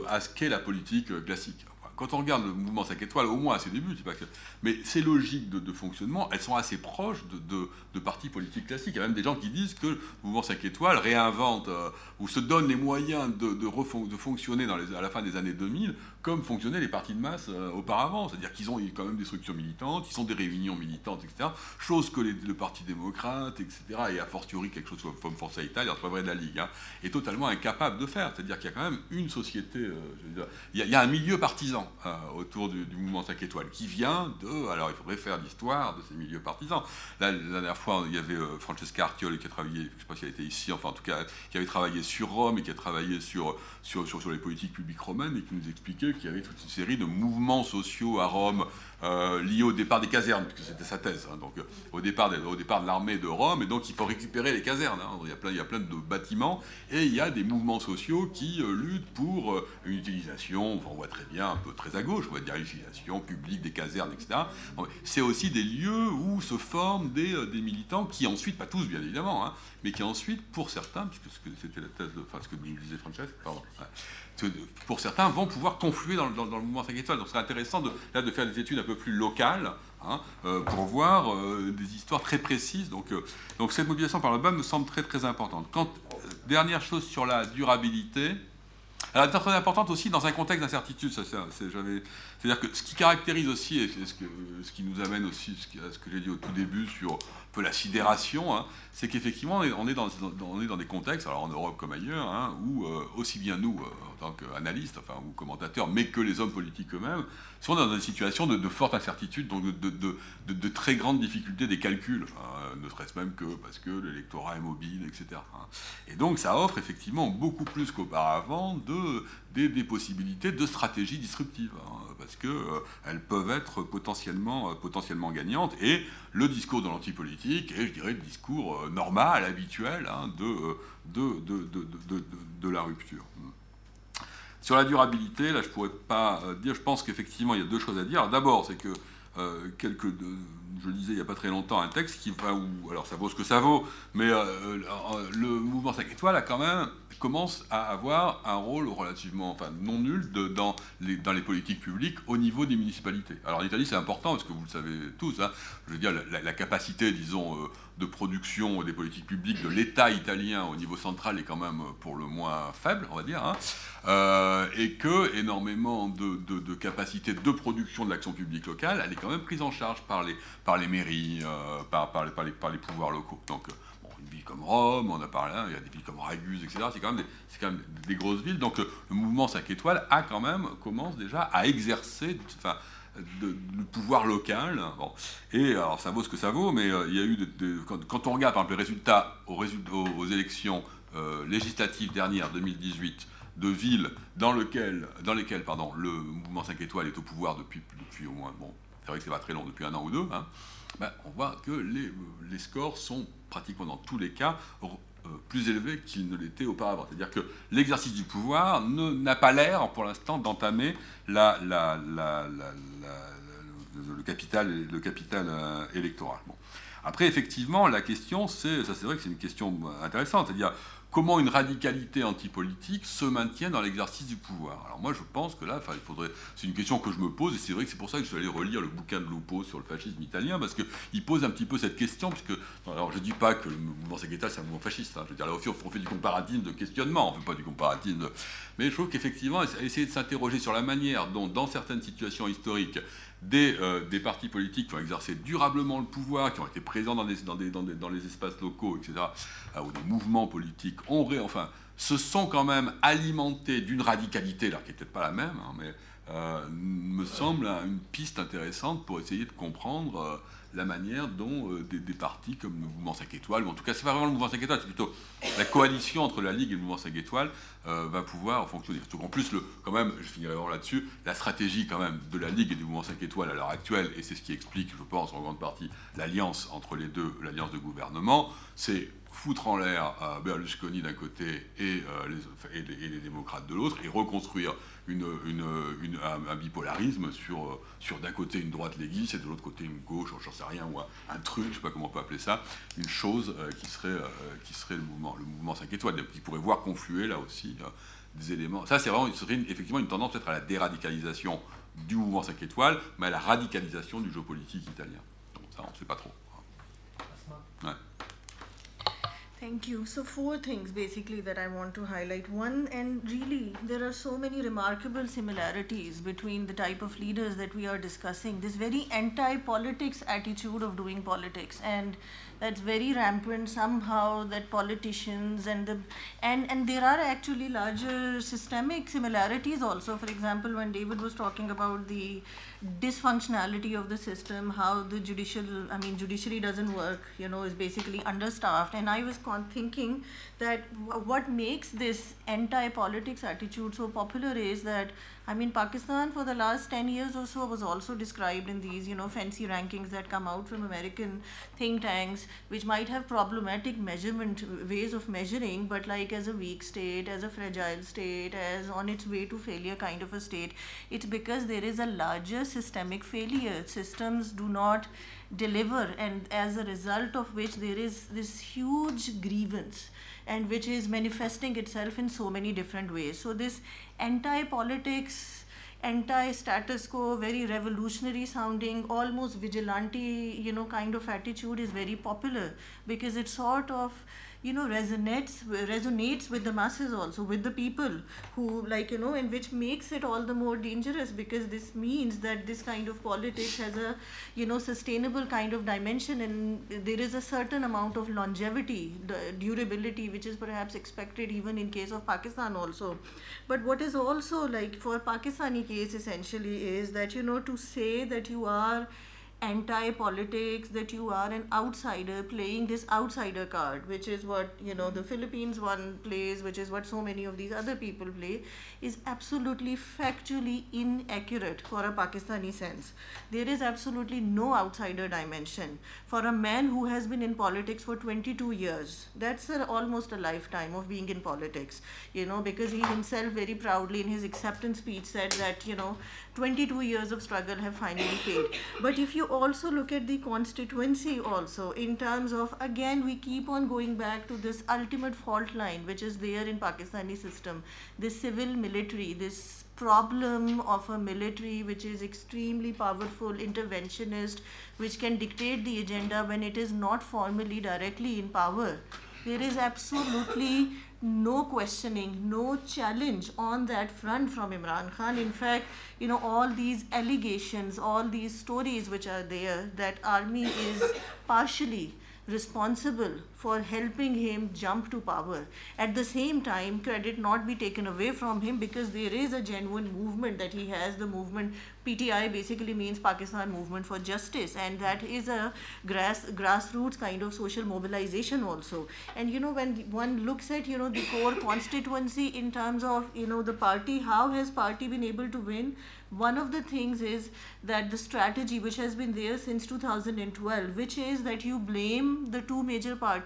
C: à ce qu'est la politique classique quand on regarde le mouvement 5 étoiles, au moins à ses débuts, pas que... mais ces logiques de, fonctionnement, elles sont assez proches de, partis politiques classiques. Il y a même des gens qui disent que le mouvement 5 étoiles réinvente euh, ou se donne les moyens de, de fonctionner à la fin des années 2000 comme fonctionnaient les partis de masse euh, auparavant. C'est-à-dire qu'ils ont quand même des structures militantes, ils ont des réunions militantes, etc. Chose que le Parti démocrate, etc., et a fortiori quelque chose comme Forza Italia, pas vrai de la Ligue, hein, est totalement incapable de faire. C'est-à-dire qu'il y a quand même une société, euh, il, y a, un milieu partisan euh, autour du, mouvement 5 étoiles qui vient de. Alors il faudrait faire l'histoire de ces milieux partisans. la dernière fois, il y avait Francesca Artioli qui a travaillé, je sais pas si elle était ici, enfin en tout cas, qui avait travaillé sur Rome et qui a travaillé sur, sur, sur, sur les politiques publiques romaines et qui nous expliquait qu'il y avait toute une série de mouvements sociaux à Rome euh, liés au départ des casernes, puisque c'était sa thèse, hein. donc euh, au départ, de, de l'armée de Rome, et donc il faut récupérer les casernes. Hein. il, y a plein, de bâtiments, et il y a des mouvements sociaux qui euh, luttent pour une utilisation, on voit très bien, un peu très à gauche, on va dire l'utilisation publique des casernes, etc. C'est aussi des lieux où se forment des, des, militants qui ensuite, pas tous bien évidemment, hein, mais qui ensuite, pour certains, puisque c'était la thèse de, enfin ce que disait Francesca, pardon, pour certains, vont pouvoir confluer dans, le mouvement 5 étoiles. Donc c'est intéressant de, là, de faire des études un peu plus locales hein, euh, pour voir euh, des histoires très précises. Donc, euh, cette mobilisation par le bas me semble très très importante. Dernière chose sur la durabilité, elle est très importante aussi dans un contexte d'incertitude. C'est-à-dire que ce qui caractérise aussi, et ce, ce qui nous amène aussi à ce que j'ai dit au tout début sur peu la sidération, hein, c'est qu'effectivement, on, est dans, des contextes, alors en Europe comme ailleurs, hein, où euh, aussi bien nous, euh, en tant qu'analystes enfin, ou commentateurs, mais que les hommes politiques eux-mêmes, sont dans une situation de, forte incertitude, donc de, très grandes difficultés des calculs, hein, ne serait-ce même que parce que l'électorat est mobile, etc. Et donc ça offre effectivement beaucoup plus qu'auparavant de, des, possibilités de stratégies disruptives parce qu'elles euh, peuvent être potentiellement, potentiellement gagnantes. Et le discours de l'antipolitique est, je dirais, le discours euh, normal, habituel hein, de, de, de, de, la rupture. Sur la durabilité, là, je ne pourrais pas dire, je pense qu'effectivement, il y a deux choses à dire. D'abord, c'est que quelques, je lisais il n'y a pas très longtemps un texte qui, alors ça vaut ce que ça vaut, mais le mouvement 5 étoiles a quand même commence à avoir un rôle relativement, enfin non nul de, dans, les, dans les politiques publiques au niveau des municipalités. Alors en Italie c'est important parce que vous le savez tous, hein, je veux dire la, capacité, disons, euh, de production des politiques publiques de l'État italien au niveau central est quand même pour le moins faible, on va dire, hein, euh, et que énormément de, de, capacités de production de l'action publique locale, elle est quand même prise en charge par les, par les mairies, euh, par, par, par, les, par les pouvoirs locaux. Donc comme Rome, on a parlé, hein, il y a des villes comme Raguse, etc. C'est quand, même des, quand même des grosses villes. Donc le, mouvement 5 étoiles a quand même, commence déjà à exercer, enfin, de, le pouvoir local. Bon. Et alors ça vaut ce que ça vaut, mais il y a eu, quand, on regarde par exemple les résultats aux, élections législatives dernières, 2018, de villes dans, lequel, dans lesquelles pardon, le mouvement 5 étoiles est au pouvoir depuis, depuis au moins, bon, c'est vrai que c'est pas très long, depuis un an ou deux, hein, ben, on voit que les, les, scores sont pratiquement dans tous les cas euh, plus élevés qu'ils ne l'étaient auparavant. C'est-à-dire que l'exercice du pouvoir n'a pas l'air, pour l'instant, d'entamer le, capital, le euh, électoral. Après, effectivement, la question, c'est, ça c'est vrai que c'est une question intéressante, c'est-à-dire comment une radicalité antipolitique se maintient dans l'exercice du pouvoir. Alors moi, je pense que là, il faudrait. C'est une question que je me pose, et c'est vrai que c'est pour ça que je suis allé relire le bouquin de Lupo sur le fascisme italien, parce qu'il pose un petit peu cette question, puisque alors je dis pas que le mouvement Segeta c'est un mouvement fasciste. Hein. je veux dire là aussi, on fait du comparatisme de questionnement, on fait pas du comparatisme. Mais je trouve qu'effectivement, essayer de s'interroger sur la manière dont, dans certaines situations historiques, des, euh, des, partis politiques qui ont exercé durablement le pouvoir, qui ont été présents dans, les espaces locaux, etc., euh, ou des mouvements politiques, ont, enfin, se sont quand même alimentés d'une radicalité, là, qui n'est peut-être pas la même, hein, mais euh, me semble une piste intéressante pour essayer de comprendre la manière dont euh, des, partis comme le mouvement 5 étoiles, ou en tout cas, c'est pas vraiment le mouvement 5 étoiles, c'est plutôt la coalition entre la Ligue et le mouvement 5 étoiles euh, va pouvoir fonctionner. En plus, le, quand même, je finirai là-dessus, la stratégie quand même de la Ligue et du mouvement 5 étoiles à l'heure actuelle, et c'est ce qui explique, je pense, en grande partie, l'alliance entre les deux, l'alliance de gouvernement, c'est foutre en l'air euh, Berlusconi d'un côté et, et, les, démocrates de l'autre, et reconstruire une, un, bipolarisme sur, sur d'un côté une droite léguiste et de l'autre côté une gauche, j'en sais rien, ou un, truc, je ne sais pas comment on peut appeler ça, une chose euh, qui, serait, euh, qui serait le mouvement, le mouvement 5 étoiles, qui pourrait voir confluer là aussi euh, des éléments. Ça, c'est vraiment serait effectivement une tendance peut-être à la déradicalisation du mouvement 5 étoiles, mais à la radicalisation du jeu politique italien. Donc ça, on ne sait pas trop. Ouais.
B: Thank you. So, four things basically that I want to highlight. One, and really, there are so many remarkable similarities between the type of leaders that we are discussing. This very anti politics attitude of doing politics. And that's very rampant somehow that politicians and the and and there are actually larger systemic similarities also. For example when david was talking about the dysfunctionality of the system how the judicial i mean judiciary doesn't work you know is basically understaffed. And i was thinking that what makes this anti-politics attitude so popular is that I mean, Pakistan for the last 10 years or so was also described in these, you know, fancy rankings that come out from American think tanks, which might have problematic measurement ways of measuring, but like as a weak state, as a fragile state, as on its way to failure kind of a state. It's because there is a larger systemic failure. Systems do not deliver, and as a result of which, there is this huge grievance and which is manifesting itself in so many different ways. So, this anti politics, anti status quo, very revolutionary sounding, almost vigilante, you know, kind of attitude is very popular because it sort of you know resonates resonates with the masses also with the people who like you know and which makes it all the more dangerous because this means that this kind of politics has a you know sustainable kind of dimension and there is a certain amount of longevity durability which is perhaps expected even in case of pakistan also. But what is also like for pakistani case essentially is that you know to say that you are anti politics that you are an outsider playing this outsider card which is what you know the philippines one plays which is what so many of these other people play is absolutely factually inaccurate for a pakistani sense there is absolutely no outsider dimension for a man who has been in politics for 22 years that's a, almost a lifetime of being in politics you know because he himself very proudly in his acceptance speech said that you know 22 years of struggle have finally paid. But if you also look at the constituency, also in terms of again, we keep on going back to this ultimate fault line which is there in Pakistani system, this civil military, this problem of a military which is extremely powerful, interventionist, which can dictate the agenda when it is not formally directly in power. There is absolutely no questioning, no challenge on that front from Imran Khan. In fact, you know, all these allegations, all these stories which are there, that army is partially responsible for helping him jump to power. At the same time, credit not be taken away from him because there is a genuine movement that he has. The movement PTI basically means Pakistan Movement for Justice, and that is a grass grassroots kind of social mobilization also. And you know, when one looks at you know the core constituency in terms of you know the party, how has party been able to win? One of the things is that the strategy which has been there since 2012, which is that you blame the two major parties,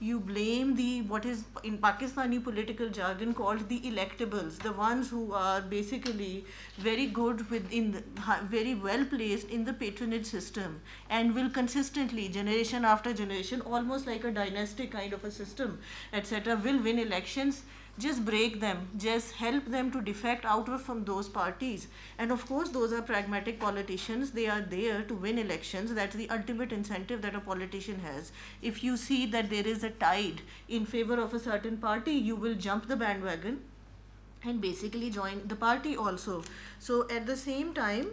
B: you blame the what is in Pakistani political jargon called the electables, the ones who are basically very good with in the, very well placed in the patronage system and will consistently generation after generation, almost like a dynastic kind of a system, etc., will win elections just break them, just help them to defect outward from those parties. And of course, those are pragmatic politicians. They are there to win elections. That's the ultimate incentive that a politician has. If you see that there is a tide in favor of a certain party, you will jump the bandwagon and basically join the party also. So at the same time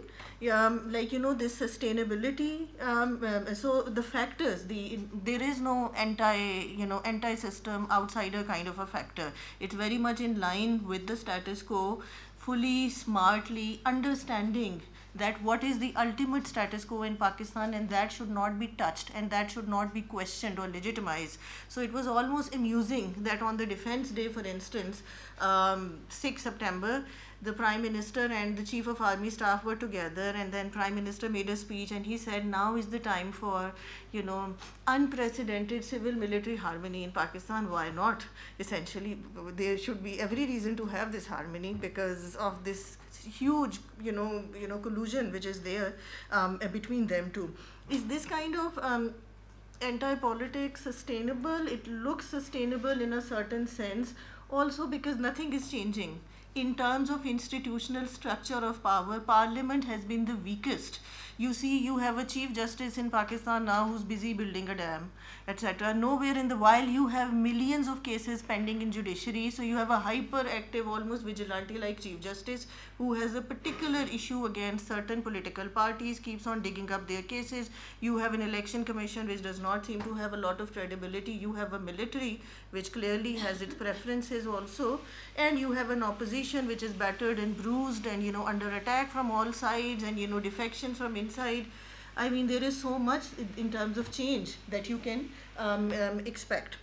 B: um, like you know this sustainability um, um, so the factors the there is no anti you know anti system outsider kind of a factor. It's very much in line with the status quo fully smartly understanding that what is the ultimate status quo in Pakistan and that should not be touched and that should not be questioned or legitimized. So it was almost amusing that on the Defense Day, for instance, um, 6 September, the prime minister and the chief of army staff were together and then prime minister made a speech and he said now is the time for you know unprecedented civil military harmony in pakistan why not essentially there should be every reason to have this harmony because of this huge you know you know collusion which is there um, between them two. Is this kind of um, anti-politics sustainable? It looks sustainable in a certain sense. Also because nothing is changing. In terms of institutional structure of power, Parliament has been the weakest. You see, you have a Chief Justice in Pakistan now who's busy building a dam, etc. Nowhere in the while you have millions of cases pending in judiciary, so you have a hyperactive, almost vigilante-like Chief Justice who has a particular issue against certain political parties, keeps on digging up their cases. You have an election commission which does not seem to have a lot of credibility. You have a military which clearly has its preferences also, and you have an opposition which is battered and bruised and you know under attack from all sides and you know defection from inside. I mean, there is so much in terms of change that you can um, um, expect.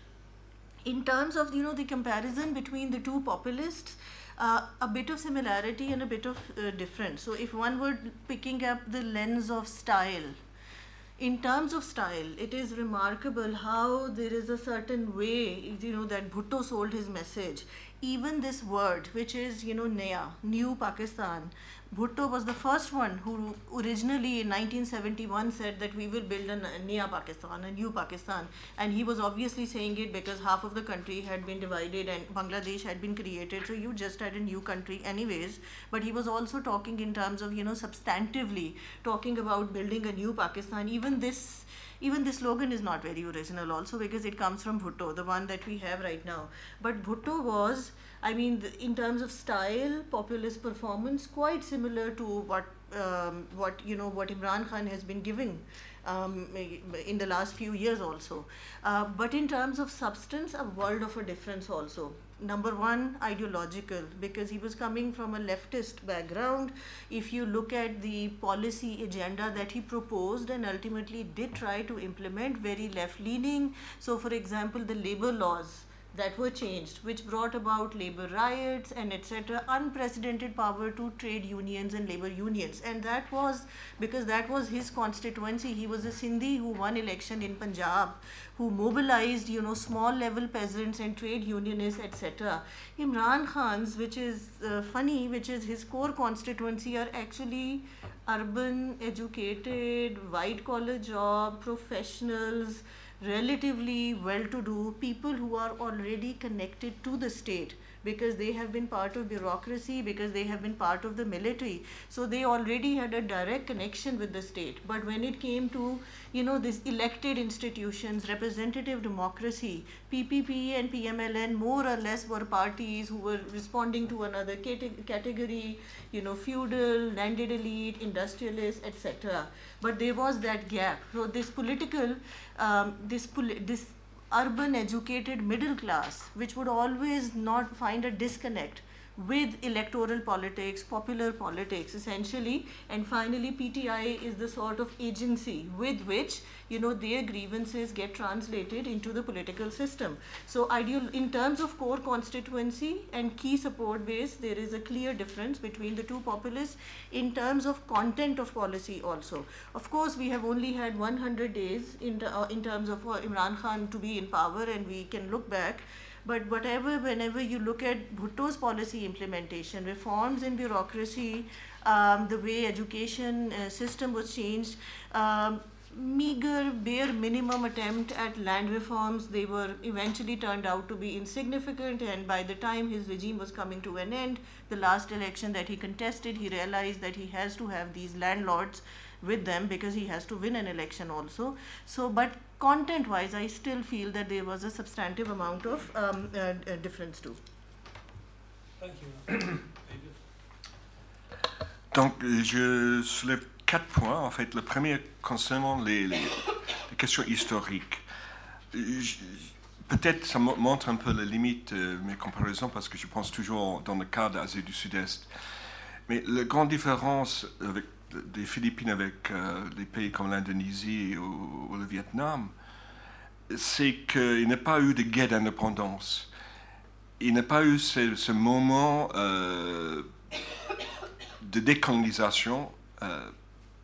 B: In terms of you know the comparison between the two populists, uh, a bit of similarity and a bit of uh, difference. So if one were picking up the lens of style, in terms of style, it is remarkable how there is a certain way, you know, that Bhutto sold his message. Even this word, which is, you know, Naya, New Pakistan, Bhutto was the first one who originally in 1971 said that we will build a Naya Pakistan, a new Pakistan. And he was obviously saying it because half of the country had been divided and Bangladesh had been created. So you just had a new country anyways. But he was also talking in terms of, you know, substantively talking about building a new Pakistan. Even this even this slogan is not very original also because it comes from Bhutto, the one that we have right now. But Bhutto was I mean, the, in terms of style, populist performance, quite similar to what um, what you know what Imran Khan has been giving um, in the last few years also. Uh, but in terms of substance, a world of a difference also. Number one, ideological, because he was coming from a leftist background. If you look at the policy agenda that he proposed and ultimately did try to implement, very left leaning. So, for example, the labor laws that were changed, which brought about labor riots and etc. Unprecedented power to trade unions and labor unions, and that was because that was his constituency. He was a Sindhi who won election in Punjab, who mobilized you know small level peasants and trade unionists etc. Imran Khan's, which is uh, funny, which is his core constituency, are actually urban, educated, white collar job professionals relatively well-to-do people who are already connected to the state because they have been part of bureaucracy, because they have been part of the military. So they already had a direct connection with the state. But when it came to, you know, these elected institutions, representative democracy, PPP and PMLN more or less were parties who were responding to another category, you know, feudal, landed elite, industrialists, etc. But there was that gap. So this political, um, this, this urban educated middle class, which would always not find a disconnect with electoral politics, popular politics, essentially. And finally, PTI is the sort of agency with which you know their grievances get translated into the political system. So, ideal in terms of core constituency and key support base, there is a clear difference between the two populists in terms of content of policy. Also, of course, we have only had 100 days in uh, in terms of uh, Imran Khan to be in power, and we can look back but whatever, whenever you look at Bhutto's policy implementation, reforms in bureaucracy, um, the way education uh, system was changed, um, meager, bare minimum attempt at land reforms, they were eventually turned out to be insignificant. And by the time his regime was coming to an end, the last election that he contested, he realized that he has to have these landlords with them because he has to win an election also. So, but content wise, I still feel that there was a substantive amount of um, uh, uh, difference too.
F: Thank you.
D: Donc, je soulève quatre points. En fait, le premier concernant les, les, les questions historiques. Peut-être ça mo- montre un peu la limite de mes comparaisons parce que je pense toujours dans le cas d'Asie du Sud-Est. Mais la grande différence avec, des Philippines avec euh, des pays comme l'Indonésie ou, le Vietnam, c'est qu'il n'y a pas eu de guerre d'indépendance. Il n'y a pas eu ce, moment euh, de décolonisation euh,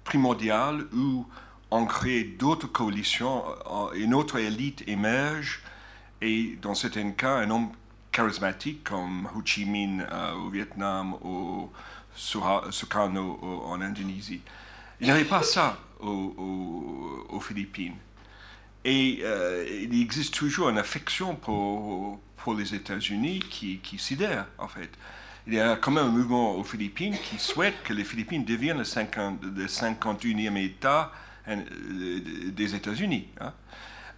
D: primordiale où on crée d'autres coalitions, euh, une autre élite émerge et dans certains cas, un homme charismatique comme Ho Chi Minh au Vietnam ou Sukarno au- en Indonésie. Il n'y avait pas ça au- au- aux Philippines. Et euh, il existe toujours une affection pour, pour les États-Unis qui, qui sidère, en fait. Il y a quand même un mouvement aux Philippines qui souhaite que les Philippines deviennent le, 50, le 51e État hein, des États-Unis. hein.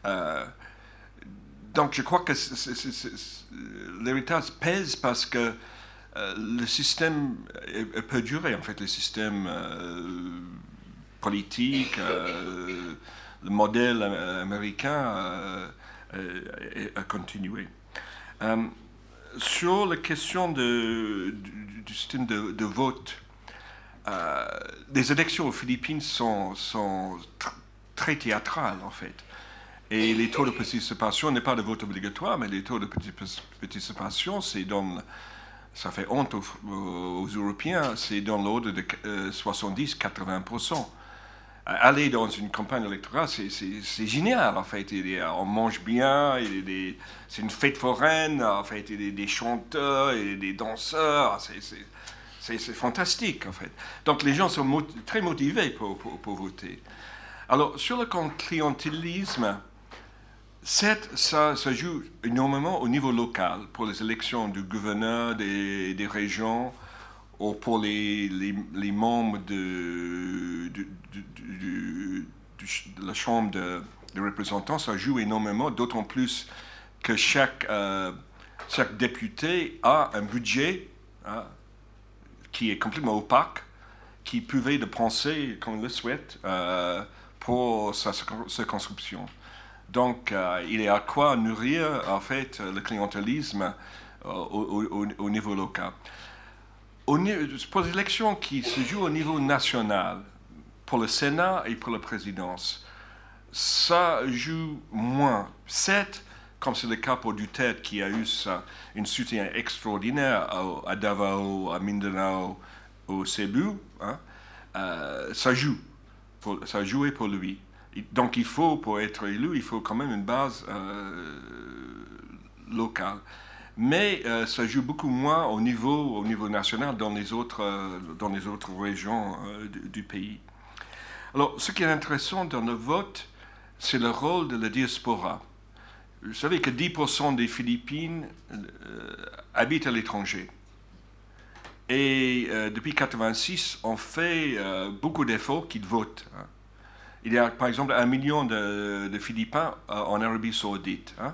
D: Euh, donc je crois que l'héritage pèse parce que le système peut durer, en fait, le système euh, politique, euh, le modèle euh, américain euh, euh, a continué. Euh, sur la question du, système de, vote, euh, les élections aux Philippines sont, sont tr- très théâtrales, en fait. Et les taux de participation n'est pas de vote obligatoire, mais les taux de partici- participation, c'est dans, ça fait honte aux, Européens, c'est dans l'ordre de euh, 70-80%. Aller dans une campagne électorale, c'est- génial, en fait. On mange bien, c'est une fête foraine, en fait. Il y a des, chanteurs, il y a des danseurs, c'est- fantastique, en fait. Donc les gens sont très motivés pour, pour- voter. Alors, sur le clientélisme, ça, ça joue énormément au niveau local pour les élections du gouverneur des, des régions ou pour les, membres de, de la Chambre de, de représentants. Ça joue énormément, d'autant plus que chaque, euh, député a un budget hein, qui est complètement opaque, qui pouvait dépenser comme il le souhaite euh, pour sa circonscription. Donc, euh, il y a quoi nourrir, en fait, le clientélisme euh, au, au- au- au niveau local? Au pour les élections qui se jouent au niveau national, pour le Sénat et pour la présidence, ça joue moins. Certes, comme c'est le cas pour Duterte qui a eu un soutien extraordinaire à, à Davao, à Mindanao, au Cebu, hein, euh, ça joue. Pour- ça joué pour lui. Donc il faut, pour être élu, il faut quand même une base euh, locale. Mais euh, ça joue beaucoup moins au niveau, au niveau national dans les autres, euh, régions du, pays. Alors, ce qui est intéressant dans le vote, c'est le rôle de la diaspora. Vous savez que 10% des Philippines habitent à l'étranger. Et depuis 1986, on fait beaucoup d'efforts qu'ils votent. hein. Il y a par exemple un million de, de Philippins euh, en Arabie saoudite. hein.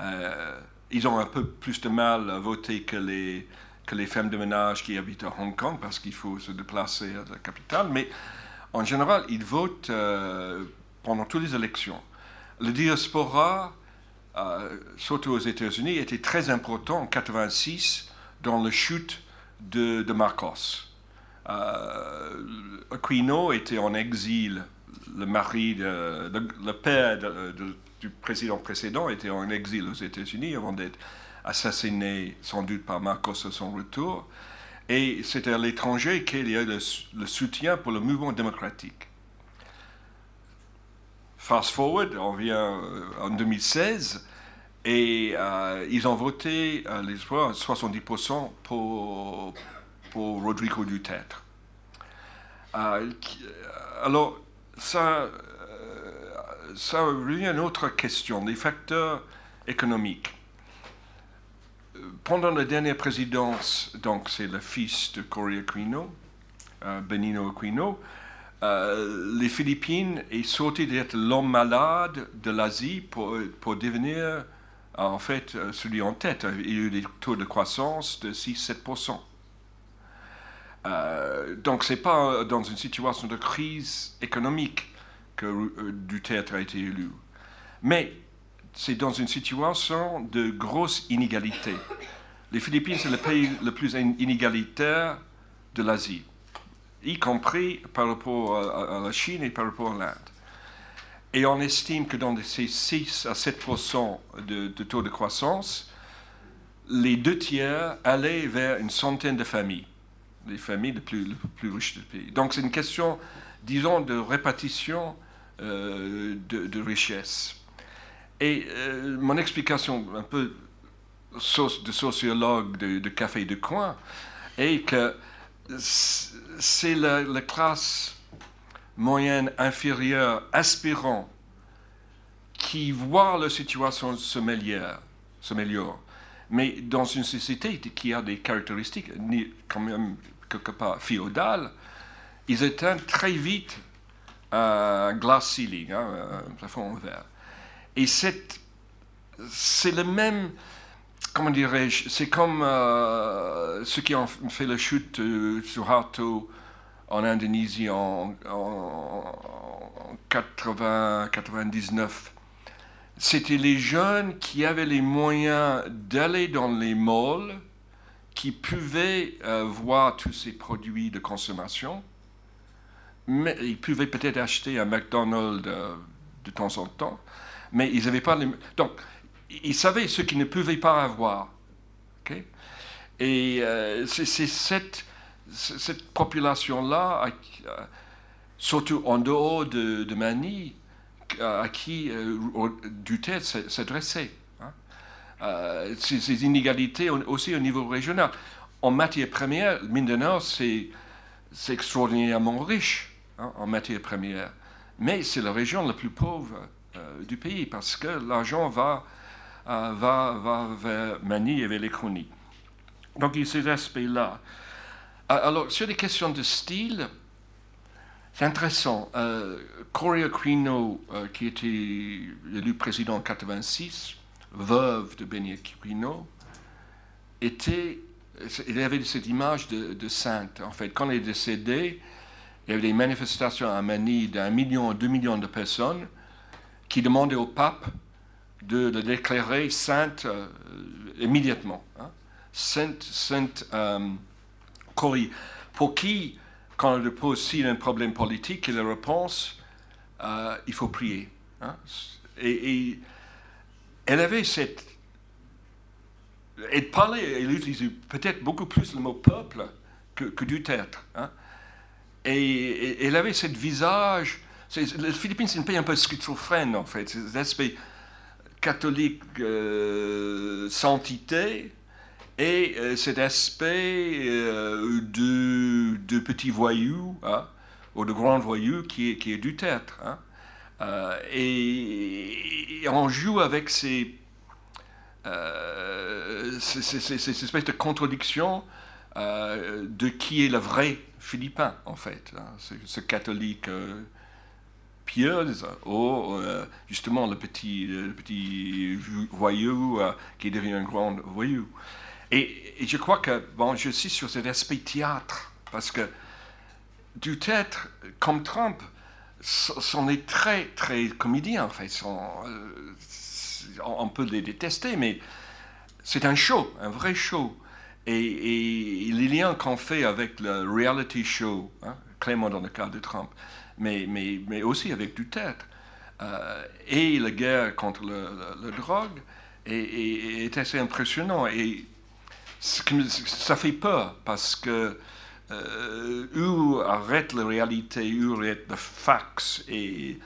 D: Euh, ils ont un peu plus de mal à voter que les, que les femmes de ménage qui habitent à Hong Kong parce qu'il faut se déplacer à la capitale. Mais en général, ils votent euh, pendant toutes les élections. La diaspora euh, surtout aux États-Unis, était très important en 86 dans la chute de, de Marcos. Aquino était en exil, le mari, de, le, père du président précédent était en exil aux États-Unis avant d'être assassiné sans doute par Marcos à son retour. Et c'était à l'étranger qu'il y a le, le soutien pour le mouvement démocratique. Fast forward, on vient euh, en 2016 et euh, ils ont voté euh, les 70% pour, pour Rodrigo Duterte. Alors, ça, euh, ça revient à une autre question, les facteurs économiques. Euh, Pendant la dernière présidence, donc c'est le fils de Cory Aquino, euh, Benino Aquino, euh, les Philippines est sorti d'être l'homme malade de l'Asie pour, pour devenir en fait euh, celui en tête. Il y a eu des taux de croissance de 6-7%. Euh, donc c'est pas euh, dans une situation de crise économique que euh, Duterte a été élu. Mais c'est dans une situation de grosse inégalité. Les Philippines, c'est le pays le plus in- inégalitaire de l'Asie, y compris par rapport à, à la Chine et par rapport à l'Inde. Et on estime que dans ces 6 à 7 de, de taux de croissance, les deux tiers allaient vers une centaine de familles, les familles les plus, plus riches du pays. Donc c'est une question, disons, de répartition euh, de, de richesse. Et euh, mon explication un peu de sociologue de, café de coin est que c'est la, la classe moyenne inférieure aspirant qui voit la situation se méliore, se méliore. Mais dans une société qui a des caractéristiques quand même quelque part féodales, ils atteignent très vite un glass ceiling, hein, un plafond en verre. Et cette- c'est le même, comment dirais-je, c'est comme euh, ceux qui ont fait la chute euh, sur Hato en Indonésie en, en, 80, 99. C'était les jeunes qui avaient les moyens d'aller dans les malls, qui pouvaient euh, voir tous ces produits de consommation, mais ils pouvaient peut-être acheter un McDonald's euh, de temps en temps, mais ils n'avaient pas les... Donc, ils savaient ce qu'ils ne pouvaient pas avoir. ok? Et euh, c'est cette, population-là, surtout en dehors de, de Manille, à qui Duterte s'adressait. Euh, ces, inégalités au- aussi au niveau régional. En matière première, Mindanao, c'est c'est extraordinairement riche hein, en matière première, mais c'est la région la plus pauvre euh, du pays parce que l'argent va, euh, va, va vers Manille et vers les chroniques. Donc il y a ces aspects-là. Alors, sur les questions de style, c'est intéressant. Euh, euh, qui était élu président en 86, veuve de Benny Aquino, était, il avait cette image de, de sainte. En fait, quand elle est décédée, il y avait des manifestations à Manille d'un million, deux millions de personnes qui demandaient au pape de la déclarer sainte euh, immédiatement. hein. Sainte, sainte euh, pour qui, quand lui pose s'il a un problème politique, a la réponse euh, il faut prier. hein. Et, et elle avait cette. Elle parlait, elle utilisait peut-être beaucoup plus le mot peuple que, que Duterte. hein. Et, elle avait ce visage. Les Philippines, c'est un pays un peu schizophrène, en fait. C'est cet aspect catholique euh, et euh, cet aspect euh, de, de petit voyou hein, ou de grand voyou qui est, qui est Duterte. hein. Euh, et, on joue avec ces, euh, ces, ces- ces- ces espèces de contradictions euh, de qui est le vrai Philippin, en fait. hein. Ce, catholique pieuse ou euh, justement le petit, voyou qui devient un grand voyou. Et, je crois que, bon, je suis sur cet aspect théâtre, parce que Duterte, comme Trump, sont des très, très comédiens, en fait. Euh, on peut les détester, mais c'est un show, un vrai show. Et, les liens qu'on fait avec le reality show, hein, clairement dans le cas de Trump, mais, mais, mais aussi avec Duterte, euh, et la guerre contre la drogue, est, assez impressionnant. Et ça fait peur parce que euh, où arrête la réalité, où arrête le facts et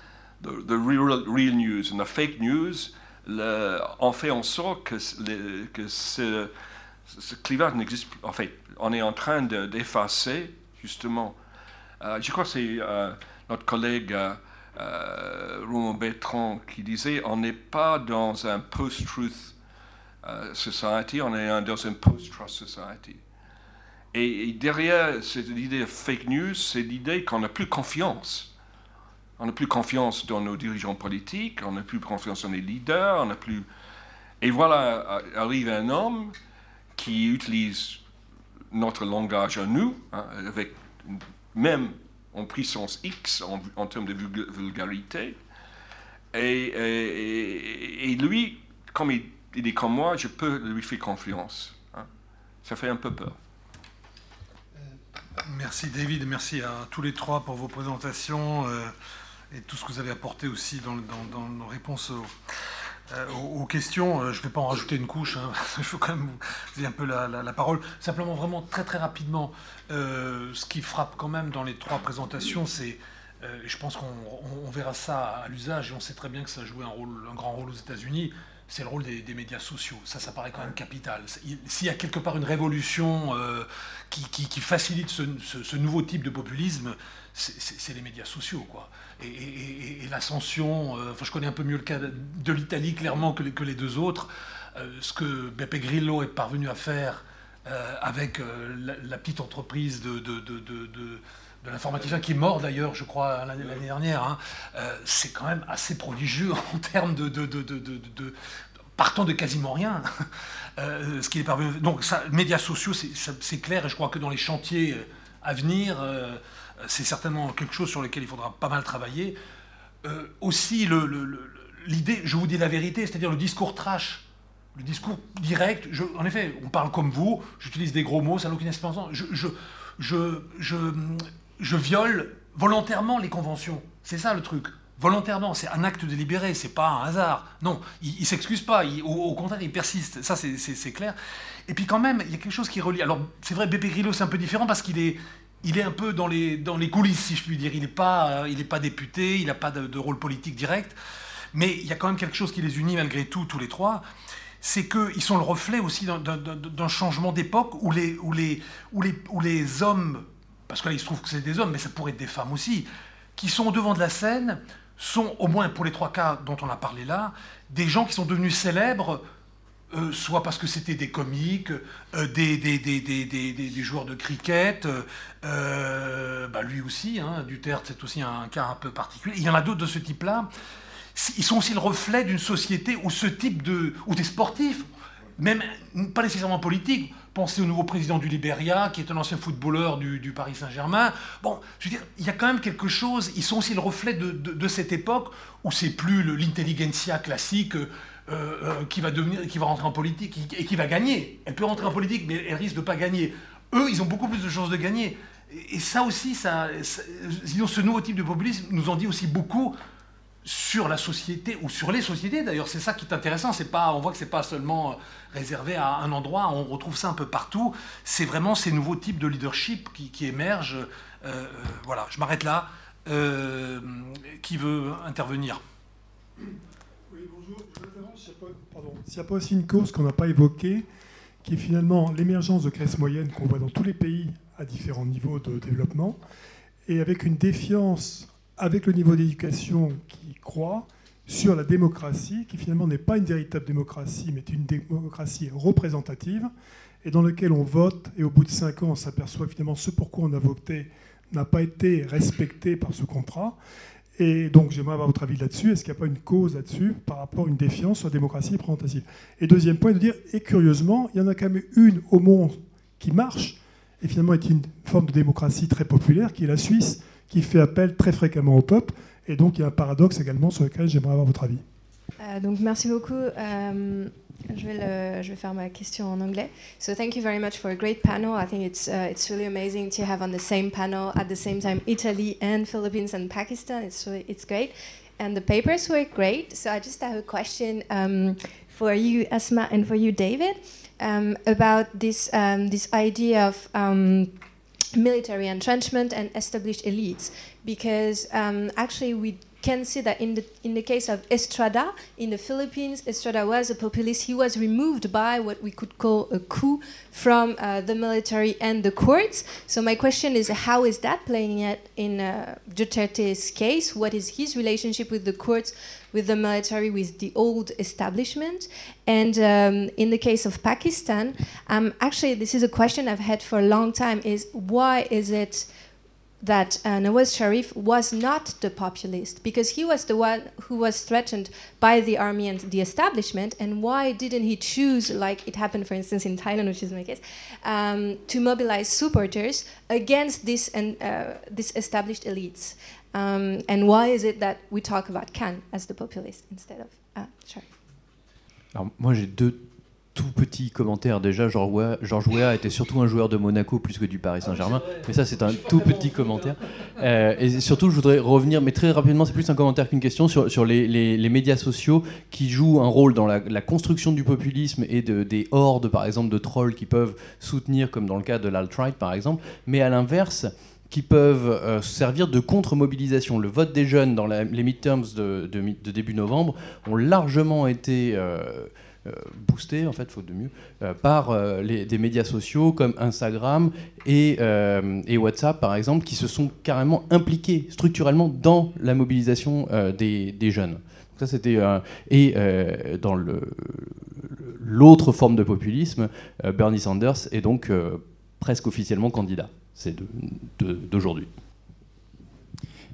D: the, real, news et the fake news, on fait en sorte que, que ce, ce clivage n'existe plus. En fait, on est en train d'effacer, justement. Euh, je crois que c'est euh, notre collègue euh, Romain Bertrand qui disait on n'est pas dans un post-truth society, on est dans un post-trust society. Et, derrière cette idée de fake news, c'est l'idée qu'on n'a plus confiance. On n'a plus confiance dans nos dirigeants politiques, on n'a plus confiance dans les leaders, on n'a plus. Et voilà, arrive un homme qui utilise notre langage à nous, hein, avec même en puissance X en, termes de vulgarité. Et, lui, comme il, est comme moi, je peux lui faire confiance. Hein. Ça fait un peu peur.
G: Merci David, merci à tous les trois pour vos présentations euh, et tout ce que vous avez apporté aussi dans, nos réponses aux, euh, questions, euh, je ne vais pas en rajouter une couche, hein, faut quand même vous dire un peu la, parole. Simplement, vraiment très très rapidement, ce qui frappe quand même dans les trois présentations, c'est, je pense qu'on verra ça à l'usage, et on sait très bien que ça a joué un, rôle, un grand rôle aux États-Unis, c'est le rôle des, médias sociaux. Ça, ça paraît quand même capital. S'il y a quelque part une révolution qui, facilite ce, nouveau type de populisme, c'est les médias sociaux, quoi et, l'ascension, euh, enfin, je connais un peu mieux le cas de l'Italie clairement que, les deux autres, euh, ce que Beppe Grillo est parvenu à faire euh, avec la, petite entreprise de l'informaticien qui est mort d'ailleurs, je crois, l'année dernière, hein, c'est quand même assez prodigieux en termes de, de, partant de quasiment rien, ce qu'il est parvenu. Donc, ça, médias sociaux, c'est clair, et je crois que dans les chantiers à venir, c'est certainement quelque chose sur lequel il faudra pas mal travailler. Euh, aussi, l'idée, je vous dis la vérité, c'est-à-dire le discours trash, le discours direct. en effet, on parle comme vous, j'utilise des gros mots, ça n'a aucune espérance. Je, je, viole volontairement les conventions. C'est ça le truc. Volontairement, c'est un acte délibéré, c'est pas un hasard. Non, il, ne s'excuse pas, au, contraire, il persiste. Ça, c'est clair. Et puis quand même, il y a quelque chose qui relie. Alors, c'est vrai, Beppe Grillo, c'est un peu différent parce qu'il est, il est un peu dans les, dans les coulisses, si je puis dire. Il n'est pas, euh, pas député, il n'a pas de, rôle politique direct. Mais il y a quand même quelque chose qui les unit malgré tout, tous les trois. C'est qu'ils sont le reflet aussi d'un changement d'époque où les, où, les, où, les, où les hommes, parce que là il se trouve que c'est des hommes, mais ça pourrait être des femmes aussi, qui sont au devant de la scène, sont, au moins pour les trois cas dont on a parlé là, des gens qui sont devenus célèbres euh, soit parce que c'était des comiques, euh, des, joueurs de cricket, euh, bah lui aussi, hein, Duterte c'est aussi un cas un peu particulier. Il y en a d'autres de ce type-là. Ils sont aussi le reflet d'une société où ce type de... ou des sportifs, même pas nécessairement politiques, pensez au nouveau président du Liberia, qui est un ancien footballeur du, Paris Saint-Germain. Bon, je veux dire, il y a quand même quelque chose, ils sont aussi le reflet de cette époque où c'est plus l'intelligentsia classique euh, euh, qui va devenir, qui va rentrer en politique et qui va gagner. Elle peut rentrer en politique, mais elle risque de pas gagner. Eux, ils ont beaucoup plus de chances de gagner. Et ça aussi, ça, ce nouveau type de populisme nous en dit aussi beaucoup sur la société ou sur les sociétés. D'ailleurs, c'est ça qui est intéressant. C'est pas, on voit que c'est pas seulement réservé à un endroit. On retrouve ça un peu partout. C'est vraiment ces nouveaux types de leadership qui, émergent. Euh, voilà, je m'arrête là. qui veut intervenir?
H: S'il n'y a pas aussi une cause qu'on n'a pas évoquée, qui est finalement l'émergence de classes moyennes qu'on voit dans tous les pays à différents niveaux de développement, et avec une défiance avec le niveau d'éducation qui croît sur la démocratie, qui finalement n'est pas une véritable démocratie, mais une démocratie représentative, et dans laquelle on vote, et au bout de cinq ans, on s'aperçoit finalement ce pourquoi on a voté n'a pas été respecté par ce contrat. Et donc, j'aimerais avoir votre avis là-dessus. Est-ce qu'il n'y a pas une cause là-dessus par rapport à une défiance sur la démocratie représentative? Et deuxième point, de dire, et curieusement, il y en a quand même une au monde qui marche, et finalement est une forme de démocratie très populaire, qui est la Suisse, qui fait appel très fréquemment au peuple. Et donc, il y a un paradoxe également sur lequel j'aimerais avoir votre avis.
I: Euh, donc merci beaucoup. Euh, je vais, je vais faire ma question en anglais. So thank you very much for a great panel. I think it's uh, it's really amazing to have on the same panel at the same time Italy and Philippines and Pakistan. It's really, it's great, and the papers were great. So I just have a question um, for you, Asma, and for you, David, um, about this um, this idea of um, military entrenchment and established elites, because um, actually we can see that in the in the case of Estrada in the Philippines, Estrada was a populist. He was removed by what we could call a coup from uh, the military and the courts. So my question is, how is that playing out in uh, Duterte's case? What is his relationship with the courts, with the military, with the old establishment? And um, in the case of Pakistan, um, actually, this is a question I've had for a long time: is why is it that uh, Nawaz Sharif was not the populist because he was the one who was threatened by the army and the establishment. And why didn't he choose, like it happened, for instance, in Thailand, which is my case, um, to mobilize supporters against this and uh, this established elites? Um, and why is it that we talk about Khan as the populist instead of uh?
J: Alors, moi, j'ai deux tout petit commentaire. Déjà, Georges Weah était surtout un joueur de Monaco plus que du Paris Saint-Germain. Mais ça, c'est un tout petit commentaire. Euh, et surtout, je voudrais revenir, mais très rapidement, c'est plus un commentaire qu'une question sur, sur les, les, médias sociaux qui jouent un rôle dans la, construction du populisme et de, des hordes, par exemple, de trolls qui peuvent soutenir, comme dans le cas de l'alt-right, par exemple. Mais à l'inverse, qui peuvent euh, servir de contre-mobilisation. Le vote des jeunes dans les midterms de, début novembre ont largement été euh, euh, boosté, en fait, faute de mieux, par des médias sociaux comme Instagram et, WhatsApp, par exemple, qui se sont carrément impliqués structurellement dans la mobilisation des, des, jeunes. ça, c'était et dans l'autre forme de populisme, Bernie Sanders est donc presque officiellement candidat. C'est d'aujourd'hui.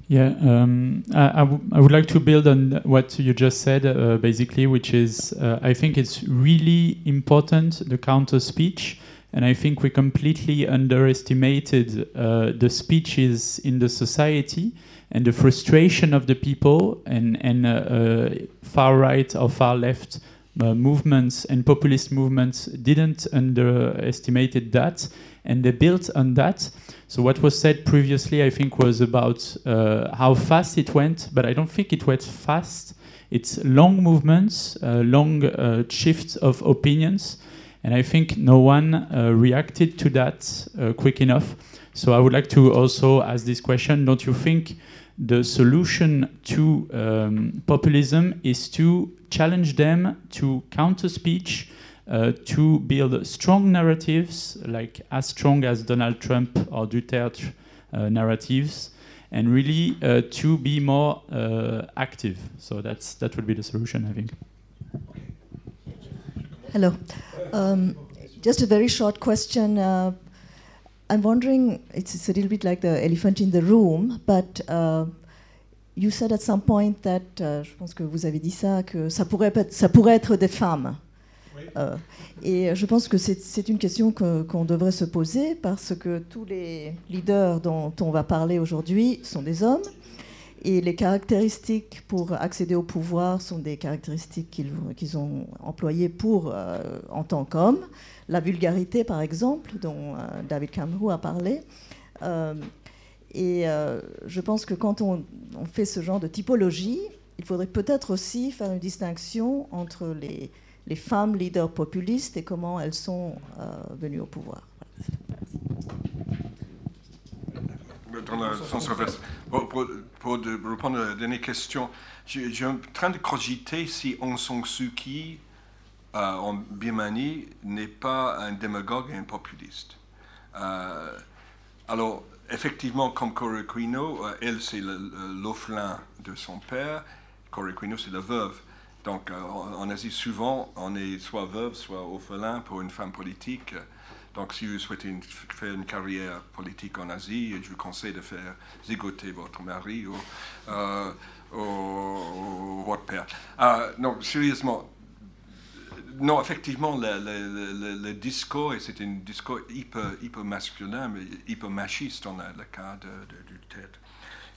K: Yeah, um, I, would like to build on what you just said, uh, basically, which is uh, I think it's really important the counter speech, and I think we completely underestimated uh, the speeches in the society and the frustration of the people and and uh, uh, far right or far left uh, movements and populist movements didn't underestimated that, and they built on that. So what was said previously, I think, was about uh, how fast it went, but I don't think it went fast. It's long movements, uh, long uh, shifts of opinions, and I think no one uh, reacted to that uh, quick enough. So I would like to also ask this question: Don't you think the solution to um, populism is to challenge them to counter speech? Uh, to build strong narratives, like as strong as Donald Trump or Duterte uh, narratives, and really uh, to be more uh, active. So that's that would be the solution, I think.
L: Hello. Um, just a very short question. Uh, I'm wondering, it's, it's, a little bit like the elephant in the room, but uh, you said at some point that, je pense que vous avez dit ça, que ça pourrait, ça pourrait être des femmes. Euh, et je pense que c'est une question qu'on devrait se poser parce que tous les leaders dont on va parler aujourd'hui sont des hommes. Et les caractéristiques pour accéder au pouvoir sont des caractéristiques qu'ils ont employées pour, euh, en tant qu'hommes. La vulgarité, par exemple, dont euh, David Cameron a parlé. et je pense que quand on, on, fait ce genre de typologie, il faudrait peut-être aussi faire une distinction entre les, les femmes leaders populistes et comment elles sont euh, venues au pouvoir.
D: Pour, pour, répondre à la dernière question, je, suis en train de cogiter si Aung San Suu Kyi euh, en Birmanie n'est pas un démagogue et un populiste. Euh, alors, effectivement, comme Correquino, elle, c'est l'orphelin de son père, Correquino, c'est la veuve. Donc, euh, en Asie, souvent, on est soit veuve, soit orphelin pour une femme politique. Donc, si vous souhaitez faire une carrière politique en Asie, je vous conseille de faire zigoter votre mari ou, euh, votre père. Euh, non, sérieusement, non, effectivement, le, discours, et c'est un discours hyper, hyper masculin, mais hyper machiste, dans le cas de, de, du tête,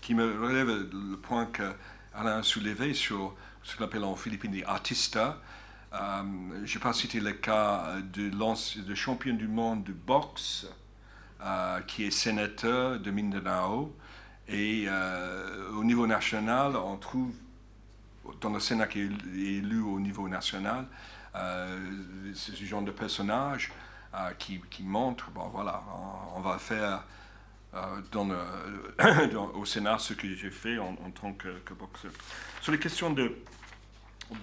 D: qui me relève le point que Alain a soulevé sur ce qu'on appelle en Philippines des artistas. Euh, je n'ai pas cité le cas de, de champion du monde de boxe euh, qui est sénateur de Mindanao. Et euh, au niveau national, on trouve dans le Sénat qui est élu au niveau national, ce genre de personnage qui, montre, bon voilà, on, va faire au Sénat ce que j'ai fait en, tant que, boxeur. Sur les questions de,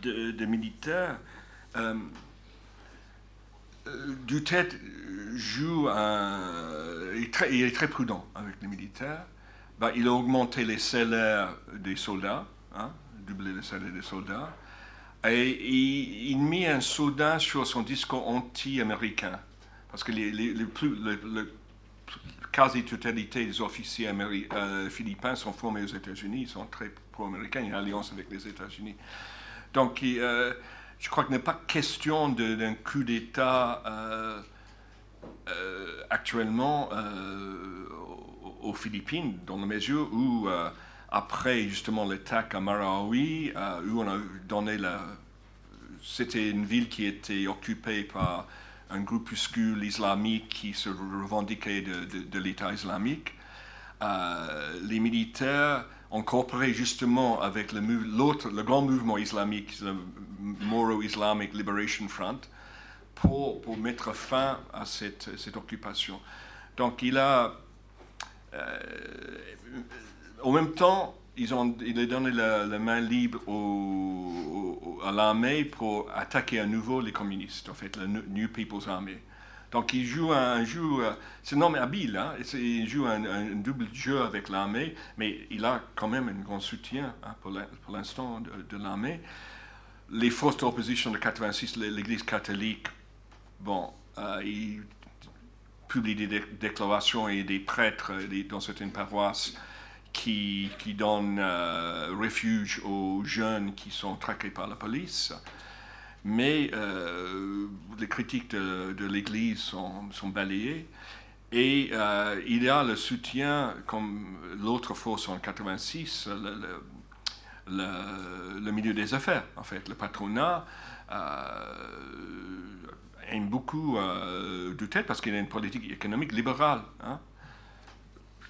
D: de, militaires, euh, euh, Duterte joue un. Il est, très, prudent avec les militaires. Ben, il a augmenté les salaires des soldats, hein, doublé les salaires des soldats. Et il, met un soldat sur son discours anti-américain. Parce que les, les, plus, le, quasi-totalité des officiers euh, philippins sont formés aux États-Unis, ils sont très pro-américains, il y a une alliance avec les États-Unis. Donc, euh, je crois qu'il n'est pas question d'un coup d'État euh, euh, actuellement aux Philippines, dans la mesure où, après justement l'attaque à Marawi, où on a donné la. C'était une ville qui était occupée par un groupuscule islamique qui se revendiquait de, l'État islamique. les militaires ont coopéré justement avec le, le grand mouvement islamique, le Moro Islamic Liberation Front, pour, mettre fin à cette, cette occupation. Donc il a, euh, en même temps, ils ont, il a donné la, main libre au, à l'armée pour attaquer à nouveau les communistes, en fait, la New People's Army. Donc il joue un jeu, euh, c'est un homme habile, hein, il joue un, double jeu avec l'armée, mais il a quand même un grand soutien hein, pour l'instant de, l'armée. Les forces d'opposition de 86, l'Église catholique, bon, euh, ils publient des déclarations et des prêtres dans certaines paroisses qui, qui donnent euh, refuge aux jeunes qui sont traqués par la police mais euh, les critiques de, l'Église sont, sont, balayées. Et euh, il y a le soutien, comme l'autre force en 86, le, milieu des affaires, en fait. Le patronat aime beaucoup euh, Duterte parce qu'il a une politique économique libérale, hein,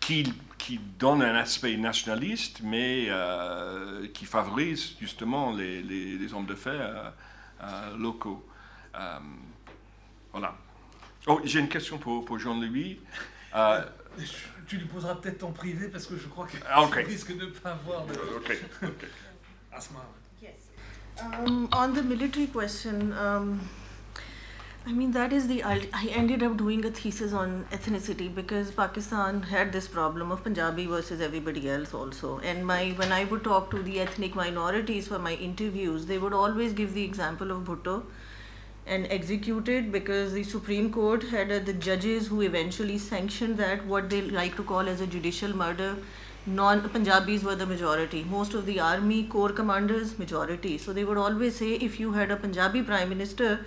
D: qui, qui, donne un aspect nationaliste, mais qui favorise justement les, les, les hommes d'affaires euh, locaux. Euh, voilà. Oh, j'ai une question pour, pour Jean-Louis. Euh,
F: tu lui poseras peut-être en privé parce que je crois qu'il
D: ah, okay.
F: risque de ne pas avoir de...
D: Okay. okay.
F: Asma.
B: Yes. Um, on the military question, um, I mean, that is the. I ended up doing a thesis on ethnicity because Pakistan had this problem of Punjabi versus everybody else also. And my when I would talk to the ethnic minorities for my interviews, they would always give the example of Bhutto and executed because the Supreme Court had uh, the judges who eventually sanctioned that what they like to call as a judicial murder. Non Punjabis were the majority. Most of the army corps commanders majority. So they would always say if you had a Punjabi prime minister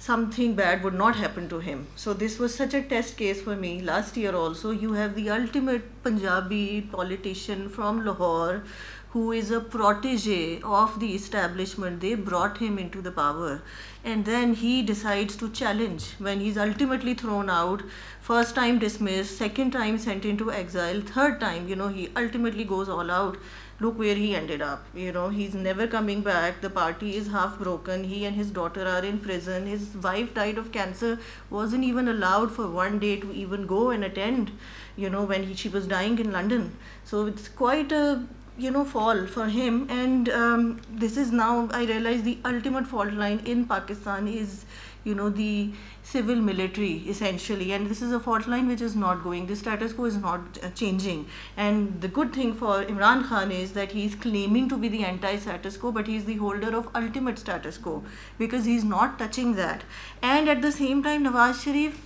B: something bad would not happen to him. So this was such a test case for me. Last year also, you have the ultimate Punjabi politician from Lahore who is a protege of the establishment. They brought him into the power. And then he decides to challenge when he's ultimately thrown out. First time dismissed, second time sent into exile, third time, you know, he ultimately goes all out look where he ended up. You know, he's never coming back. The party is half broken. He and his daughter are in prison. His wife died of cancer, wasn't even allowed for one day to even go and attend, you know, when he, she was dying in London. So it's quite a you know fall for him and um, this is now i realize the ultimate fault line in pakistan is you know the civil military essentially. And this is a fault line which is not going. The status quo is not uh, changing. And the good thing for imran khan is that he is claiming to be the anti status quo but he is the holder of ultimate status quo because he is not touching that. And at the same time nawaz sharif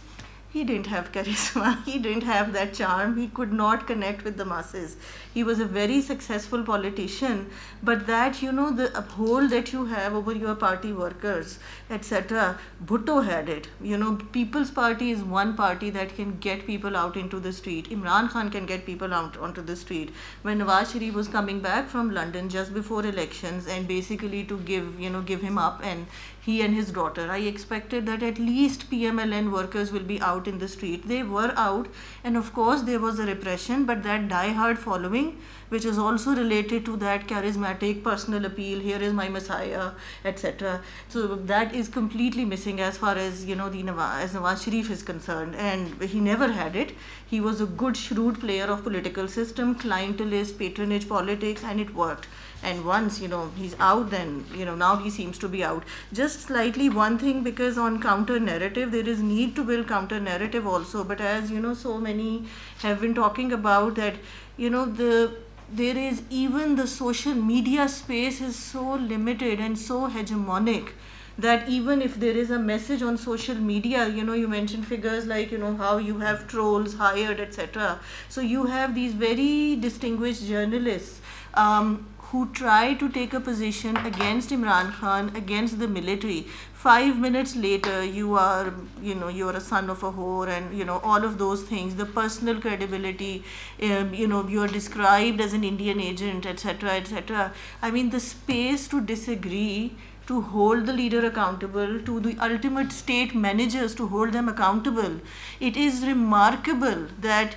B: he didn't have charisma, he didn't have that charm, he could not connect with the masses. He was a very successful politician, but that, you know, the hold that you have over your party workers, etc., Bhutto had it. You know, People's Party is one party that can get people out into the street. Imran Khan can get people out onto the street. When Nawaz Sharif was coming back from London just before elections and basically to give, you know, give him up and he and his daughter. I expected that at least PMLN workers will be out in the street. They were out, and of course, there was a repression, but that die-hard following, which is also related to that charismatic personal appeal here is my messiah, etc. So that is completely missing as far as you know, the Nawaz, as Nawaz Sharif is concerned, and he never had it. He was a good, shrewd player of political system, clientelist, patronage politics, and it worked and once you know he's out then you know now he seems to be out. Just slightly one thing because on counter narrative there is need to build counter narrative also. But as you know so many have been talking about that you know the there is even the social media space is so limited and so hegemonic that even if there is a message on social media you know you mentioned figures like you know how you have trolls hired etc so you have these very distinguished journalists um, who try to take a position against Imran Khan, against the military. Five minutes later, you are, you know, you're a son of a whore, and you know all of those things. The personal credibility, um, you know, you're described as an Indian agent, etc., etc. I mean, the space to disagree to hold the leader accountable, to the ultimate state managers to hold them accountable. It is remarkable that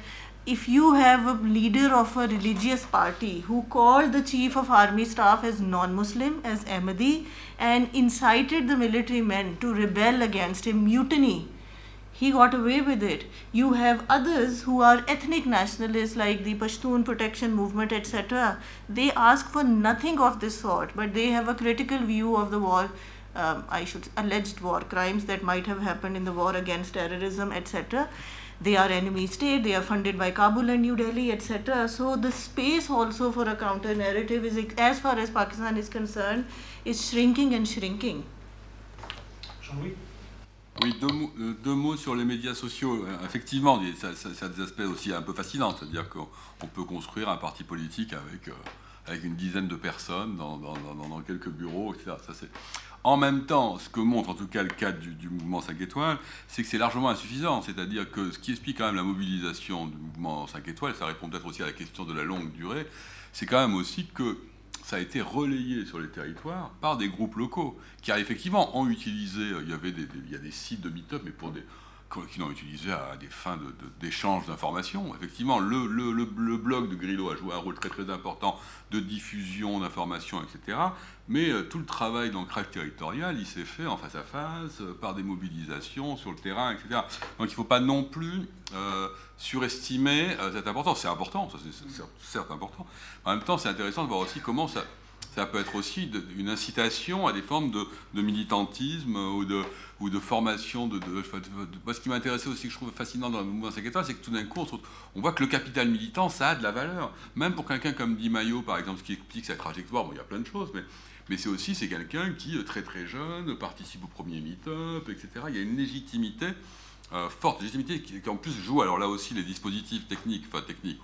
B: if you have a leader of a religious party who called the chief of army staff as non-Muslim, as Ahmadi, and incited the military men to rebel against him, mutiny, he got away with it. You have others who are ethnic nationalists like the Pashtun Protection Movement, etc. They ask for nothing of this sort, but they have a critical view of the war, um, I should alleged war crimes that might have happened in the war against terrorism, etc they are enemy state, they are funded by Kabul and New Delhi, etc. So the space also for a counter narrative is, as far as Pakistan is concerned, is shrinking and shrinking.
C: Jean-Louis? Oui, deux, euh, deux, mots sur les médias sociaux. Euh, effectivement, ça, ça, ça a des aspects aussi un peu fascinants, c'est-à-dire qu'on peut construire un parti politique avec, euh, avec une dizaine de personnes dans, dans, dans, dans quelques bureaux, etc. Ça, en même temps, ce que montre en tout cas le cadre du, mouvement 5 étoiles, c'est que c'est largement insuffisant. C'est-à-dire que ce qui explique quand même la mobilisation du mouvement 5 étoiles, ça répond peut-être aussi à la question de la longue durée, c'est quand même aussi que ça a été relayé sur les territoires par des groupes locaux qui effectivement ont utilisé, euh, il y avait des, il y a des sites de meet-up, mais pour des, qui l'ont utilisé à des fins d'échange d'informations. Effectivement, le, blog de Grillo a joué un rôle très très important de diffusion d'informations, etc. Mais euh, tout le travail d'ancrage territorial, il s'est fait en face à face, euh, par des mobilisations sur le terrain, etc. Donc il ne faut pas non plus euh, surestimer cette importance. C'est important, c'est certes important. En même temps, c'est intéressant de voir aussi comment ça, ça peut être aussi une incitation à des formes de, militantisme ou de, formation. De, ce qui m'intéressait aussi, que je trouve fascinant dans le mouvement 5 c'est que tout d'un coup, on, voit que le capital militant, ça a de la valeur. Même pour quelqu'un comme Di Maio, par exemple, qui explique sa trajectoire, bon, il y a plein de choses, mais, c'est aussi quelqu'un qui, très très jeune, participe au premier meet-up, etc. Il y a une légitimité euh, forte légitimité qui, en plus joue, alors là aussi les dispositifs techniques, enfin techniques,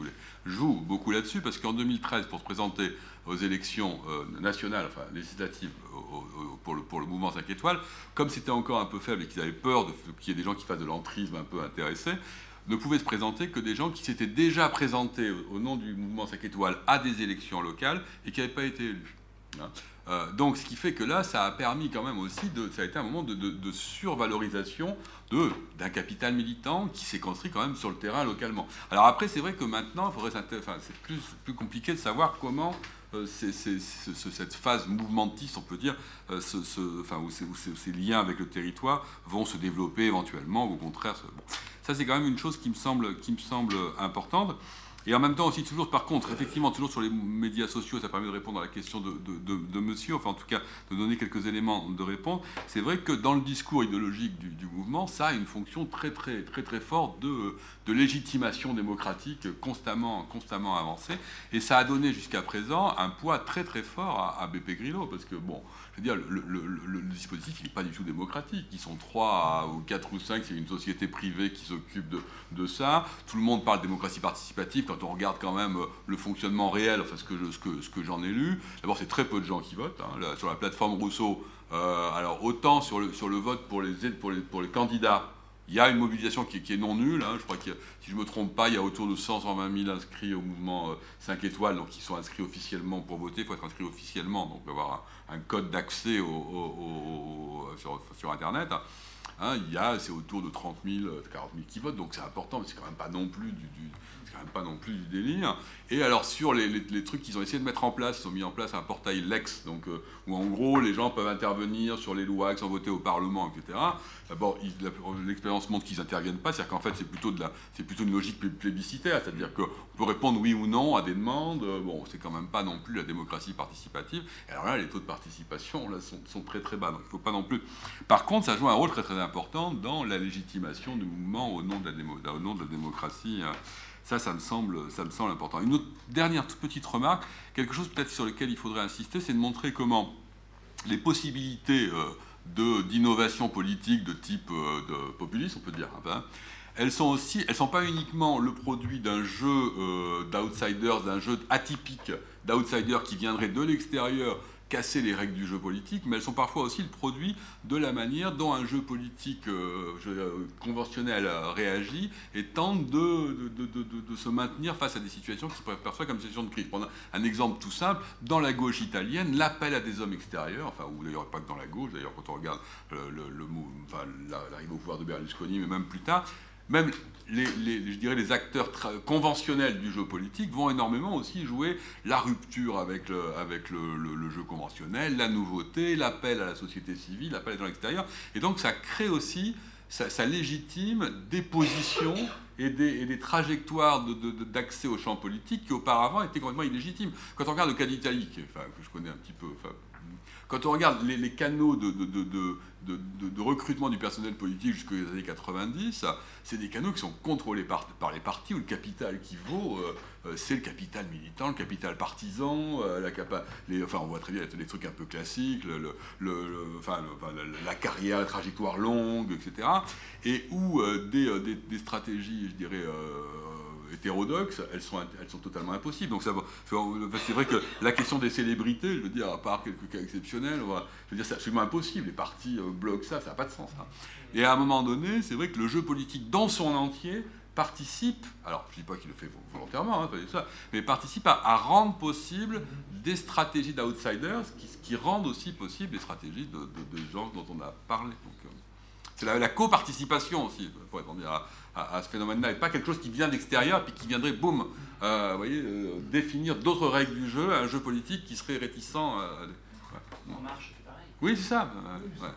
C: jouent beaucoup là-dessus, parce qu'en 2013, pour se présenter aux élections euh, nationales, enfin législatives, pour, le, pour le mouvement 5 étoiles, comme c'était encore un peu faible et qu'ils avaient peur qu'il y ait des gens qui fassent de l'entrisme un peu intéressés, ne pouvaient se présenter que des gens qui s'étaient déjà présentés au, nom du mouvement 5 étoiles à des élections locales et qui n'avaient pas été élus. Hein. Euh, donc, ce qui fait que là, ça a permis quand même aussi, ça a été un moment de, survalorisation d'un capital militant qui s'est construit quand même sur le terrain localement. Alors après, c'est vrai que maintenant, c'est plus, compliqué de savoir comment euh, cette phase mouvementiste, on peut dire, euh, enfin, où, ces liens avec le territoire vont se développer éventuellement, ou au contraire. Ça, c'est quand même une chose qui me semble importante. Et en même temps aussi, toujours par contre, effectivement, toujours sur les médias sociaux, ça permet de répondre à la question de, monsieur, enfin en tout cas de donner quelques éléments de réponse. C'est vrai que dans le discours idéologique du, mouvement, ça a une fonction très très très très forte de, de légitimation démocratique constamment, constamment avancée. Et ça a donné jusqu'à présent un poids très très fort à, à BP Grillo, parce que bon, je veux dire, le, dispositif, n'est pas du tout démocratique. Ils sont trois ou quatre ou cinq, c'est une société privée qui s'occupe de, ça. Tout le monde parle de démocratie participative. Quand on regarde quand même euh, le fonctionnement réel, enfin ce que, ce que, ce que j'en ai lu, d'abord c'est très peu de gens qui votent. Hein. Sur la plateforme Rousseau, euh, alors autant sur le, sur le vote pour les, pour les, pour les candidats, il y a une mobilisation qui, qui est non nulle. Hein. Je crois que, si je ne me trompe pas, il y a autour de 120 000 inscrits au mouvement 5 euh, étoiles, donc ils sont inscrits officiellement pour voter. Il faut être inscrit officiellement, donc avoir un, code d'accès sur, Internet. Hein, il y a, c'est autour de 30 000, 40 000 qui votent, donc c'est important, mais c'est quand même pas non plus du quand même pas non plus du délire. Et alors sur les, trucs qu'ils ont essayé de mettre en place, ils ont mis en place un portail Lex, donc, euh, où en gros les gens peuvent intervenir sur les lois qui sont votées au Parlement, etc. D'abord, l'expérience montre qu'ils n'interviennent pas, c'est-à-dire qu'en fait c'est plutôt, de la, plutôt une logique plébiscitaire, c'est-à-dire qu'on peut répondre oui ou non à des demandes, bon, c'est quand même pas non plus la démocratie participative. Alors là, les taux de participation là, sont, sont très très bas, donc il ne faut pas non plus... Par contre, ça joue un rôle très très important dans la légitimation du mouvement au nom de la, démo, au nom de la démocratie. Euh, ça, ça me semble, ça me semble important. Une autre dernière petite remarque, quelque chose peut-être sur lequel il faudrait insister, c'est de montrer comment les possibilités euh, d'innovation politique de type euh, de on peut dire, hein, elles sont aussi, elles sont pas uniquement le produit d'un jeu euh, d'outsiders, d'un jeu atypique d'outsiders qui viendrait de l'extérieur casser les règles du jeu politique, mais elles sont parfois aussi le produit de la manière dont un jeu politique euh, euh conventionnel réagit et tente de, se maintenir face à des situations qui se perçoivent comme des situations de crise. Prendre un exemple tout simple, dans la gauche italienne, l'appel à des hommes extérieurs, enfin, ou d'ailleurs pas que dans la gauche, d'ailleurs quand on regarde le, le, l'arrivée au pouvoir de Berlusconi, mais même plus tard, même les, je dirais les acteurs conventionnels du jeu politique vont énormément aussi jouer la rupture avec le, jeu conventionnel, la nouveauté, l'appel à la société civile, l'appel à gens extérieurs. Et donc ça crée aussi, ça, légitime des positions et des, trajectoires d'accès de, de, au champ politique qui auparavant étaient complètement illégitimes. Quand on regarde le cas d'Italie, que je connais un petit peu, quand on regarde les, canaux de, de, recrutement du personnel politique jusqu'aux années 90, c'est des canaux qui sont contrôlés par, les partis où le capital qui vaut, euh, euh, c'est le capital militant, le capital partisan, euh, enfin on voit très bien les trucs un peu classiques, la carrière, la trajectoire longue, etc. Et où des, stratégies, je dirais, hétérodoxes, elles sont, elles sont totalement impossibles. Donc c'est vrai que la question des célébrités, je veux dire, à part quelques cas exceptionnels, je veux dire, c'est absolument impossible. Les partis euh, bloquent ça, ça n'a pas de sens. Hein. Et à un moment donné, c'est vrai que le jeu politique dans son entier participe, alors je ne dis pas qu'il le fait volontairement, hein, mais participe à, rendre possible des stratégies d'outsiders qui, rendent aussi possible des stratégies de, gens dont on a parlé. Euh, c'est la, la coparticipation aussi, pour répondre à, à, à ce phénomène-là, et pas quelque chose qui vient d'extérieur, puis qui viendrait, boum, euh, vous voyez, euh, définir d'autres règles du jeu, un jeu politique qui serait réticent. Euh,
E: ouais. En marche, c'est pareil.
C: Oui, c'est ça. Ouais.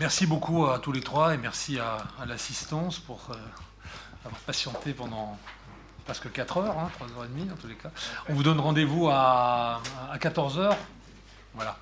G: Merci beaucoup à tous les trois et merci à, à l'assistance pour euh, avoir patienté pendant presque 4 heures, hein, 3 heures et demie en tous les cas. On vous donne rendez-vous à, à 14 heures. Voilà.